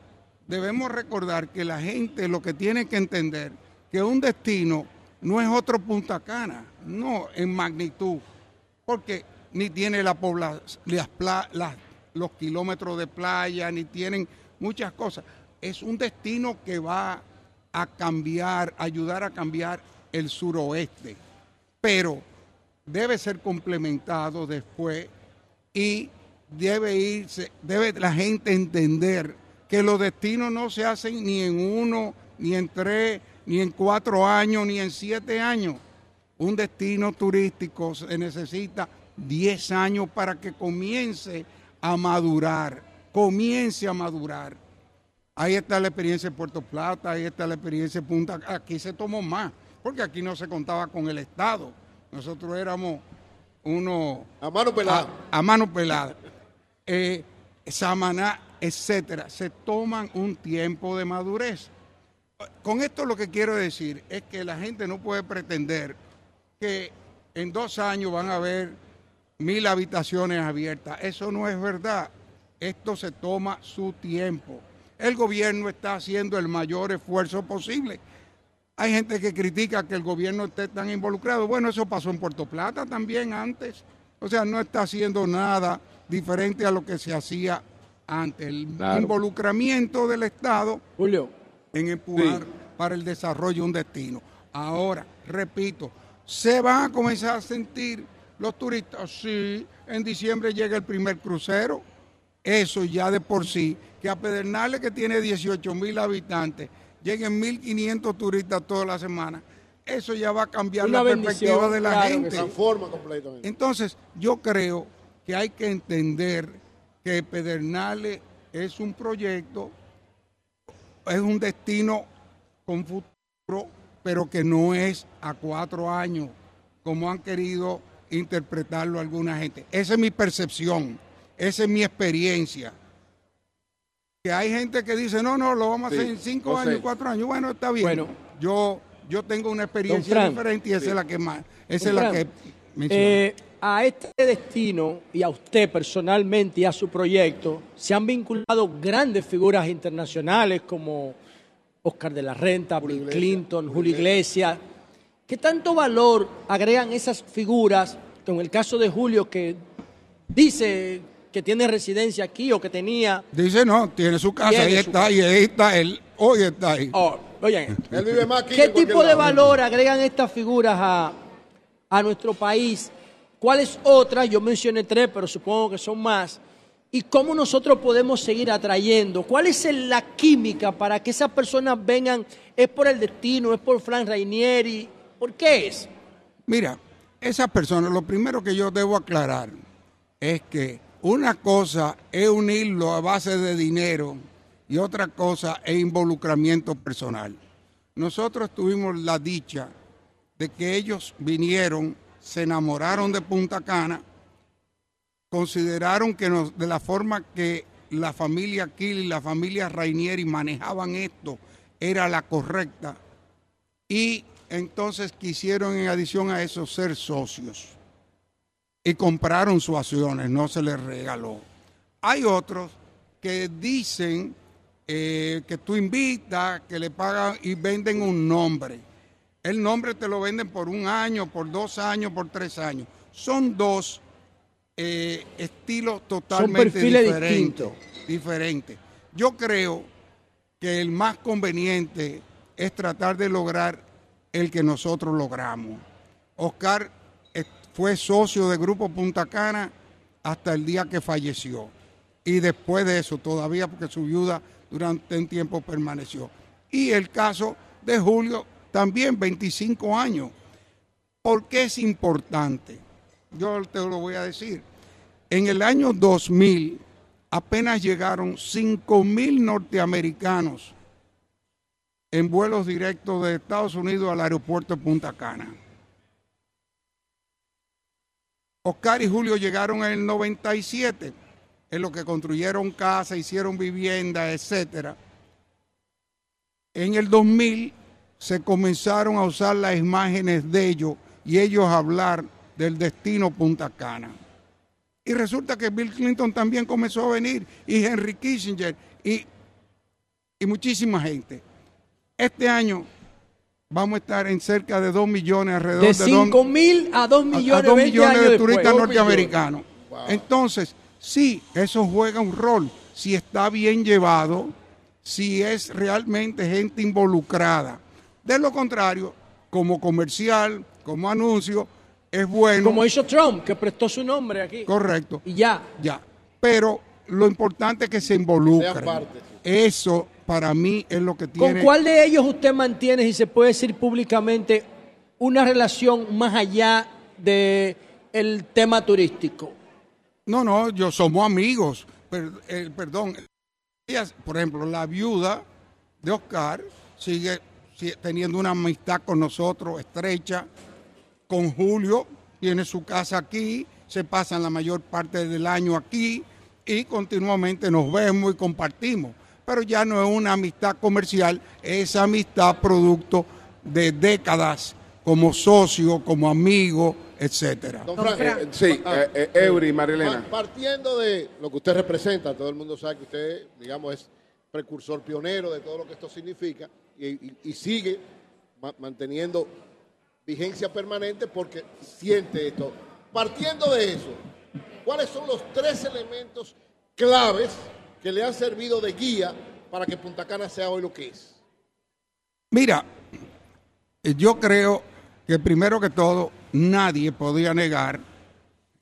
debemos recordar que la gente lo que tiene que entender que un destino no es otro Punta Cana, no en magnitud, porque ni tiene la población, los kilómetros de playa, ni tienen muchas cosas. Es un destino que va a cambiar, ayudar a cambiar el suroeste, pero debe ser complementado después y debe irse, debe la gente entender que los destinos no se hacen ni en uno, ni en tres, ni en cuatro años, ni en siete años. Un destino turístico se necesita diez años para que comience a madurar, comience a madurar. Ahí está la experiencia de Puerto Plata, ahí está la experiencia de Punta, aquí se tomó más porque aquí no se contaba con el Estado. Nosotros éramos uno... A mano pelada. A, mano pelada. Eh, Samaná, etcétera. Se toman un tiempo de madurez. Con esto lo que quiero decir es que la gente no puede pretender que en dos años van a haber mil habitaciones abiertas. Eso no es verdad. Esto se toma su tiempo. El gobierno está haciendo el mayor esfuerzo posible hay gente que critica que el gobierno esté tan involucrado. Bueno, eso pasó en Puerto Plata también antes. O sea, no está haciendo nada diferente a lo que se hacía antes. El involucramiento del Estado Julio. en empujar para el desarrollo de un destino. Ahora, repito, se van a comenzar a sentir los turistas. Sí, en diciembre llega el primer crucero. Eso ya de por sí, que a Pedernales, que tiene 18 mil habitantes, lleguen 1.500 turistas toda la semana, eso ya va a cambiar la perspectiva de la gente. transforma completamente. Entonces, yo creo que hay que entender que Pedernales es un proyecto, es un destino con futuro, pero que no es a cuatro años, como han querido interpretarlo alguna gente. Esa es mi percepción, esa es mi experiencia que hay gente que dice, no, no, lo vamos a hacer en cinco años, cuatro años. Bueno, está bien. Bueno, yo, yo tengo una experiencia diferente y esa es la que más, esa es la que eh, a este destino y a usted personalmente y a su proyecto se han vinculado grandes figuras internacionales como Oscar de la Renta, Bill Clinton, Julio Iglesias. ¿Qué tanto valor agregan esas figuras, con el caso de Julio que dice que tiene residencia aquí o que tenía. Dice no, tiene su casa, ahí está, y ahí está, él hoy está ahí. Oh, oye, él vive más aquí ¿qué tipo de valor agregan estas figuras a, a nuestro país. ¿Cuáles otras? Yo mencioné tres, pero supongo que son más. ¿Y cómo nosotros podemos seguir atrayendo? ¿Cuál es la química para que esas personas vengan? ¿Es por el destino? ¿Es por Frank Rainieri? ¿Por qué es? Mira, esas personas, lo primero que yo debo aclarar es que una cosa es unirlo a base de dinero y otra cosa es involucramiento personal. Nosotros tuvimos la dicha de que ellos vinieron, se enamoraron de Punta Cana, consideraron que de la forma que la familia Kill y la familia Rainieri manejaban esto era la correcta y entonces quisieron en adición a eso ser socios y compraron sus acciones, no se les regaló. Hay otros que dicen eh, que tú invitas, que le pagan y venden un nombre. El nombre te lo venden por un año, por dos años, por tres años. Son dos eh, estilos totalmente diferentes, diferentes. Yo creo que el más conveniente es tratar de lograr el que nosotros logramos. Oscar fue socio de Grupo Punta Cana hasta el día que falleció. Y después de eso, todavía porque su viuda durante un tiempo permaneció. Y el caso de Julio, también 25 años. ¿Por qué es importante? Yo te lo voy a decir. En el año 2000 apenas llegaron 5 mil norteamericanos en vuelos directos de Estados Unidos al aeropuerto de Punta Cana. Oscar y Julio llegaron en el 97, en lo que construyeron casa, hicieron vivienda, etc. En el 2000 se comenzaron a usar las imágenes de ellos y ellos hablar del destino Punta Cana. Y resulta que Bill Clinton también comenzó a venir, y Henry Kissinger, y, y muchísima gente. Este año vamos a estar en cerca de 2 millones alrededor de, 5 mil a 2 millones, de turistas norteamericanos. Entonces, sí, eso juega un rol. Si está bien llevado, si es realmente gente involucrada. De lo contrario, como comercial, como anuncio, es bueno. Como hizo Trump, que prestó su nombre aquí. Correcto. Y ya. Ya. Pero lo importante es que se involucren. Eso para mí es lo que tiene. ¿Con cuál de ellos usted mantiene, si se puede decir públicamente, una relación más allá del el tema turístico? No, no, yo somos amigos. Eh, perdón, por ejemplo, la viuda de Oscar sigue, sigue teniendo una amistad con nosotros estrecha. Con Julio tiene su casa aquí, se pasan la mayor parte del año aquí y continuamente nos vemos y compartimos pero ya no es una amistad comercial, es amistad producto de décadas como socio, como amigo, etcétera. Don Frank, eh, sí, eh, eh, Eury, Marilena. Partiendo de lo que usted representa, todo el mundo sabe que usted, digamos, es precursor pionero de todo lo que esto significa y, sigue manteniendo vigencia permanente porque siente esto. Partiendo de eso, ¿cuáles son los tres elementos claves que le han servido de guía para que Punta Cana sea hoy lo que es? Mira, yo creo que primero que todo nadie podía negar,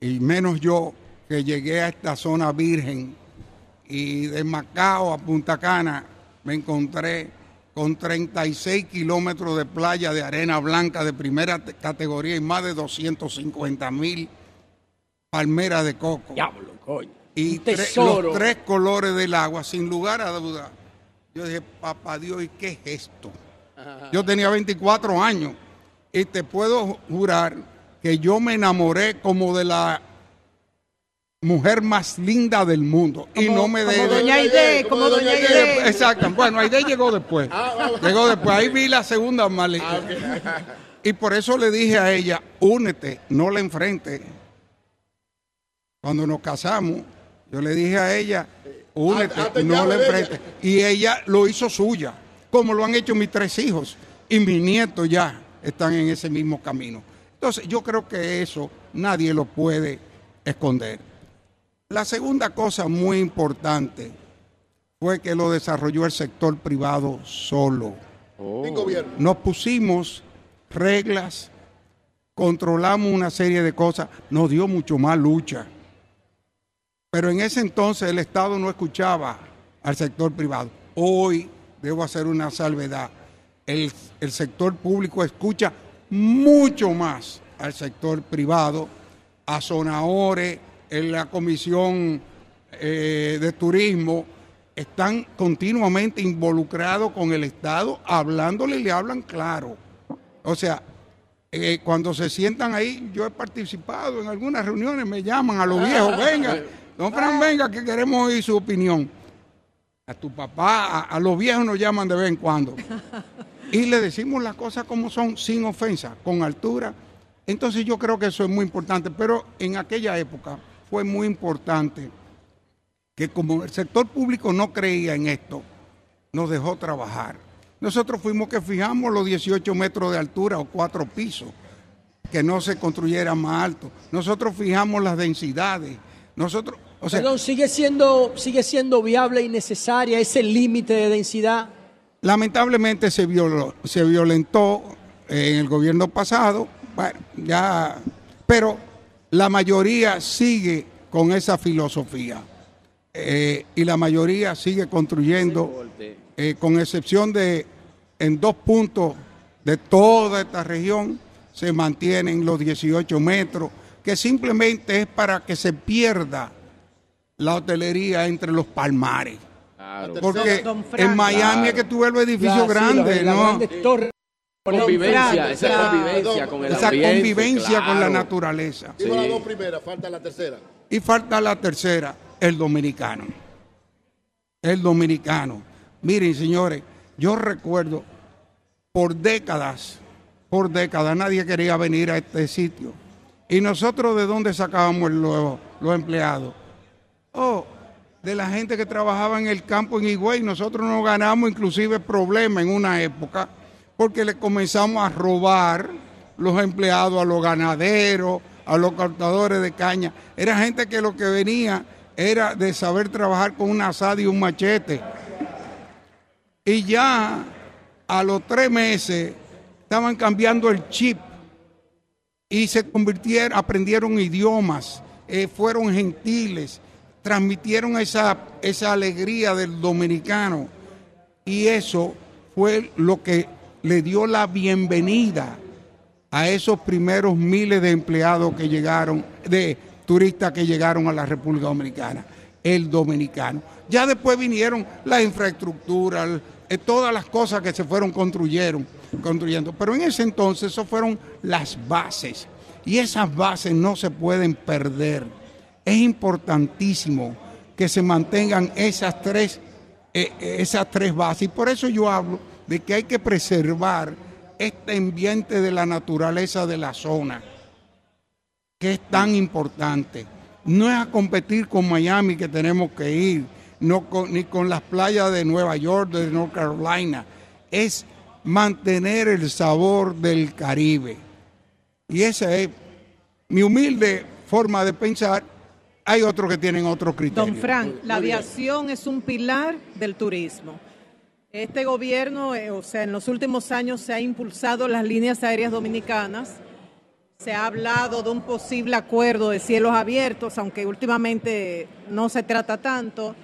y menos yo que llegué a esta zona virgen y de Macao a Punta Cana me encontré con 36 kilómetros de playa de arena blanca de primera categoría y más de 250 mil palmeras de coco. Diablo, coño y los tres colores del agua, sin lugar a duda. Yo dije, papá Dios, ¿y qué es esto? Yo tenía 24 años y te puedo jurar que yo me enamoré como de la mujer más linda del mundo y no me de, como doña Aide, como doña Aide. Exacto, bueno, Aide llegó después. Ah, llegó después, ahí vi la segunda maleta. Ah, y por eso le dije a ella, únete, no la enfrente. Cuando nos casamos, yo le dije a ella, únete, ah, ah, no le enfrente. Y ella lo hizo suya, como lo han hecho mis tres hijos. Y mis nietos ya están en ese mismo camino. Entonces, yo creo que eso nadie lo puede esconder. La segunda cosa muy importante fue que lo desarrolló el sector privado solo. Oh. Nos pusimos reglas controlamos una serie de cosas, nos dio mucho más lucha. Pero en ese entonces el Estado no escuchaba al sector privado. Hoy debo hacer una salvedad. El, sector público escucha mucho más al sector privado, a Zonaore, en la Comisión eh, de Turismo, están continuamente involucrados con el Estado, hablándole y le hablan claro. O sea, eh, cuando se sientan ahí, yo he participado en algunas reuniones, me llaman a los viejos, venga, don Fran, venga, que queremos oír su opinión. A tu papá, a, los viejos nos llaman de vez en cuando. Y le decimos las cosas como son, sin ofensa, con altura. Entonces yo creo que eso es muy importante, pero en aquella época fue muy importante que como el sector público no creía en esto, nos dejó trabajar. Nosotros fuimos que fijamos los 18 metros de altura o cuatro pisos, que no se construyera más alto. Nosotros fijamos las densidades. Nosotros, o sea, Perdón, ¿sigue siendo, ¿sigue siendo viable y necesaria ese límite de densidad? Lamentablemente se, violó, se violentó en el gobierno pasado, bueno, ya, pero la mayoría sigue con esa filosofía. Eh, y la mayoría sigue construyendo, eh, con excepción de en dos puntos de toda esta región, se mantienen los 18 metros, que simplemente es para que se pierda la hotelería entre los palmares. Porque en Miami es que tuve el edificio grande, ¿no? Convivencia, esa convivencia con el Esa convivencia con la naturaleza. Digo las dos primeras, falta la tercera. Y falta la tercera, el dominicano. El dominicano. Miren, señores, yo recuerdo por décadas, por décadas, nadie quería venir a este sitio. ¿Y nosotros de dónde sacábamos los, empleados? Oh, de la gente que trabajaba en el campo en Higüey. Nosotros nos ganamos inclusive problemas en una época porque le comenzamos a robar los empleados a los ganaderos, a los cortadores de caña. Era gente que lo que venía era de saber trabajar con una asada y un machete. Y ya a los tres meses estaban cambiando el chip y se convirtieron, aprendieron idiomas, eh, fueron gentiles, transmitieron esa, esa alegría del dominicano. Y eso fue lo que le dio la bienvenida a esos primeros miles de empleados que llegaron, de turistas que llegaron a la República Dominicana, el dominicano. Ya después vinieron la infraestructura, eh, todas las cosas que se fueron construyeron, construyendo. Pero en ese entonces eso fueron las bases. Y esas bases no se pueden perder. Es importantísimo que se mantengan esas tres, eh, eh, esas tres bases. Y por eso yo hablo de que hay que preservar este ambiente de la naturaleza de la zona, que es tan importante. No es a competir con Miami que tenemos que ir, ni con las playas de Nueva York, de North Carolina. Es mantener el sabor del Caribe. Y esa es mi humilde forma de pensar. Hay otros que tienen otro criterio. Don Frank, la aviación es un pilar del turismo. Este gobierno, eh, o sea, en los últimos años se ha impulsado las líneas aéreas dominicanas. Se ha hablado de un posible acuerdo de cielos abiertos, aunque últimamente no se trata tanto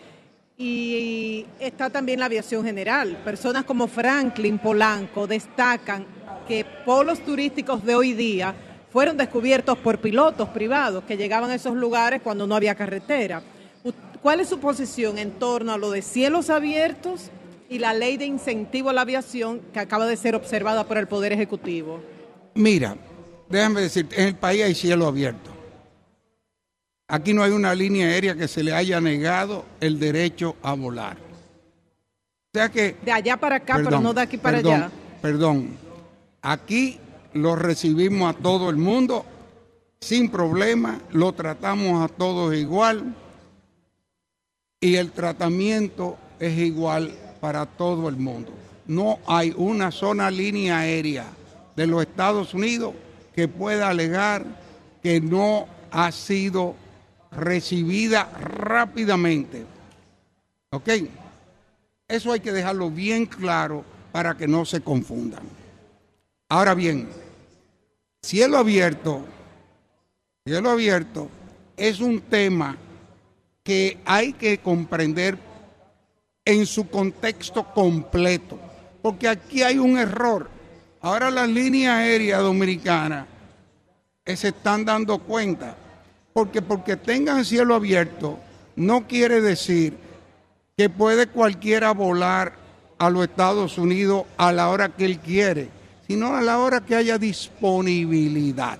y está también la aviación general. Personas como Franklin Polanco destacan que polos turísticos de hoy día fueron descubiertos por pilotos privados que llegaban a esos lugares cuando no había carretera. ¿Cuál es su posición en torno a lo de cielos abiertos y la ley de incentivo a la aviación que acaba de ser observada por el Poder Ejecutivo? Mira, déjame decirte, en el país hay cielo abierto. Aquí no hay una línea aérea que se le haya negado el derecho a volar. O sea que... De allá para acá, pero no de aquí para allá. Perdón. Aquí lo recibimos a todo el mundo sin problema, lo tratamos a todos igual y el tratamiento es igual para todo el mundo. No hay una sola línea aérea de los Estados Unidos que pueda alegar que no ha sido recibida rápidamente. ¿Ok? Eso hay que dejarlo bien claro para que no se confundan. Ahora bien, cielo abierto, cielo abierto es un tema que hay que comprender en su contexto completo, porque aquí hay un error. Ahora las líneas aéreas dominicanas eh, se están dando cuenta, porque porque tengan cielo abierto no quiere decir que puede cualquiera volar a los Estados Unidos a la hora que él quiere, sino a la hora que haya disponibilidad.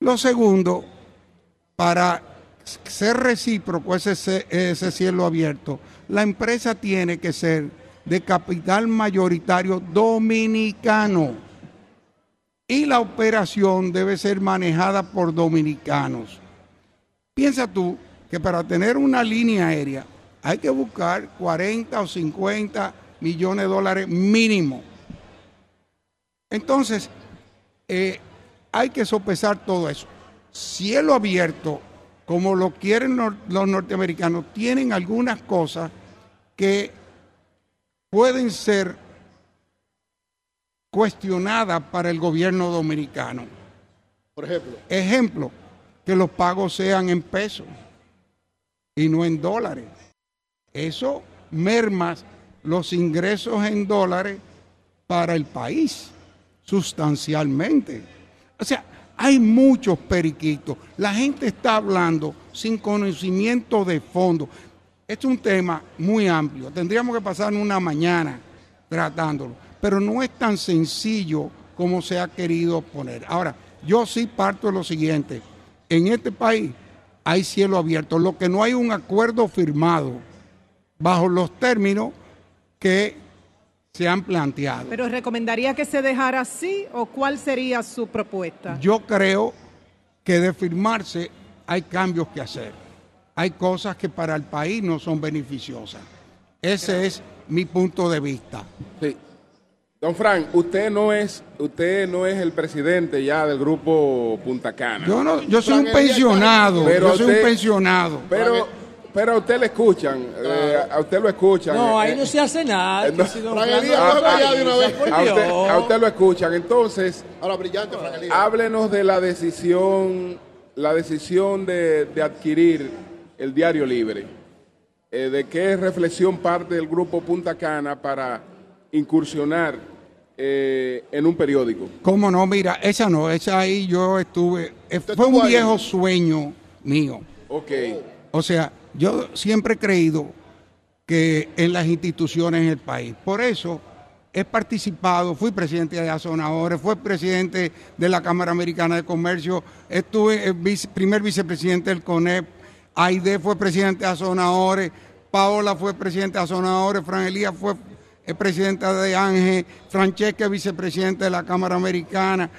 Lo segundo, para ser recíproco ese, ese cielo abierto, la empresa tiene que ser de capital mayoritario dominicano y la operación debe ser manejada por dominicanos. Piensa tú que para tener una línea aérea hay que buscar 40 o 50 millones de dólares mínimo. Entonces, eh, hay que sopesar todo eso. Cielo abierto, como lo quieren los norteamericanos, tienen algunas cosas que pueden ser cuestionadas para el gobierno dominicano. Por ejemplo. Ejemplo, que los pagos sean en pesos y no en dólares. Eso merma los ingresos en dólares para el país sustancialmente. O sea, hay muchos periquitos. La gente está hablando sin conocimiento de fondo. Este es un tema muy amplio. Tendríamos que pasar una mañana tratándolo. Pero no es tan sencillo como se ha querido poner. Ahora, yo sí parto de lo siguiente. En este país hay cielo abierto. Lo que no hay un acuerdo firmado bajo los términos que se han planteado. ¿Pero recomendaría que se dejara así o cuál sería su propuesta? Yo creo que de firmarse hay cambios que hacer. Hay cosas que para el país no son beneficiosas. Ese es mi punto de vista. Sí. Don Frank, usted no es usted no es el presidente ya del grupo Punta Cana. Yo no, yo soy un pensionado, pero yo soy un pensionado. Pero pero a usted le escuchan, eh, a usted lo escuchan. No, ahí no se hace nada. a, usted, lo escuchan. Entonces, Ahora, brillante, háblenos de la decisión, la decisión de, adquirir el diario libre. Eh, ¿De qué reflexión parte del grupo Punta Cana para incursionar eh, en un periódico. ¿Cómo no? Mira, esa no, esa ahí yo estuve. Eh, fue un viejo sueño mío. Ok. O sea, yo siempre he creído que en las instituciones en el país. Por eso he participado, fui presidente de Azonadores, fui presidente de la Cámara Americana de Comercio, estuve primer vicepresidente del CONEP, Aide fue presidente de Azonadores, Paola fue presidente de Azonadores, Fran Elías fue es presidenta de Ángel, Francesca es vicepresidenta de la Cámara Americana.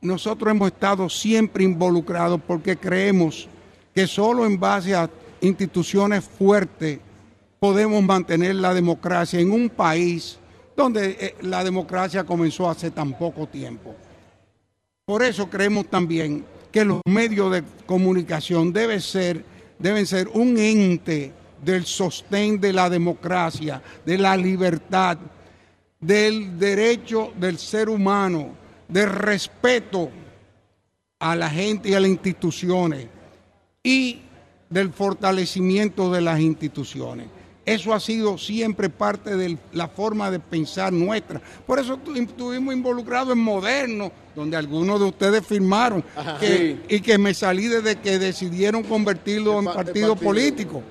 Nosotros hemos estado siempre involucrados porque creemos que solo en base a instituciones fuertes podemos mantener la democracia en un país donde eh, la democracia comenzó hace tan poco tiempo. Por eso creemos también que los medios de comunicación deben ser, deben ser un ente del sostén de la democracia, de la libertad, del derecho del ser humano, del respeto a la gente y a las instituciones y del fortalecimiento de las instituciones. Eso ha sido siempre parte de la forma de pensar nuestra. Por eso estuvimos involucrados en Moderno, donde algunos de ustedes firmaron, y que me salí desde que decidieron convertirlo en partido político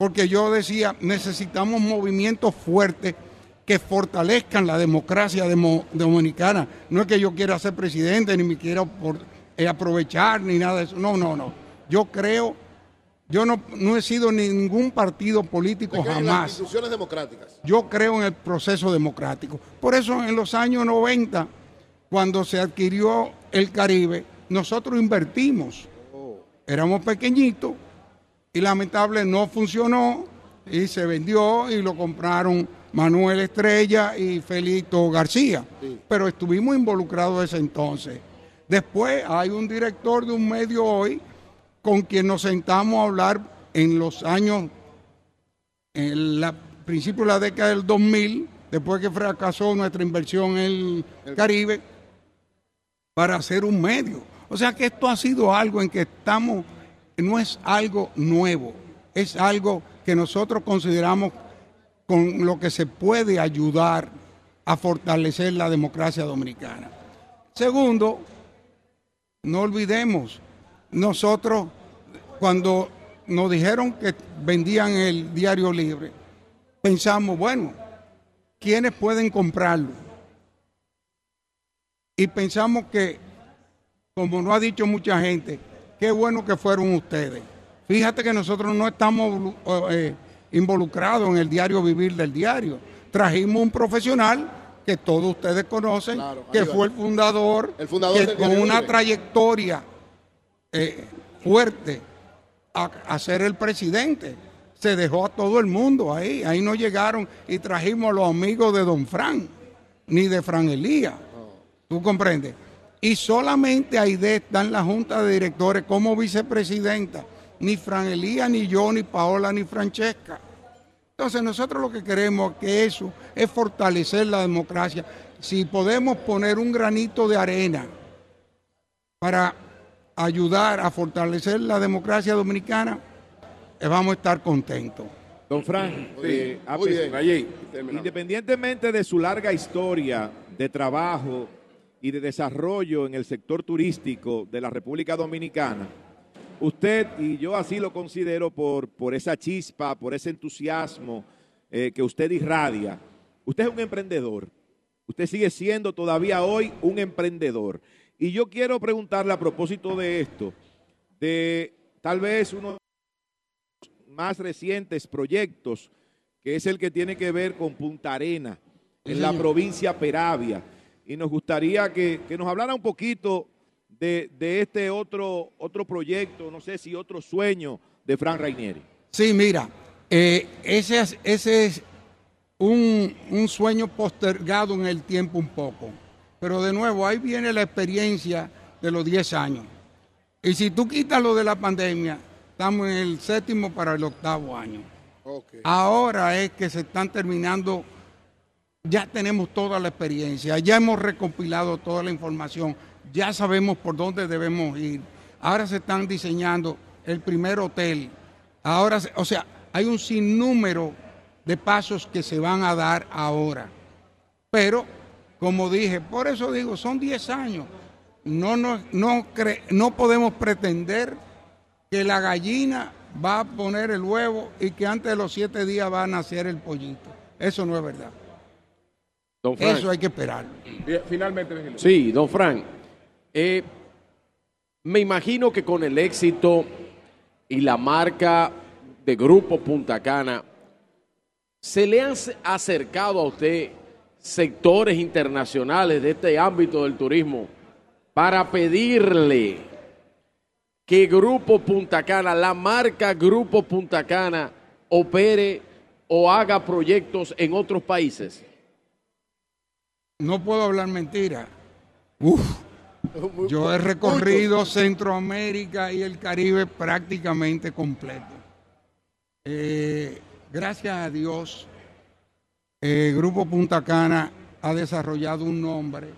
porque yo decía, necesitamos movimientos fuertes que fortalezcan la democracia dominicana. No es que yo quiera ser presidente, ni me quiera eh, aprovechar, ni nada de eso. No, no, no. Yo creo, yo no, no he sido ningún partido político jamás. Las instituciones democráticas. Yo creo en el proceso democrático. Por eso en los años 90, cuando se adquirió el Caribe, nosotros invertimos. Oh. Éramos pequeñitos y lamentable no funcionó y se vendió y lo compraron Manuel Estrella y Felito García. Pero estuvimos involucrados ese entonces. Después hay un director de un medio hoy con quien nos sentamos a hablar en los años, en la principio de la década del 2000, después que fracasó nuestra inversión en el Caribe, para hacer un medio. O sea que esto ha sido algo en que estamos, no es algo nuevo, es algo que nosotros consideramos con lo que se puede ayudar a fortalecer la democracia dominicana. Segundo, no olvidemos, nosotros cuando nos dijeron que vendían el diario libre, pensamos, bueno, ¿quiénes pueden comprarlo? Y pensamos que, como no ha dicho mucha gente, qué bueno que fueron ustedes. Fíjate que nosotros no estamos eh, involucrados en el diario vivir del diario. Trajimos un profesional que todos ustedes conocen, que fue el fundador, el fundador con una trayectoria eh, fuerte a, ser el presidente. Se dejó a todo el mundo ahí. Ahí no llegaron y trajimos a los amigos de Don Fran, ni de Fran Elías. ¿Tú comprendes? Y solamente Aide está en la Junta de Directores como vicepresidenta. Ni Fran Elías, ni yo, ni Paola, ni Francesca. Entonces nosotros lo que queremos que eso es fortalecer la democracia. Si podemos poner un granito de arena para ayudar a fortalecer la democracia dominicana, eh, vamos a estar contentos. Don Frank, eh, ah, pues, independientemente de su larga historia de trabajo y de desarrollo en el sector turístico de la República Dominicana, usted, y yo así lo considero por, por esa chispa, por ese entusiasmo eh, que usted irradia, usted es un emprendedor. Usted sigue siendo todavía hoy un emprendedor. Y yo quiero preguntarle a propósito de esto, de tal vez uno de los más recientes proyectos, que es el que tiene que ver con Punta Arena, en la provincia Peravia. Y nos gustaría que, nos hablara un poquito de, este otro, otro proyecto, no sé si otro sueño de Fran Rainieri. Sí, mira, eh, ese, es, ese es un, un sueño postergado en el tiempo un poco. Pero de nuevo, ahí viene la experiencia de los 10 años. Y si tú quitas lo de la pandemia, estamos en el séptimo para el octavo año. Ahora es que se están terminando, ya tenemos toda la experiencia, ya hemos recopilado toda la información, ya sabemos por dónde debemos ir. Ahora se están diseñando el primer hotel. Ahora, o sea, hay un sinnúmero de pasos que se van a dar ahora. Pero como dije, por eso digo, son 10 años. No, no, no, no podemos pretender que la gallina va a poner el huevo y que antes de los siete días va a nacer el pollito. Eso no es verdad. Eso hay que esperar. Finalmente, Sí, don Frank. Eh, me imagino que con el éxito y la marca de Grupo Punta Cana, ¿se le han acercado a usted sectores internacionales de este ámbito del turismo para pedirle que Grupo Punta Cana, la marca Grupo Punta Cana, opere o haga proyectos en otros países? No puedo hablar mentira. yo he recorrido Centroamérica y el Caribe prácticamente completo. Eh, gracias a Dios, el Grupo Punta Cana ha desarrollado un nombre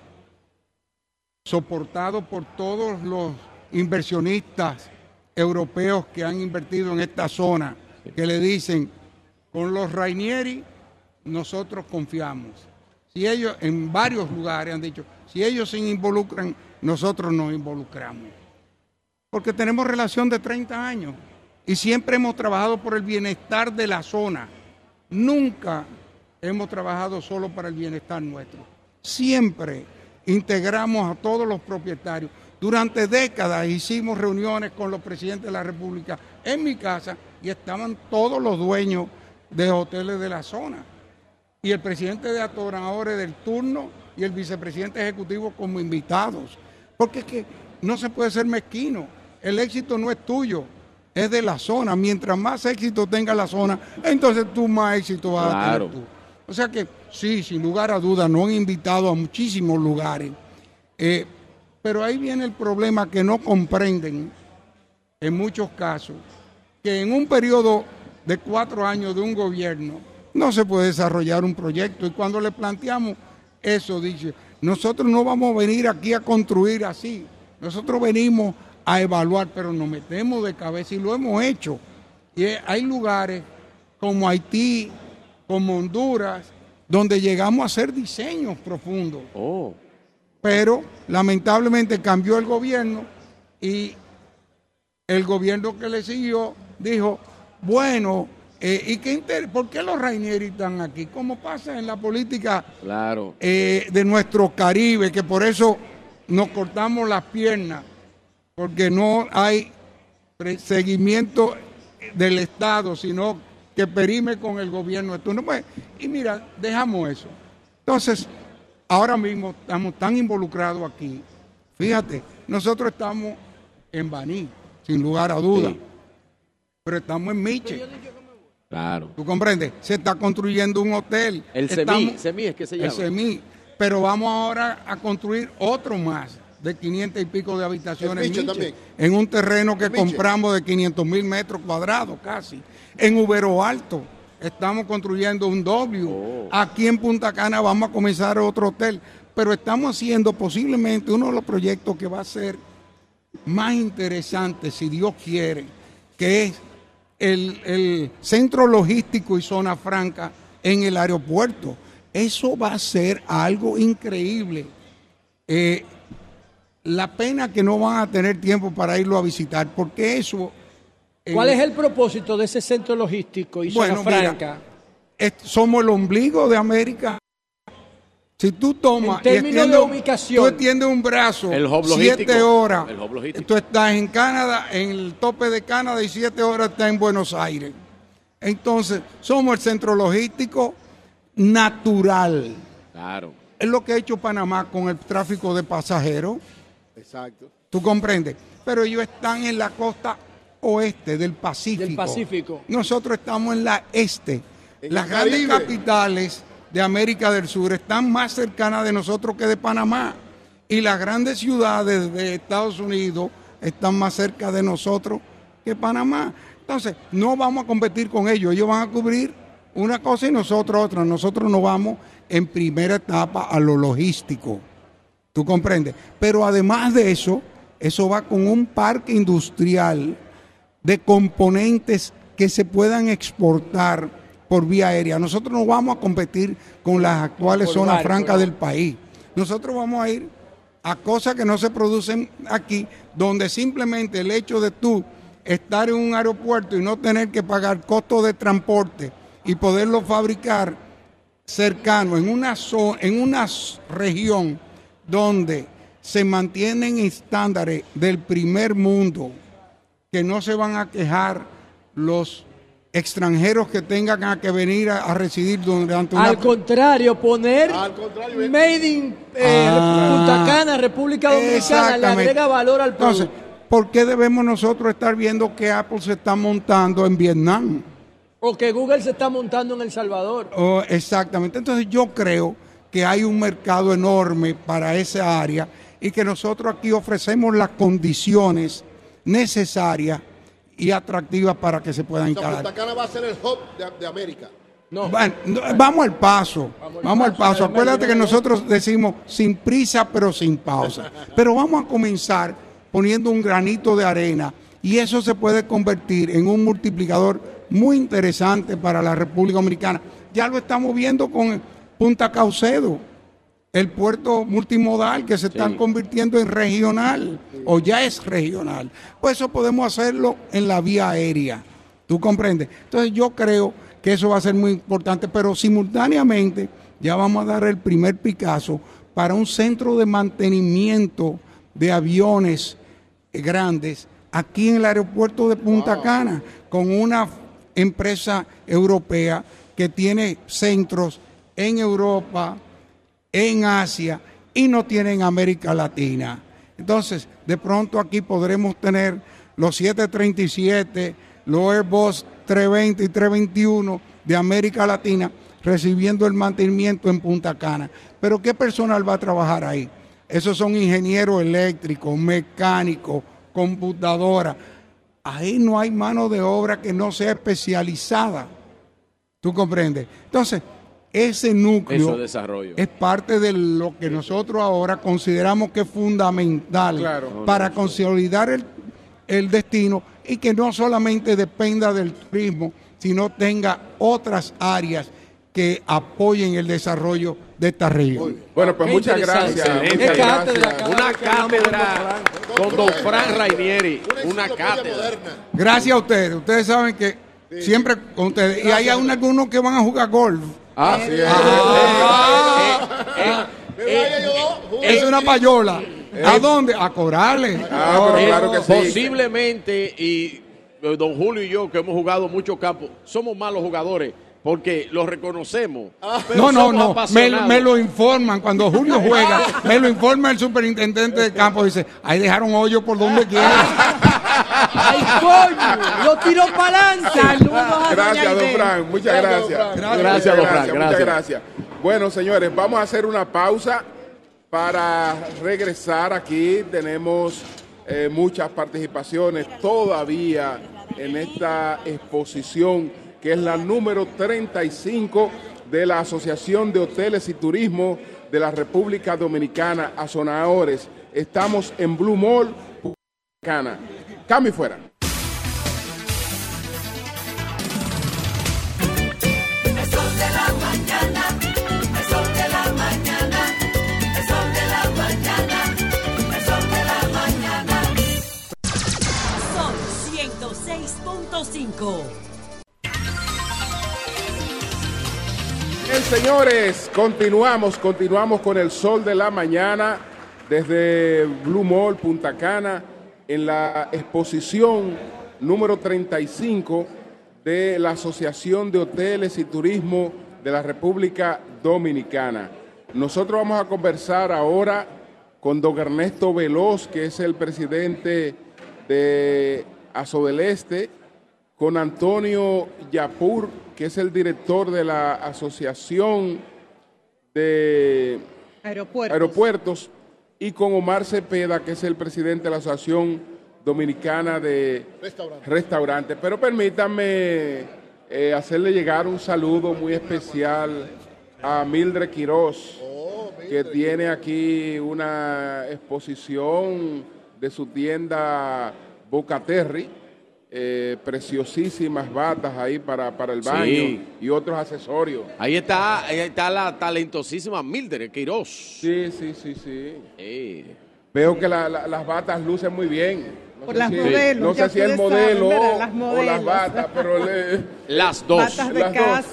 soportado por todos los inversionistas europeos que han invertido en esta zona, que le dicen, con los Rainieri nosotros confiamos. Si ellos, en varios lugares han dicho, si ellos se involucran, nosotros nos involucramos. Porque tenemos relación de 30 años y siempre hemos trabajado por el bienestar de la zona. Nunca hemos trabajado solo para el bienestar nuestro. Siempre integramos a todos los propietarios. Durante décadas hicimos reuniones con los presidentes de la República en mi casa y estaban todos los dueños de hoteles de la zona. Y el presidente de Atoradores del turno y el vicepresidente ejecutivo como invitados. Porque es que no se puede ser mezquino. El éxito no es tuyo, es de la zona. Mientras más éxito tenga la zona, entonces tú más éxito vas a tener tú. O sea que sí, sin lugar a dudas, no han invitado a muchísimos lugares. Eh, pero ahí viene el problema que no comprenden en muchos casos, que en un periodo de cuatro años de un gobierno no se puede desarrollar un proyecto. Y cuando le planteamos eso, dice, nosotros no vamos a venir aquí a construir así. Nosotros venimos a evaluar, pero nos metemos de cabeza y lo hemos hecho. Y hay lugares como Haití, como Honduras, donde llegamos a hacer diseños profundos. Oh. Pero lamentablemente cambió el gobierno y el gobierno que le siguió dijo, bueno, eh, ¿y qué por qué los Rainieri están aquí? ¿Cómo pasa en la política claro. Eh, de nuestro Caribe, que por eso nos cortamos las piernas, porque no hay seguimiento del Estado, sino que perime con el gobierno. no y mira, dejamos eso. Entonces, ahora mismo estamos tan involucrados aquí. Fíjate, nosotros estamos en Baní, sin lugar a duda. Pero estamos en Miche. Claro. ¿Tú comprendes? Se está construyendo un hotel. El SEMI, es que se llama. El SEMI. Pero vamos ahora a construir otro más de 500 y pico de habitaciones en un terreno que compramos de 500 mil metros cuadrados casi. En Ubero Alto estamos construyendo un W. Oh. Aquí en Punta Cana vamos a comenzar otro hotel. Pero estamos haciendo posiblemente uno de los proyectos que va a ser más interesante, si Dios quiere, que es el, centro logístico y zona franca en el aeropuerto. Eso va a ser algo increíble. Eh, la pena que no van a tener tiempo para irlo a visitar, porque eso... ¿Cuál es el propósito de ese centro logístico y zona franca? somos el ombligo de América. Si tú tomas en términos de ubicación, tú extiendes un brazo el siete horas, tú estás en Canadá, en el tope de Canadá y siete horas estás en Buenos Aires. Entonces, somos el centro logístico natural. Claro. Es lo que ha hecho Panamá con el tráfico de pasajeros. Exacto. ¿Tú comprendes? Pero ellos están en la costa oeste del Pacífico. Del Pacífico. Nosotros estamos en la este. Las grandes capitales de América del Sur están más cercanas de nosotros que de Panamá. Y las grandes ciudades de Estados Unidos están más cerca de nosotros que Panamá. Entonces, no vamos a competir con ellos. Ellos van a cubrir una cosa y nosotros otra. Nosotros no vamos en primera etapa a lo logístico. ¿Tú comprendes? Pero además de eso, eso va con un parque industrial de componentes que se puedan exportar por vía aérea. Nosotros no vamos a competir con las actuales zonas francas del país. Nosotros vamos a ir a cosas que no se producen aquí, donde simplemente el hecho de tú estar en un aeropuerto y no tener que pagar costos de transporte y poderlo fabricar cercano en una, en una región donde se mantienen estándares del primer mundo, que no se van a quejar los extranjeros que tengan que venir a, residir durante una... Al contrario, poner Made in eh, ah. Punta Cana, República Dominicana, le agrega valor al producto. Entonces, ¿por qué debemos nosotros estar viendo que Apple se está montando en Vietnam? O que Google se está montando en El Salvador. Oh, exactamente. Entonces yo creo que hay un mercado enorme para esa área y que nosotros aquí ofrecemos las condiciones necesarias y atractivas para que se puedan instalar. Punta Cana va a ser el hub de, América. No. vamos al paso, vamos, al paso. Acuérdate que nosotros decimos sin prisa pero sin pausa. Pero vamos a comenzar poniendo un granito de arena y eso se puede convertir en un multiplicador muy interesante para la República Dominicana. Ya lo estamos viendo con Punta Caucedo el puerto multimodal que se están convirtiendo en regional o ya es regional. Pues eso podemos hacerlo en la vía aérea. ¿Tú comprendes? Entonces yo creo que eso va a ser muy importante, pero simultáneamente ya vamos a dar el primer Picasso para un centro de mantenimiento de aviones grandes aquí en el aeropuerto de Punta Cana con una empresa europea que tiene centros en Europa, en Asia y no tienen América Latina. Entonces, de pronto aquí podremos tener los 737, los Airbus 320 y 321 de América Latina recibiendo el mantenimiento en Punta Cana. Pero ¿qué personal va a trabajar ahí? Esos son ingenieros eléctricos, mecánicos, computadoras. Ahí no hay mano de obra que no sea especializada. ¿Tú comprendes? Entonces, ese núcleo es parte de lo que nosotros ahora consideramos que es fundamental para consolidar el, el destino y que no solamente dependa del turismo, sino tenga otras áreas que apoyen el desarrollo de esta región. Bueno, pues muchas gracias. Una cátedra con don Fran Rainieri. Una cátedra. Gracias a ustedes. Ustedes saben que siempre con ustedes. Y hay algunos que van a jugar golf. Ah, sí. es una payola. ¿A dónde? A Corales. Ah, claro que sí. Posiblemente, y eh, don Julio y yo, que hemos jugado muchos campos, somos malos jugadores porque lo reconocemos. Ah. no, no, no. Me, lo informan. Cuando Julio juega, me lo informa el superintendente de campo. Dice, ahí dejaron hoyo por donde quiera. ¡Ay, coño! ¡Lo tiró para adelante! Gracias, don Frank. Muchas gracias. Gracias, don Frank. Muchas gracias. Bueno, señores, vamos a hacer una pausa para regresar aquí. Tenemos eh, muchas participaciones todavía en esta exposición que es la número 35 de la Asociación de Hoteles y Turismo de la República Dominicana, Azonadores. Estamos en Blue Mall, Cana. Cambio fuera. Son 106.5. Bien, señores, continuamos, continuamos con el sol de la mañana desde Blue Mall, Punta Cana, en la exposición número 35 de la Asociación de Hoteles y Turismo de la República Dominicana. Nosotros vamos a conversar ahora con don Ernesto Veloz, que es el presidente de Aso del Este, con Antonio Yapur, que es el director de la Asociación de Aeropuertos. Y con Omar Cepeda, que es el presidente de la Asociación Dominicana de Restaurantes. Pero permítanme eh, hacerle llegar un saludo muy especial a Mildred Quiroz, oh, que tiene aquí una exposición de su tienda Bocaterri eh, preciosísimas batas ahí para, para el baño y otros accesorios. Ahí está, ahí está la talentosísima Mildred Queiroz. Sí, sí, sí, sí. Veo que las batas lucen muy bien. No Por las modelos. No sé si el modelo o las batas, pero las dos.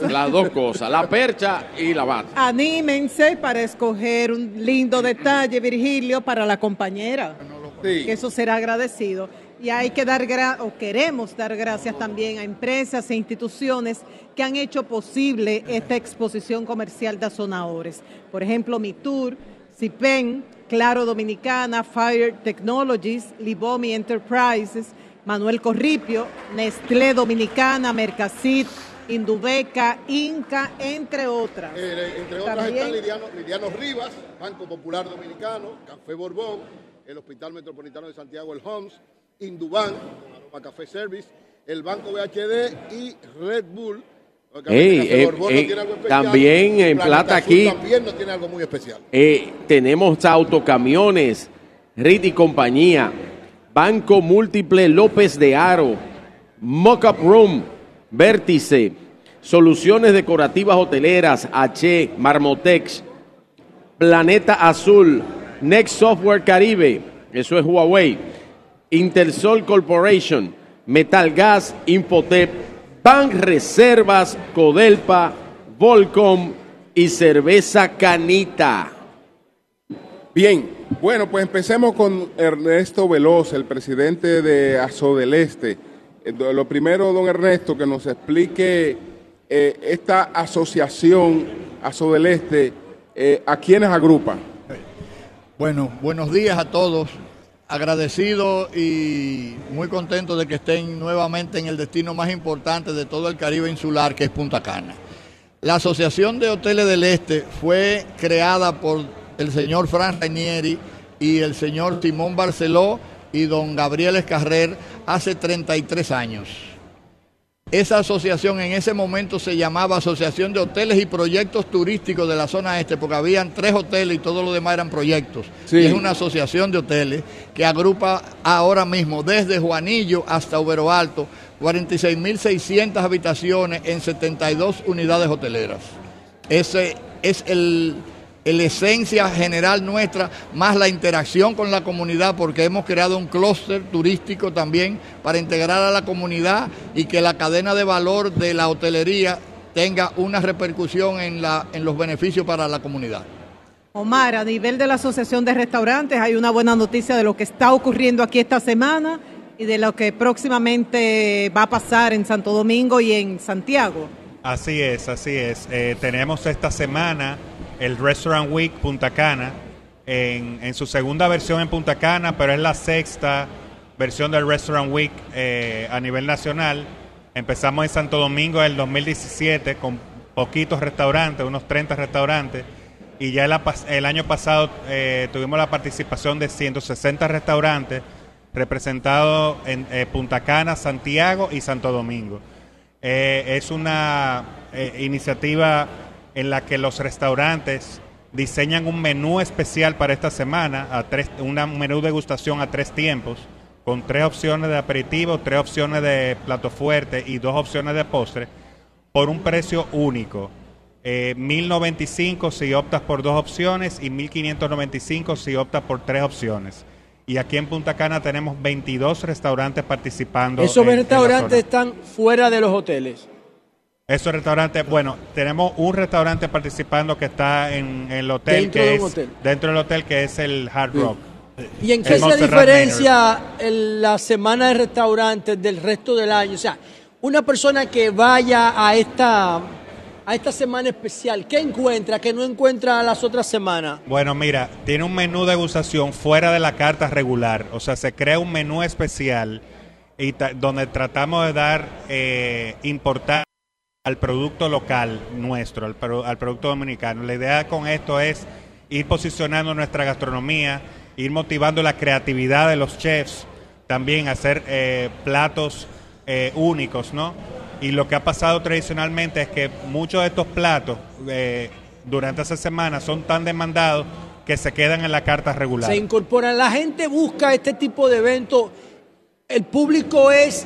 Las dos cosas, la percha y la bata. Anímense para escoger un lindo detalle, Virgilio, para la compañera. Que eso será agradecido. Y hay que dar o queremos dar gracias también a empresas e instituciones que han hecho posible esta exposición comercial de azonadores. Por ejemplo, Mitur, CIPEN, Claro Dominicana, Fire Technologies, Libomi Enterprises, Manuel Corripio, Nestlé Dominicana, Mercasit, Indubeca, Inca, entre otras. Eh, entre otras están Liliano, Rivas, Banco Popular Dominicano, Café Borbón, el Hospital Metropolitano de Santiago, el HOMS, Indubán, Aroma Café Service, el Banco BHD y Red Bull. Eh, eh, también en plata aquí. También no tiene algo muy especial. Eh, tenemos autocamiones, RIT y compañía, Banco Múltiple López de Aro, Mockup Room, Vértice, Soluciones Decorativas Hoteleras, H, Marmotex, Planeta Azul, Next Software Caribe, eso es Huawei. Intersol Corporation, Metal Gas, Infotep, Bank Reservas, Codelpa, Volcom y Cerveza Canita. Bien, bueno, pues empecemos con Ernesto Veloz, el presidente de ASO del Este. Eh, lo primero, don Ernesto, que nos explique eh, esta asociación ASO del Este, eh, ¿a quiénes agrupa? Bueno, buenos días a todos agradecido y muy contento de que estén nuevamente en el destino más importante de todo el Caribe insular, que es Punta Cana. La Asociación de Hoteles del Este fue creada por el señor Fran Rainieri y el señor Simón Barceló y don Gabriel Escarrer hace 33 años. Esa asociación en ese momento se llamaba Asociación de Hoteles y Proyectos Turísticos de la zona este, porque habían tres hoteles y todo lo demás eran proyectos. es una asociación de hoteles que agrupa ahora mismo desde Juanillo hasta Ubero Alto 46.600 habitaciones en 72 unidades hoteleras. Ese es el, la esencia general nuestra, más la interacción con la comunidad, porque hemos creado un clúster turístico también para integrar a la comunidad y que la cadena de valor de la hotelería tenga una repercusión en, la, en los beneficios para la comunidad. Omar, a nivel de la Asociación de Restaurantes hay una buena noticia de lo que está ocurriendo aquí esta semana y de lo que próximamente va a pasar en Santo Domingo y en Santiago. Así es, así es. Eh, tenemos esta semana el Restaurant Week Punta Cana en, su segunda versión en Punta Cana, pero es la sexta versión del Restaurant Week eh, a nivel nacional. Empezamos en Santo Domingo en el 2017 con poquitos restaurantes, unos 30 restaurantes, y ya el, año pasado eh, tuvimos la participación de 160 restaurantes representados en eh, Punta Cana, Santiago y Santo Domingo. es una iniciativa en la que los restaurantes diseñan un menú especial para esta semana, a tres, un menú degustación a tres tiempos, con tres opciones de aperitivo, tres opciones de plato fuerte y dos opciones de postre, por un precio único. Eh, 1095 si optas por dos opciones y 1595 si optas por tres opciones. Y aquí en Punta Cana tenemos 22 restaurantes participando. ¿Esos restaurantes están fuera de los hoteles? Esos restaurantes, bueno, tenemos un restaurante participando que está en, el hotel dentro que es dentro del hotel que es el Hard Rock. ¿Y en qué se diferencia la semana de restaurantes del resto del año? O sea, una persona que vaya a esta a esta semana especial, ¿qué encuentra que no encuentra a las otras semanas? Bueno, mira, tiene un menú de degustación fuera de la carta regular, o sea, se crea un menú especial y donde tratamos de dar eh, importancia al producto local nuestro, al, producto dominicano. La idea con esto es ir posicionando nuestra gastronomía, ir motivando la creatividad de los chefs, también hacer eh, platos eh, únicos, ¿no? Y lo que ha pasado tradicionalmente es que muchos de estos platos eh, durante esa semana son tan demandados que se quedan en la carta regular. Se incorporan, la gente busca este tipo de eventos, el público es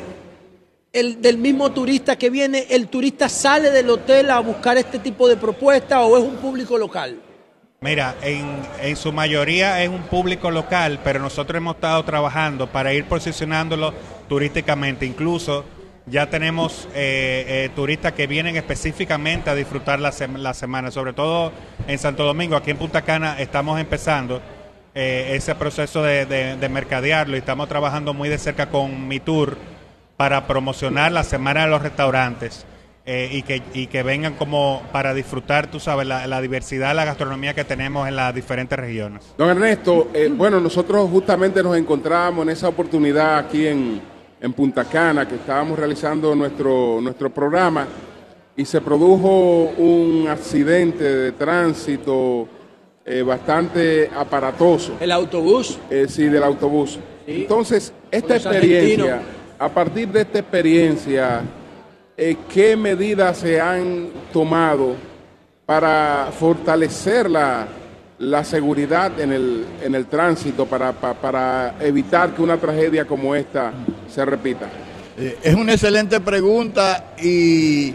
el, del mismo turista que viene, el turista sale del hotel a buscar este tipo de propuesta o es un público local? Mira, en, su mayoría es un público local, pero nosotros hemos estado trabajando para ir posicionándolo turísticamente. Incluso ya tenemos eh, eh, turistas que vienen específicamente a disfrutar la, semana, sobre todo en Santo Domingo. Aquí en Punta Cana estamos empezando eh, ese proceso de, de mercadearlo y estamos trabajando muy de cerca con mi tour para promocionar la Semana de los Restaurantes eh, y, que, y que vengan como para disfrutar, tú sabes, la, diversidad de la gastronomía que tenemos en las diferentes regiones. Don Ernesto, eh, bueno, nosotros justamente nos encontramos en esa oportunidad aquí en, en Punta Cana, que estábamos realizando nuestro, nuestro programa y se produjo un accidente de tránsito eh, bastante aparatoso. ¿El autobús? sí, del autobús. Entonces, esta experiencia a partir de esta experiencia, eh, ¿qué medidas se han tomado para fortalecer la, seguridad en el, en el tránsito, para, para, evitar que una tragedia como esta se repita? Eh, es una excelente pregunta y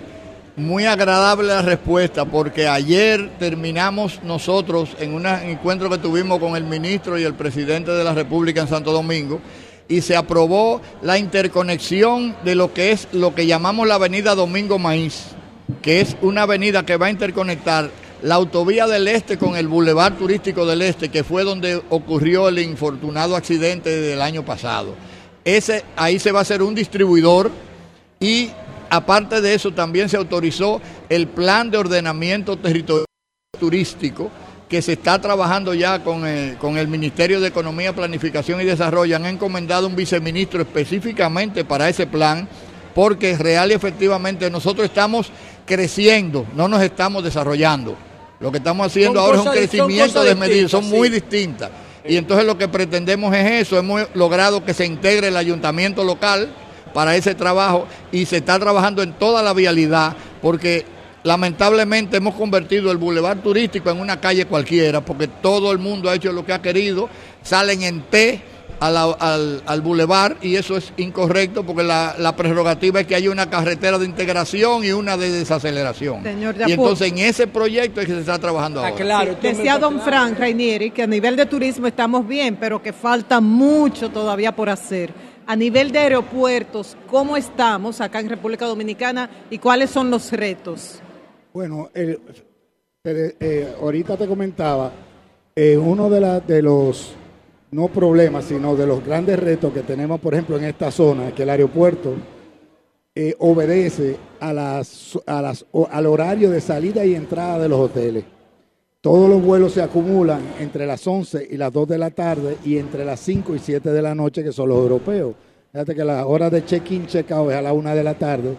muy agradable la respuesta, porque ayer terminamos nosotros en un encuentro que tuvimos con el ministro y el presidente de la República en Santo Domingo y se aprobó la interconexión de lo que es lo que llamamos la avenida Domingo Maíz, que es una avenida que va a interconectar la autovía del Este con el Boulevard Turístico del Este, que fue donde ocurrió el infortunado accidente del año pasado. Ese, ahí se va a hacer un distribuidor y aparte de eso también se autorizó el plan de ordenamiento territorial turístico que se está trabajando ya con el, Ministerio de Economía, Planificación y Desarrollo. Han encomendado un viceministro específicamente para ese plan, porque real y efectivamente nosotros estamos creciendo, no nos estamos desarrollando. Lo que estamos haciendo ahora es un crecimiento de medidas, son muy distintas. Y entonces lo que pretendemos es eso, hemos logrado que se integre el ayuntamiento local, para ese trabajo y se está trabajando en toda la vialidad porque lamentablemente hemos convertido el bulevar turístico en una calle cualquiera porque todo el mundo ha hecho lo que ha querido, salen en T al, al, bulevar y eso es incorrecto porque la, prerrogativa es que haya una carretera de integración y una de desaceleración. y entonces en ese proyecto es que se está trabajando ah, ahora. Claro, decía don Frank Rainieri que a nivel de turismo estamos bien, pero que falta mucho todavía por hacer. A nivel de aeropuertos, ¿cómo estamos acá en República Dominicana y cuáles son los retos? Bueno, eh, ahorita te comentaba, eh, uno de, de los no problemas, sino de los grandes retos que tenemos, por ejemplo, en esta zona, que el aeropuerto eh, obedece a las, a las, al horario de salida y entrada de los hoteles. Todos los vuelos se acumulan entre las 11 y las 2 de la tarde y entre las 5 y 7 de la noche, que son los europeos. Fíjate que la hora de check-in, check-out es a la 1 de la tarde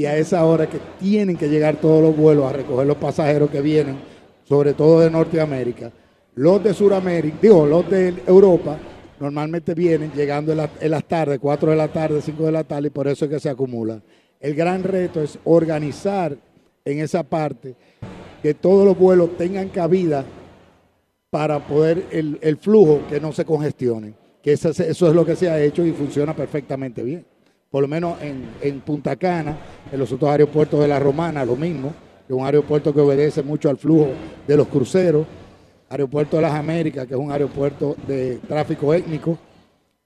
y a esa hora que tienen que llegar todos los vuelos a recoger los pasajeros que vienen, sobre todo de Norteamérica. Los de Sudamérica, digo, los de Europa, normalmente vienen llegando en, las tardes, 4 de la tarde, 5 de la tarde, y por eso es que se acumula. El gran reto es organizar en esa parte que todos los vuelos tengan cabida para poder el, flujo que no se congestione. Que eso, es lo que se ha hecho y funciona perfectamente bien. Por lo menos en, en Punta Cana, en los otros aeropuertos de la Romana, lo mismo, que es un aeropuerto que obedece mucho al flujo de los cruceros Aeropuerto de las Américas, que es un aeropuerto de tráfico étnico,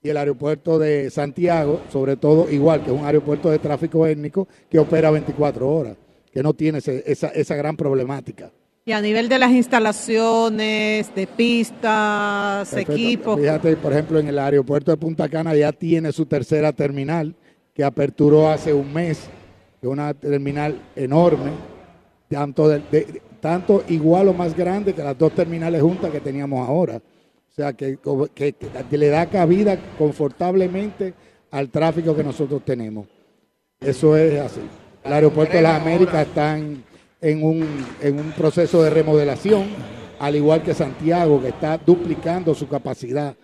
y el aeropuerto de Santiago, sobre todo igual, que es un aeropuerto de tráfico étnico que opera 24 horas, que no tiene esa, esa gran problemática. Y a nivel de las instalaciones, de pistas, equipos. Fíjate, por ejemplo, en el aeropuerto de Punta Cana ya tiene su tercera terminal, que aperturó hace un mes, que es una terminal enorme, tanto de, tanto igual o más grande que las dos terminales juntas que teníamos ahora. O sea, que, le da cabida confortablemente al tráfico que nosotros tenemos. Eso es así. El aeropuerto de las Américas está en, un, proceso de remodelación, al igual que Santiago, que está duplicando su capacidad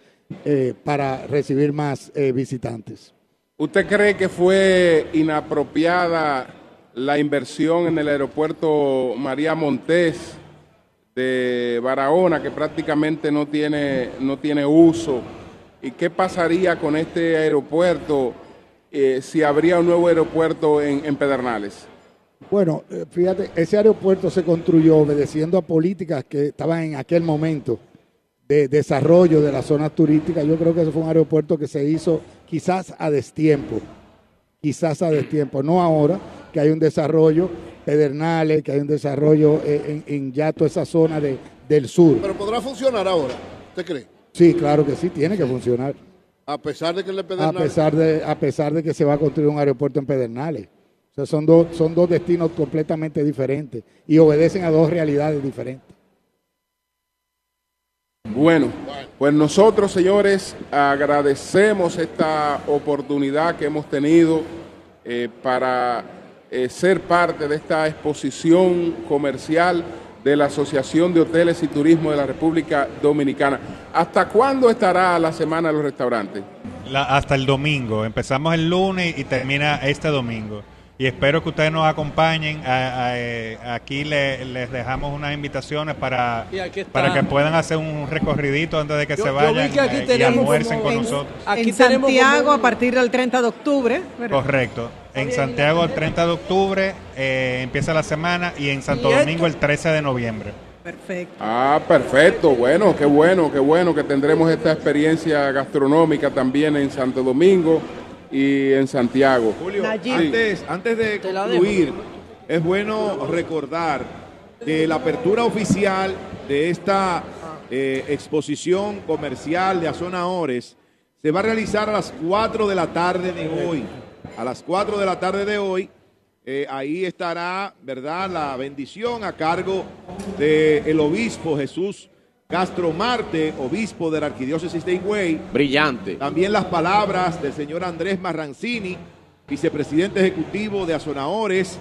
eh, para recibir más eh, visitantes. ¿Usted cree que fue inapropiada la inversión en el aeropuerto María Montés de Barahona, que prácticamente no tiene, no tiene uso. ¿Y qué pasaría con este aeropuerto eh, si habría un nuevo aeropuerto en, Pedernales? Bueno, eh, fíjate, ese aeropuerto se construyó obedeciendo a políticas que estaban en aquel momento de desarrollo de las zonas turísticas. Yo creo que ese fue un aeropuerto que se hizo quizás a destiempo, quizás a destiempo, no ahora, que hay un desarrollo, Pedernales, que hay un desarrollo en, en ya toda esa zona de, del sur. Pero podrá funcionar ahora, ¿usted cree? Sí, claro que sí, tiene que funcionar. A pesar de que le Pedernales. A pesar de, a pesar de que se va a construir un aeropuerto en Pedernales. O sea, son dos, son dos destinos completamente diferentes y obedecen a dos realidades diferentes. Bueno, pues nosotros, señores, agradecemos esta oportunidad que hemos tenido eh, para eh, ser parte de esta exposición comercial de la Asociación de Hoteles y Turismo de la República Dominicana. ¿Hasta cuándo estará la Semana de los Restaurantes? hasta el domingo. Empezamos el lunes y termina este domingo y espero que ustedes nos acompañen. Eh, aquí les dejamos unas invitaciones para, para que puedan hacer un recorridito antes de que se vayan eh, y almuercen con nosotros. Aquí en Santiago a partir del 30 de octubre. Correcto. En Santiago el 30 de octubre eh, empieza la semana y en Santo Domingo el 13 de noviembre. Perfecto. Ah, perfecto. Bueno, qué bueno, qué bueno que tendremos esta experiencia gastronómica también en Santo Domingo y en Santiago. Julio, antes, antes de concluir, es bueno recordar que la apertura oficial de esta eh, exposición comercial de Azona Ores se va a realizar a las 4 de la tarde de hoy. A las 4 de la tarde de hoy, eh, ahí estará, ¿verdad?, la bendición a cargo del el obispo Jesús Castro Marte, obispo de la arquidiócesis de Higüey. Brillante. También las palabras del señor Andrés Marrancini, vicepresidente ejecutivo de Azonaores.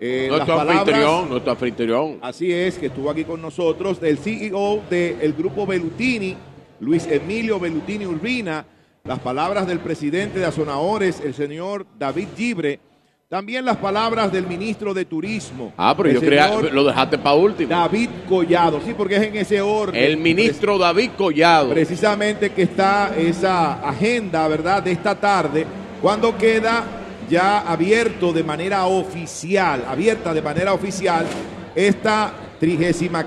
Eh, nuestro anfitrión, nuestro anfitrión. Así es, que estuvo aquí con nosotros, del CEO del grupo Belutini, Luis Emilio Belutini Urbina, las palabras del presidente de Azonadores, el señor David Gibre, también las palabras del ministro de Turismo. Ah, pero yo creía, lo dejaste para último. David Collado, sí, porque es en ese orden. El ministro David Collado. Precisamente que está esa agenda, ¿verdad?, de esta tarde, cuando queda ya abierto de manera oficial, abierta de manera oficial, esta 35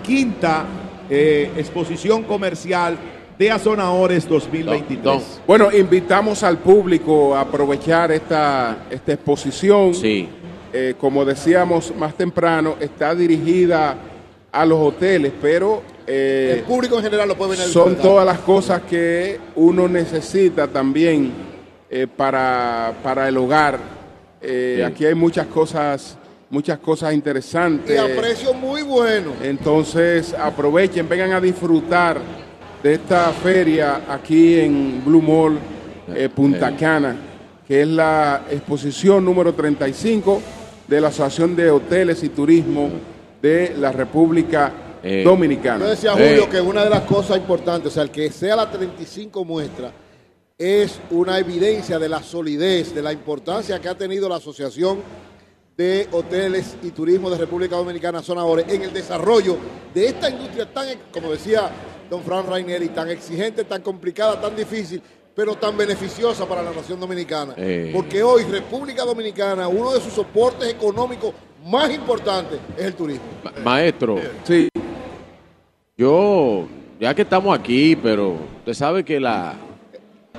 eh, exposición comercial de Azonadores 2023. Bueno, invitamos al público a aprovechar esta, esta exposición. Sí. Eh, como decíamos más temprano, está dirigida a los hoteles, pero... Eh, el público en general lo puede ver. Son todas las cosas que uno necesita también eh, para, para, el hogar. Aquí hay muchas cosas muchas cosas interesantes. Y a precio muy bueno. Entonces aprovechen, vengan a disfrutar de esta feria aquí en Blue Mall, eh, Punta Cana, que es la exposición número 35 de la Asociación de Hoteles y Turismo de la República eh. Dominicana. Yo decía, Julio, eh. que una de las cosas importantes, o sea, el que sea la 35 muestra, es una evidencia de la solidez, de la importancia que ha tenido la Asociación de Hoteles y Turismo de República Dominicana, Zona en el desarrollo de esta industria tan, como decía don Fran Rainieri, tan exigente, tan complicada, tan difícil, pero tan beneficiosa para la nación dominicana. Eh. Porque hoy República Dominicana, uno de sus soportes económicos más importantes es el turismo. maestro, sí. Yo, ya que estamos aquí, pero usted sabe que la...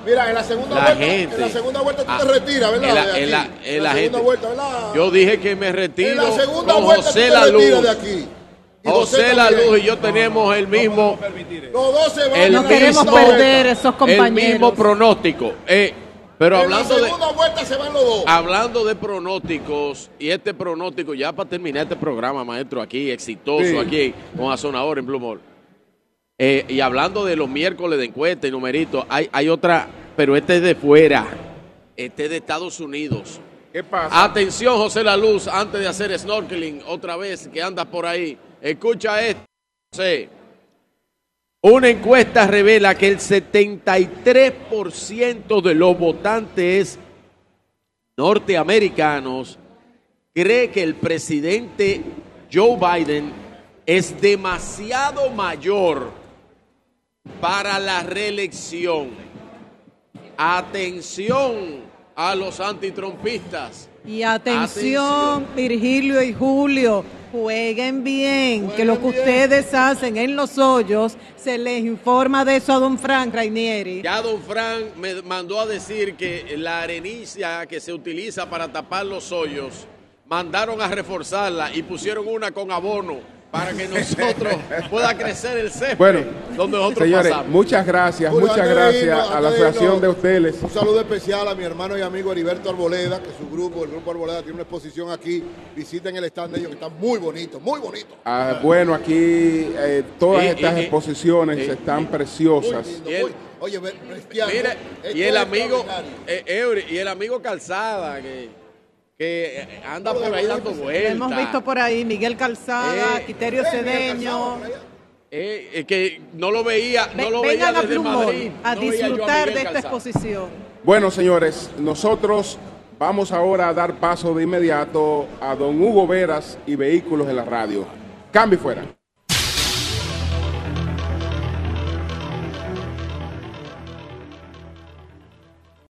Mira, en la segunda vuelta, en la segunda vuelta tú te ah, retiras, ¿verdad? En la, en la, segunda vuelta, ¿verdad? Yo dije que me retiro en la segunda vuelta José tú te retiras de aquí. José La Luz y yo tenemos el mismo. El no queremos perder esos compañeros. El mismo pronóstico. Eh, pero hablando de, vuelta se van los dos. Hablando de pronósticos, y este pronóstico, ya para terminar este programa, maestro, aquí, exitoso, aquí, con Azonador en Blue eh, y hablando de los miércoles de encuesta y numeritos, hay, hay otra, pero este es de fuera. Este es de Estados Unidos. ¿Qué pasa? Atención, José La Luz, antes de hacer snorkeling, otra vez que andas por ahí. Escucha esto. Una encuesta revela que el 73% de los votantes norteamericanos cree que el presidente Joe Biden es demasiado mayor para la reelección. Atención a los antitrumpistas. Y atención, Virgilio y Julio, jueguen bien, que lo que ustedes hacen en los hoyos, se les informa de eso a don Frank Rainieri. Ya don Frank me mandó a decir que la arenicia que se utiliza para tapar los hoyos, mandaron a reforzarla y pusieron una con abono para que nosotros pueda crecer el césped bueno, donde nosotros señores, Muchas gracias, muchas gracias a la Asociación de Hoteles. Un saludo especial a mi hermano y amigo Heriberto Arboleda, que su grupo, el grupo Arboleda, tiene una exposición aquí. Visiten el stand de ellos, que está muy bonito, muy bonito. Ah, bueno, aquí eh, todas estas exposiciones están preciosas. oye, mire, y el amigo, eh, y el amigo Calzada, que que anda por ahí dando vueltas. hemos visto por ahí Miguel Calzada, eh, Quiterio Cedeño. Eh, que no lo veía, no lo veía desde Madrid. A disfrutar de esta exposición. Bueno, señores, nosotros vamos ahora a dar paso de inmediato a don Hugo Veras y Vehículos en la Radio. Cambio fuera.